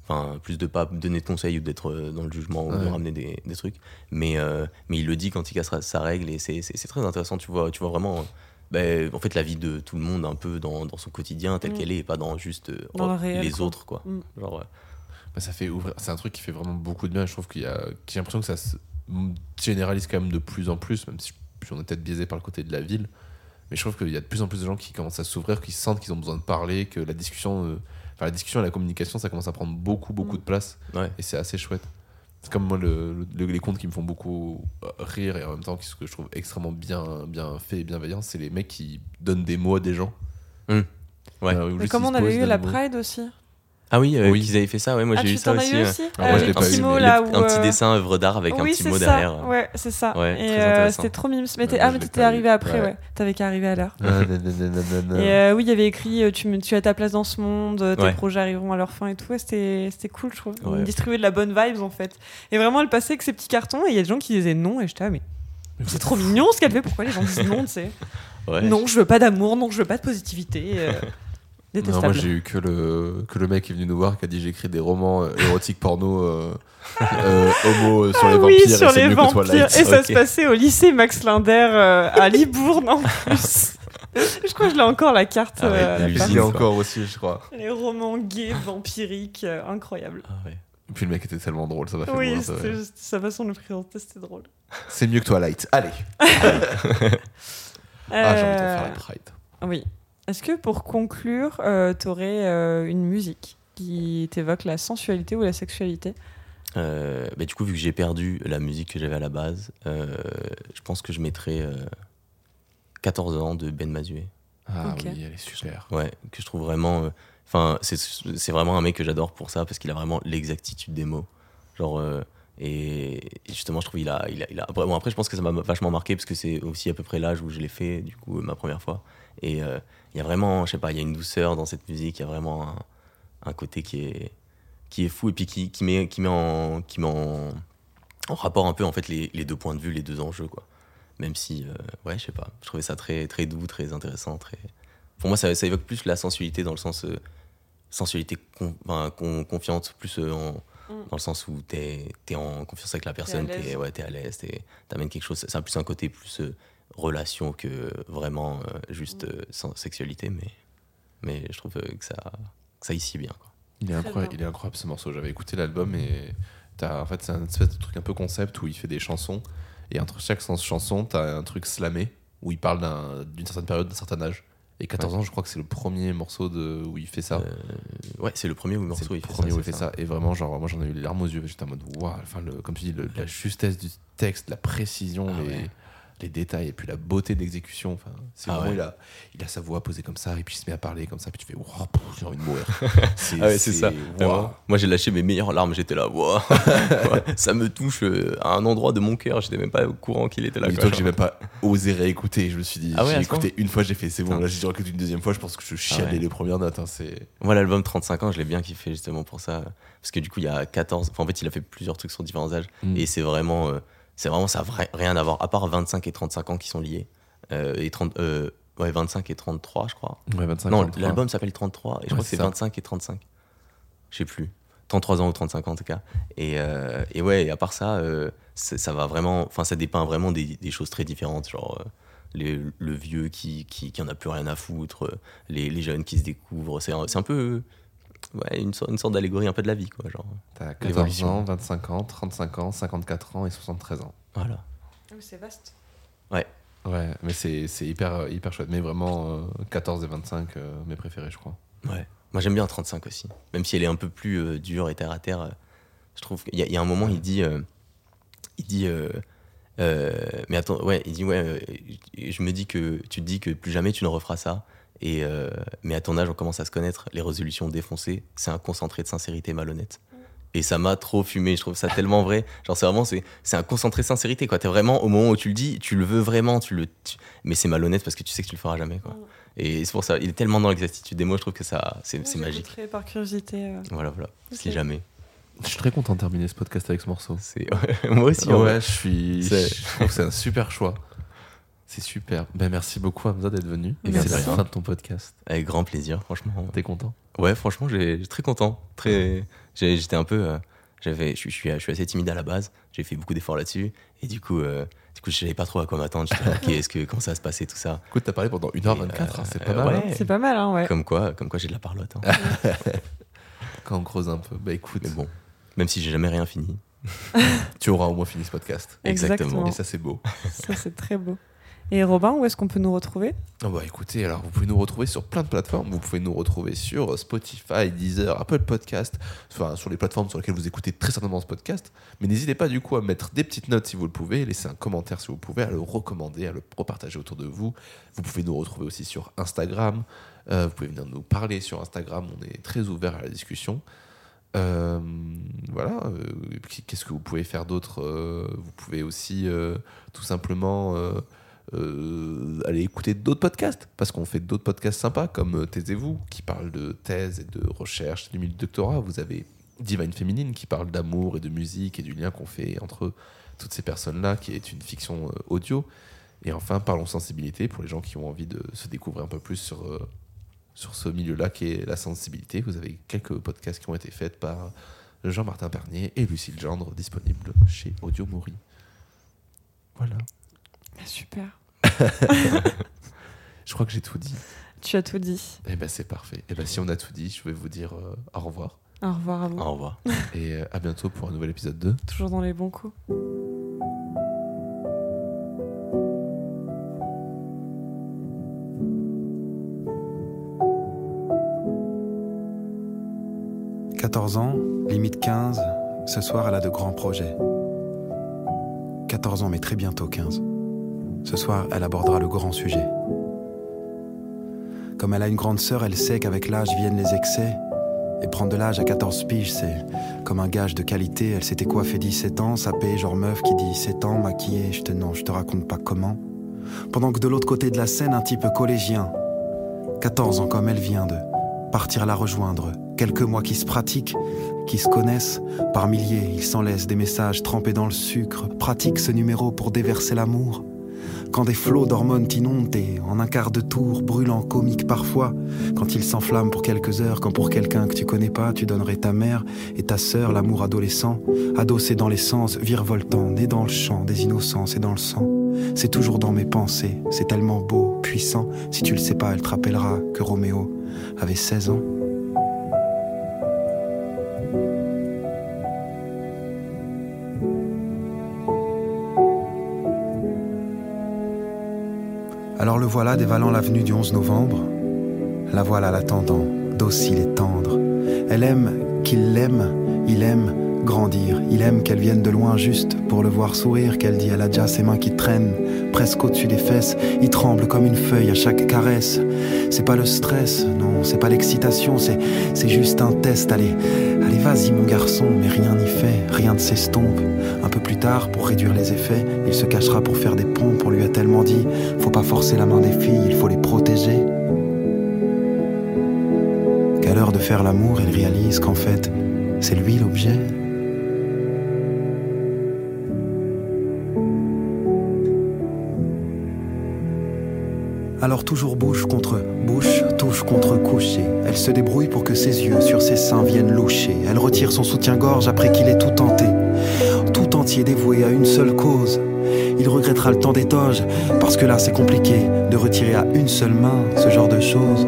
enfin, plus de pas donner de conseils ou d'être euh, dans le jugement ou de Ouais. ramener des, des trucs. Mais, euh, mais il le dit quand il casse sa règle et c'est, très intéressant. Tu vois, tu vois vraiment, euh, ben, en fait, la vie de tout le monde un peu dans, dans son quotidien telle Mm. qu'elle est et pas dans juste Dans le oh, réel, les quoi. autres, quoi. Mm. Genre, euh, Bah, ça fait ouvrir. C'est un truc qui fait vraiment beaucoup de bien. Je trouve qu'il y a. J'ai l'impression que ça se généralise quand même de plus en plus, même si on est peut-être biaisé par le côté de la ville. Mais je trouve qu'il y a de plus en plus de gens qui commencent à s'ouvrir, qui sentent qu'ils ont besoin de parler, que la discussion, euh, enfin la discussion et la communication, ça commence à prendre beaucoup, beaucoup de place. ouais. Et c'est assez chouette. C'est comme moi le, le- les contes qui me font beaucoup euh, rire et en même temps ce que je trouve extrêmement bien, bien fait et bienveillant, c'est les mecs qui donnent des mots à des gens. Hum. Ouais. Euh, Mais comme on avait eu la. Pride aussi. Ah oui, euh, Oui. qu'ils avaient fait ça. Ouais, moi ah, j'ai eu ça aussi. eu Ah, pas eu, là où. un petit euh, dessin œuvre d'art avec oui, un petit mot ça. derrière. Ouais, c'est ça. Ouais, et très euh, c'était trop mime. Mais ah, mais t'étais arrivé après, Ouais. ouais. T'avais qu'à arriver à l'heure. Ah. Et euh, oui, il y avait écrit tu, tu as ta place dans ce monde, tes Ouais. projets arriveront à leur fin et tout. Ouais, c'était c'était cool, je trouve. Ouais. Il distribuait de la bonne vibes en fait. Et vraiment, elle passait avec ses petits cartons et il y a des gens qui disaient non. Et j'étais, ah, mais c'est trop mignon ce qu'elle fait. Pourquoi les gens disent non, tu sais? Non, je veux pas d'amour, non, je veux pas de positivité. Non, moi j'ai eu que le, que le mec qui est venu nous voir qui a dit j'écris des romans euh, érotiques porno euh, euh, homo sur Ah les oui, vampires sur et c'est les mieux que vampires. Twilight. Et ça se passait au lycée Max Linder à Libourne en plus. je crois que je l'ai encore la carte. Ah ouais, la l'usine, Il y part. a encore aussi je crois. les romans gays, vampiriques, euh, incroyable. Ah ouais. Et puis le mec était tellement drôle ça m'a fait Oui, ça, ouais. juste sa façon de le présenter, c'était drôle. C'est mieux que Twilight. Allez. Ah j'ai envie de faire la Pride. Oui. Est-ce que pour conclure, euh, t'aurais euh, une musique qui t'évoque la sensualité ou la sexualité? Euh, bah, du coup, vu que j'ai perdu la musique que j'avais à la base, euh, je pense que je mettrais euh, 14 ans de Ben Mazué. Ah Ok. oui elle est super. Ouais, que je trouve vraiment. Enfin, c'est c'est vraiment un mec que j'adore pour ça, parce qu'il a vraiment l'exactitude des mots. Genre. euh, et justement, je trouve il a, il a, il a- après, bon, après, je pense que ça m'a vachement marqué parce que c'est aussi à peu près l'âge où je l'ai fait, du coup, ma première fois. Et euh, il y a vraiment, je sais pas, il y a une douceur dans cette musique, il y a vraiment un, un côté qui est, qui est fou et puis qui, qui met, qui met, en, qui met en, en rapport un peu en fait les, les deux points de vue, les deux enjeux, quoi. Même si, euh, ouais, je sais pas, je trouvais ça très, très doux, très intéressant, très. Pour moi, ça, ça évoque plus la sensualité dans le sens euh, sensualité con- enfin, con- confiante, plus euh, en- Mm. dans le sens où t'es es en confiance avec la personne, t'es ouais, t'es à l'aise, t'amènes quelque chose. Ça a plus un côté plus relation que vraiment euh, juste euh, sans sexualité, mais, mais je trouve euh, que ça, que ça ici bien. Quoi. Il est incroyable, bien. il est incroyable ce morceau. J'avais écouté l'album et t'as- en fait c'est un espèce de truc un peu concept où il fait des chansons et entre chaque sens chanson t'as un truc slamé où il parle d'un- d'une certaine période, d'un certain âge. Et 14 ans, je crois que c'est le premier morceau de, où il fait ça. Euh, ouais, c'est le premier où morceau il fait premier ça. où il fait ça. Et vraiment, genre, moi j'en ai eu les larmes aux yeux. J'étais en mode, waouh, enfin, le, comme tu dis, le- la justesse du texte, la précision, Ah les, ouais. Les détails et puis la beauté d'exécution. Enfin, c'est Ah vraiment, ouais. il, a, il a sa voix posée comme ça et puis il se met à parler comme ça. Puis tu fais, pff, j'ai envie de mourir. C'est Ah ouais, c'est ça. Moi, j'ai lâché mes meilleures larmes. J'étais là. Ouais, ça me touche euh, à un endroit de mon cœur. J'étais même pas au courant qu'il était là. Quoi. que j'ai même pas osé réécouter. Je me suis dit, Ah ouais, j'ai écouté une fois, j'ai fait, c'est bon. Là, j'ai écouté une deuxième fois, je pense que je chialais ouais. les premières notes. hein, c'est... Moi, l'album 35 ans, je l'ai bien kiffé justement pour ça. Parce que du coup, il y a 14. Enfin, en fait, il a fait plusieurs trucs sur différents âges. Mm. Et c'est vraiment. euh, c'est vraiment. Ça rien à voir. À part 25 et 35 ans qui sont liés. Euh, et 30. euh, ouais, 25 et 33, je crois. Ouais, 25 non, 33. l'album s'appelle 33. Et je Ouais, crois que c'est c'est ça. 25 et 35. Je sais plus. 33 ans ou 35 ans en tout cas. Et, euh, et ouais, et à part ça, ça va vraiment. Enfin, ça dépeint vraiment des, des choses très différentes. Genre. les- le vieux qui, qui, qui en a plus rien à foutre, les, les jeunes qui se découvrent. C'est un, c'est un peu ouais, une, sorte, une sorte d'allégorie un peu de la vie, quoi. Genre, T'as 14 L'évolution. ans, 25 ans, 35 ans, 54 ans et 73 ans. voilà. c'est vaste. Ouais, mais c'est c'est hyper, hyper chouette. Mais vraiment, euh, 14 et 25, euh, mes préférés, je crois. Ouais. Moi, j'aime bien 35 aussi. Même si elle est un peu plus euh, dure et terre à terre, euh, je trouve qu'il y, a- il y a un moment, il dit. euh, il dit. euh, euh, mais attends, ouais, il dit, ouais, euh, je me dis que tu te dis que plus jamais tu ne referas ça. Et, euh, mais à ton âge, on commence à se connaître. Les résolutions défoncées, c'est un concentré de sincérité malhonnête. Et ça m'a trop fumé, je trouve ça tellement vrai. Genre, c'est vraiment, c'est, c'est un concentré de sincérité, quoi. T'es vraiment, au moment où tu le dis, tu le veux vraiment, tu le, tu- mais c'est malhonnête parce que tu sais que tu le feras jamais, quoi. Mm. Et c'est pour ça, il est tellement dans l'exactitude des mots, je trouve que ça, c'est, c'est magique. Par curiosité. euh. Voilà, voilà. Ok. Si jamais. Je suis très content de terminer ce podcast avec ce morceau. C'est... Moi aussi, en ouais, je suis. C'est- Je trouve que c'est un super choix. C'est super. Ben, merci beaucoup, Hamza, d'être venu. Et Merci. c'est la fin de ton podcast. Avec grand plaisir, franchement. T'es content? Ouais, franchement, j'ai, j'ai très content. Très... j'ai- j'étais un peu. euh, j'avais, je, suis, je, je assez timide à la base. J'ai fait beaucoup d'efforts là-dessus. Et du coup, euh, du coup je savais pas trop à quoi m'attendre. J'étais là, ok, est-ce que, comment ça va se passer, tout ça? Écoute, t'as parlé pendant 1h24, hein, c'est pas euh, mal. ouais. hein, C'est pas mal, hein, ouais. comme, quoi, comme quoi, j'ai de la parlotte. hein. quand on creuse un peu. Bah écoute, Mais bon, même si j'ai jamais rien fini. tu auras au moins fini ce podcast. Exactement. Et ça, c'est beau. Ça, c'est très beau. Et Robin, où est-ce qu'on peut nous retrouver? Ah bah écoutez, alors vous pouvez nous retrouver sur plein de plateformes. Vous pouvez nous retrouver sur Spotify, Deezer, Apple Podcast, enfin sur les plateformes sur lesquelles vous écoutez très certainement ce podcast. Mais n'hésitez pas du coup à mettre des petites notes si vous le pouvez, laisser un commentaire si vous pouvez, à le recommander, à le repartager autour de vous. Vous pouvez nous retrouver aussi sur Instagram. Euh, vous pouvez venir nous parler sur Instagram. On est très ouvert à la discussion. Euh, voilà. euh, Qu'est-ce que vous pouvez faire d'autre? Euh, Vous pouvez aussi euh, tout simplement euh, aller écouter d'autres podcasts parce qu'on fait d'autres podcasts sympas comme euh, Taisez-vous qui parle de thèse et de recherche du milieu de doctorat. Vous avez Divine Féminine qui parle d'amour et de musique et du lien qu'on fait entre toutes ces personnes-là qui est une fiction euh, audio. Et enfin, Parlons Sensibilité pour les gens qui ont envie de se découvrir un peu plus sur, sur ce milieu-là qui est la sensibilité. Vous avez quelques podcasts qui ont été faits par Jean-Martin Pernier et Lucille Gendre disponibles chez Audio Mori. Voilà. Ah, Super. Je crois que j'ai tout dit. Tu as tout dit. Eh ben c'est parfait. Et ben si on a tout dit, je vais vous dire euh, au revoir Au revoir à vous. Au revoir. et euh, à bientôt pour un nouvel épisode 2. Toujours dans les bons coups. « 14 ans, limite 15, ce soir elle a de grands projets. 14 ans mais très bientôt 15. Ce soir elle abordera le grand sujet. Comme elle a une grande sœur, elle sait qu'avec l'âge viennent les excès. Et prendre de l'âge à 14 piges, c'est comme un gage de qualité. Elle s'était coiffée 17 ans, sapée, genre meuf qui dit 7 ans, maquillée, je te non, je te raconte pas comment. Pendant que de l'autre côté de la scène, un type collégien, 14 ans comme elle vient de partir la rejoindre. Quelques mois qui se pratiquent, qui se connaissent, par milliers, ils s'en laissent des messages trempés dans le sucre. Pratique ce numéro pour déverser l'amour. Quand des flots d'hormones t'inondent et en un quart de tour, brûlant, comique parfois, quand il s'enflamme pour quelques heures, quand pour quelqu'un que tu connais pas, tu donnerais ta mère et ta sœur, l'amour adolescent, adossé dans l'essence, virevoltant, né dans le champ des innocences et dans le sang. C'est toujours dans mes pensées, c'est tellement beau, puissant. Si tu le sais pas, elle te rappellera que Roméo avait 16 ans. Voilà dévalant l'avenue du 11 novembre. La voilà l'attendant, docile et tendre. Elle aime qu'il l'aime, il aime grandir. Il aime qu'elle vienne de loin juste pour le voir sourire, qu'elle dit elle a déjà ses mains qui traînent presque au-dessus des fesses. Il tremble comme une feuille à chaque caresse. C'est pas le stress, non, c'est pas l'excitation, c'est, juste un test. Allez, allez, vas-y mon garçon, mais rien n'y fait, rien ne s'estompe. Un peu plus tard, pour réduire les effets, il se cachera pour faire des pompes. On lui a tellement dit, faut pas forcer la main des filles, il faut les protéger. Qu'à l'heure de faire l'amour, il réalise qu'en fait, c'est lui l'objet. Alors toujours bouche contre bouche, touche contre coucher. Elle se débrouille pour que ses yeux sur ses seins viennent loucher. Elle retire son soutien-gorge après qu'il ait tout tenté. Dévoué à une seule cause. Il regrettera le temps des toges, parce que là c'est compliqué de retirer à une seule main ce genre de choses.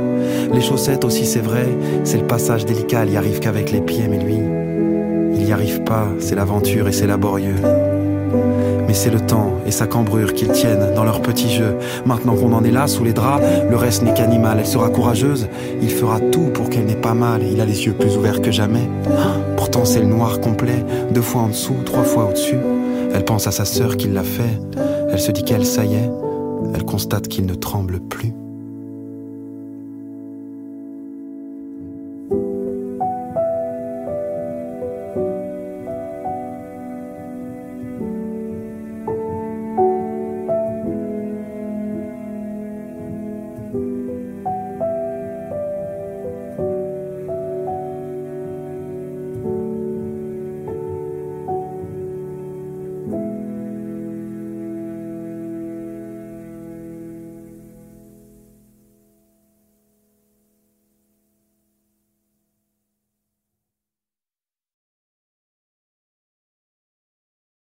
Les chaussettes aussi, c'est vrai, c'est le passage délicat, il y arrive qu'avec les pieds, mais lui, il y arrive pas, c'est l'aventure et c'est laborieux. Mais c'est le temps et sa cambrure qu'ils tiennent dans leur petit jeu. Maintenant qu'on en est là, sous les draps, le reste n'est qu'animal. Elle sera courageuse, il fera tout pour qu'elle n'ait pas mal. Il a les yeux plus ouverts que jamais. Pourtant, c'est le noir complet, deux fois en dessous, trois fois au-dessus. Elle pense à sa sœur qui l'a fait. Elle se dit qu'elle, ça y est, elle constate qu'il ne tremble plus.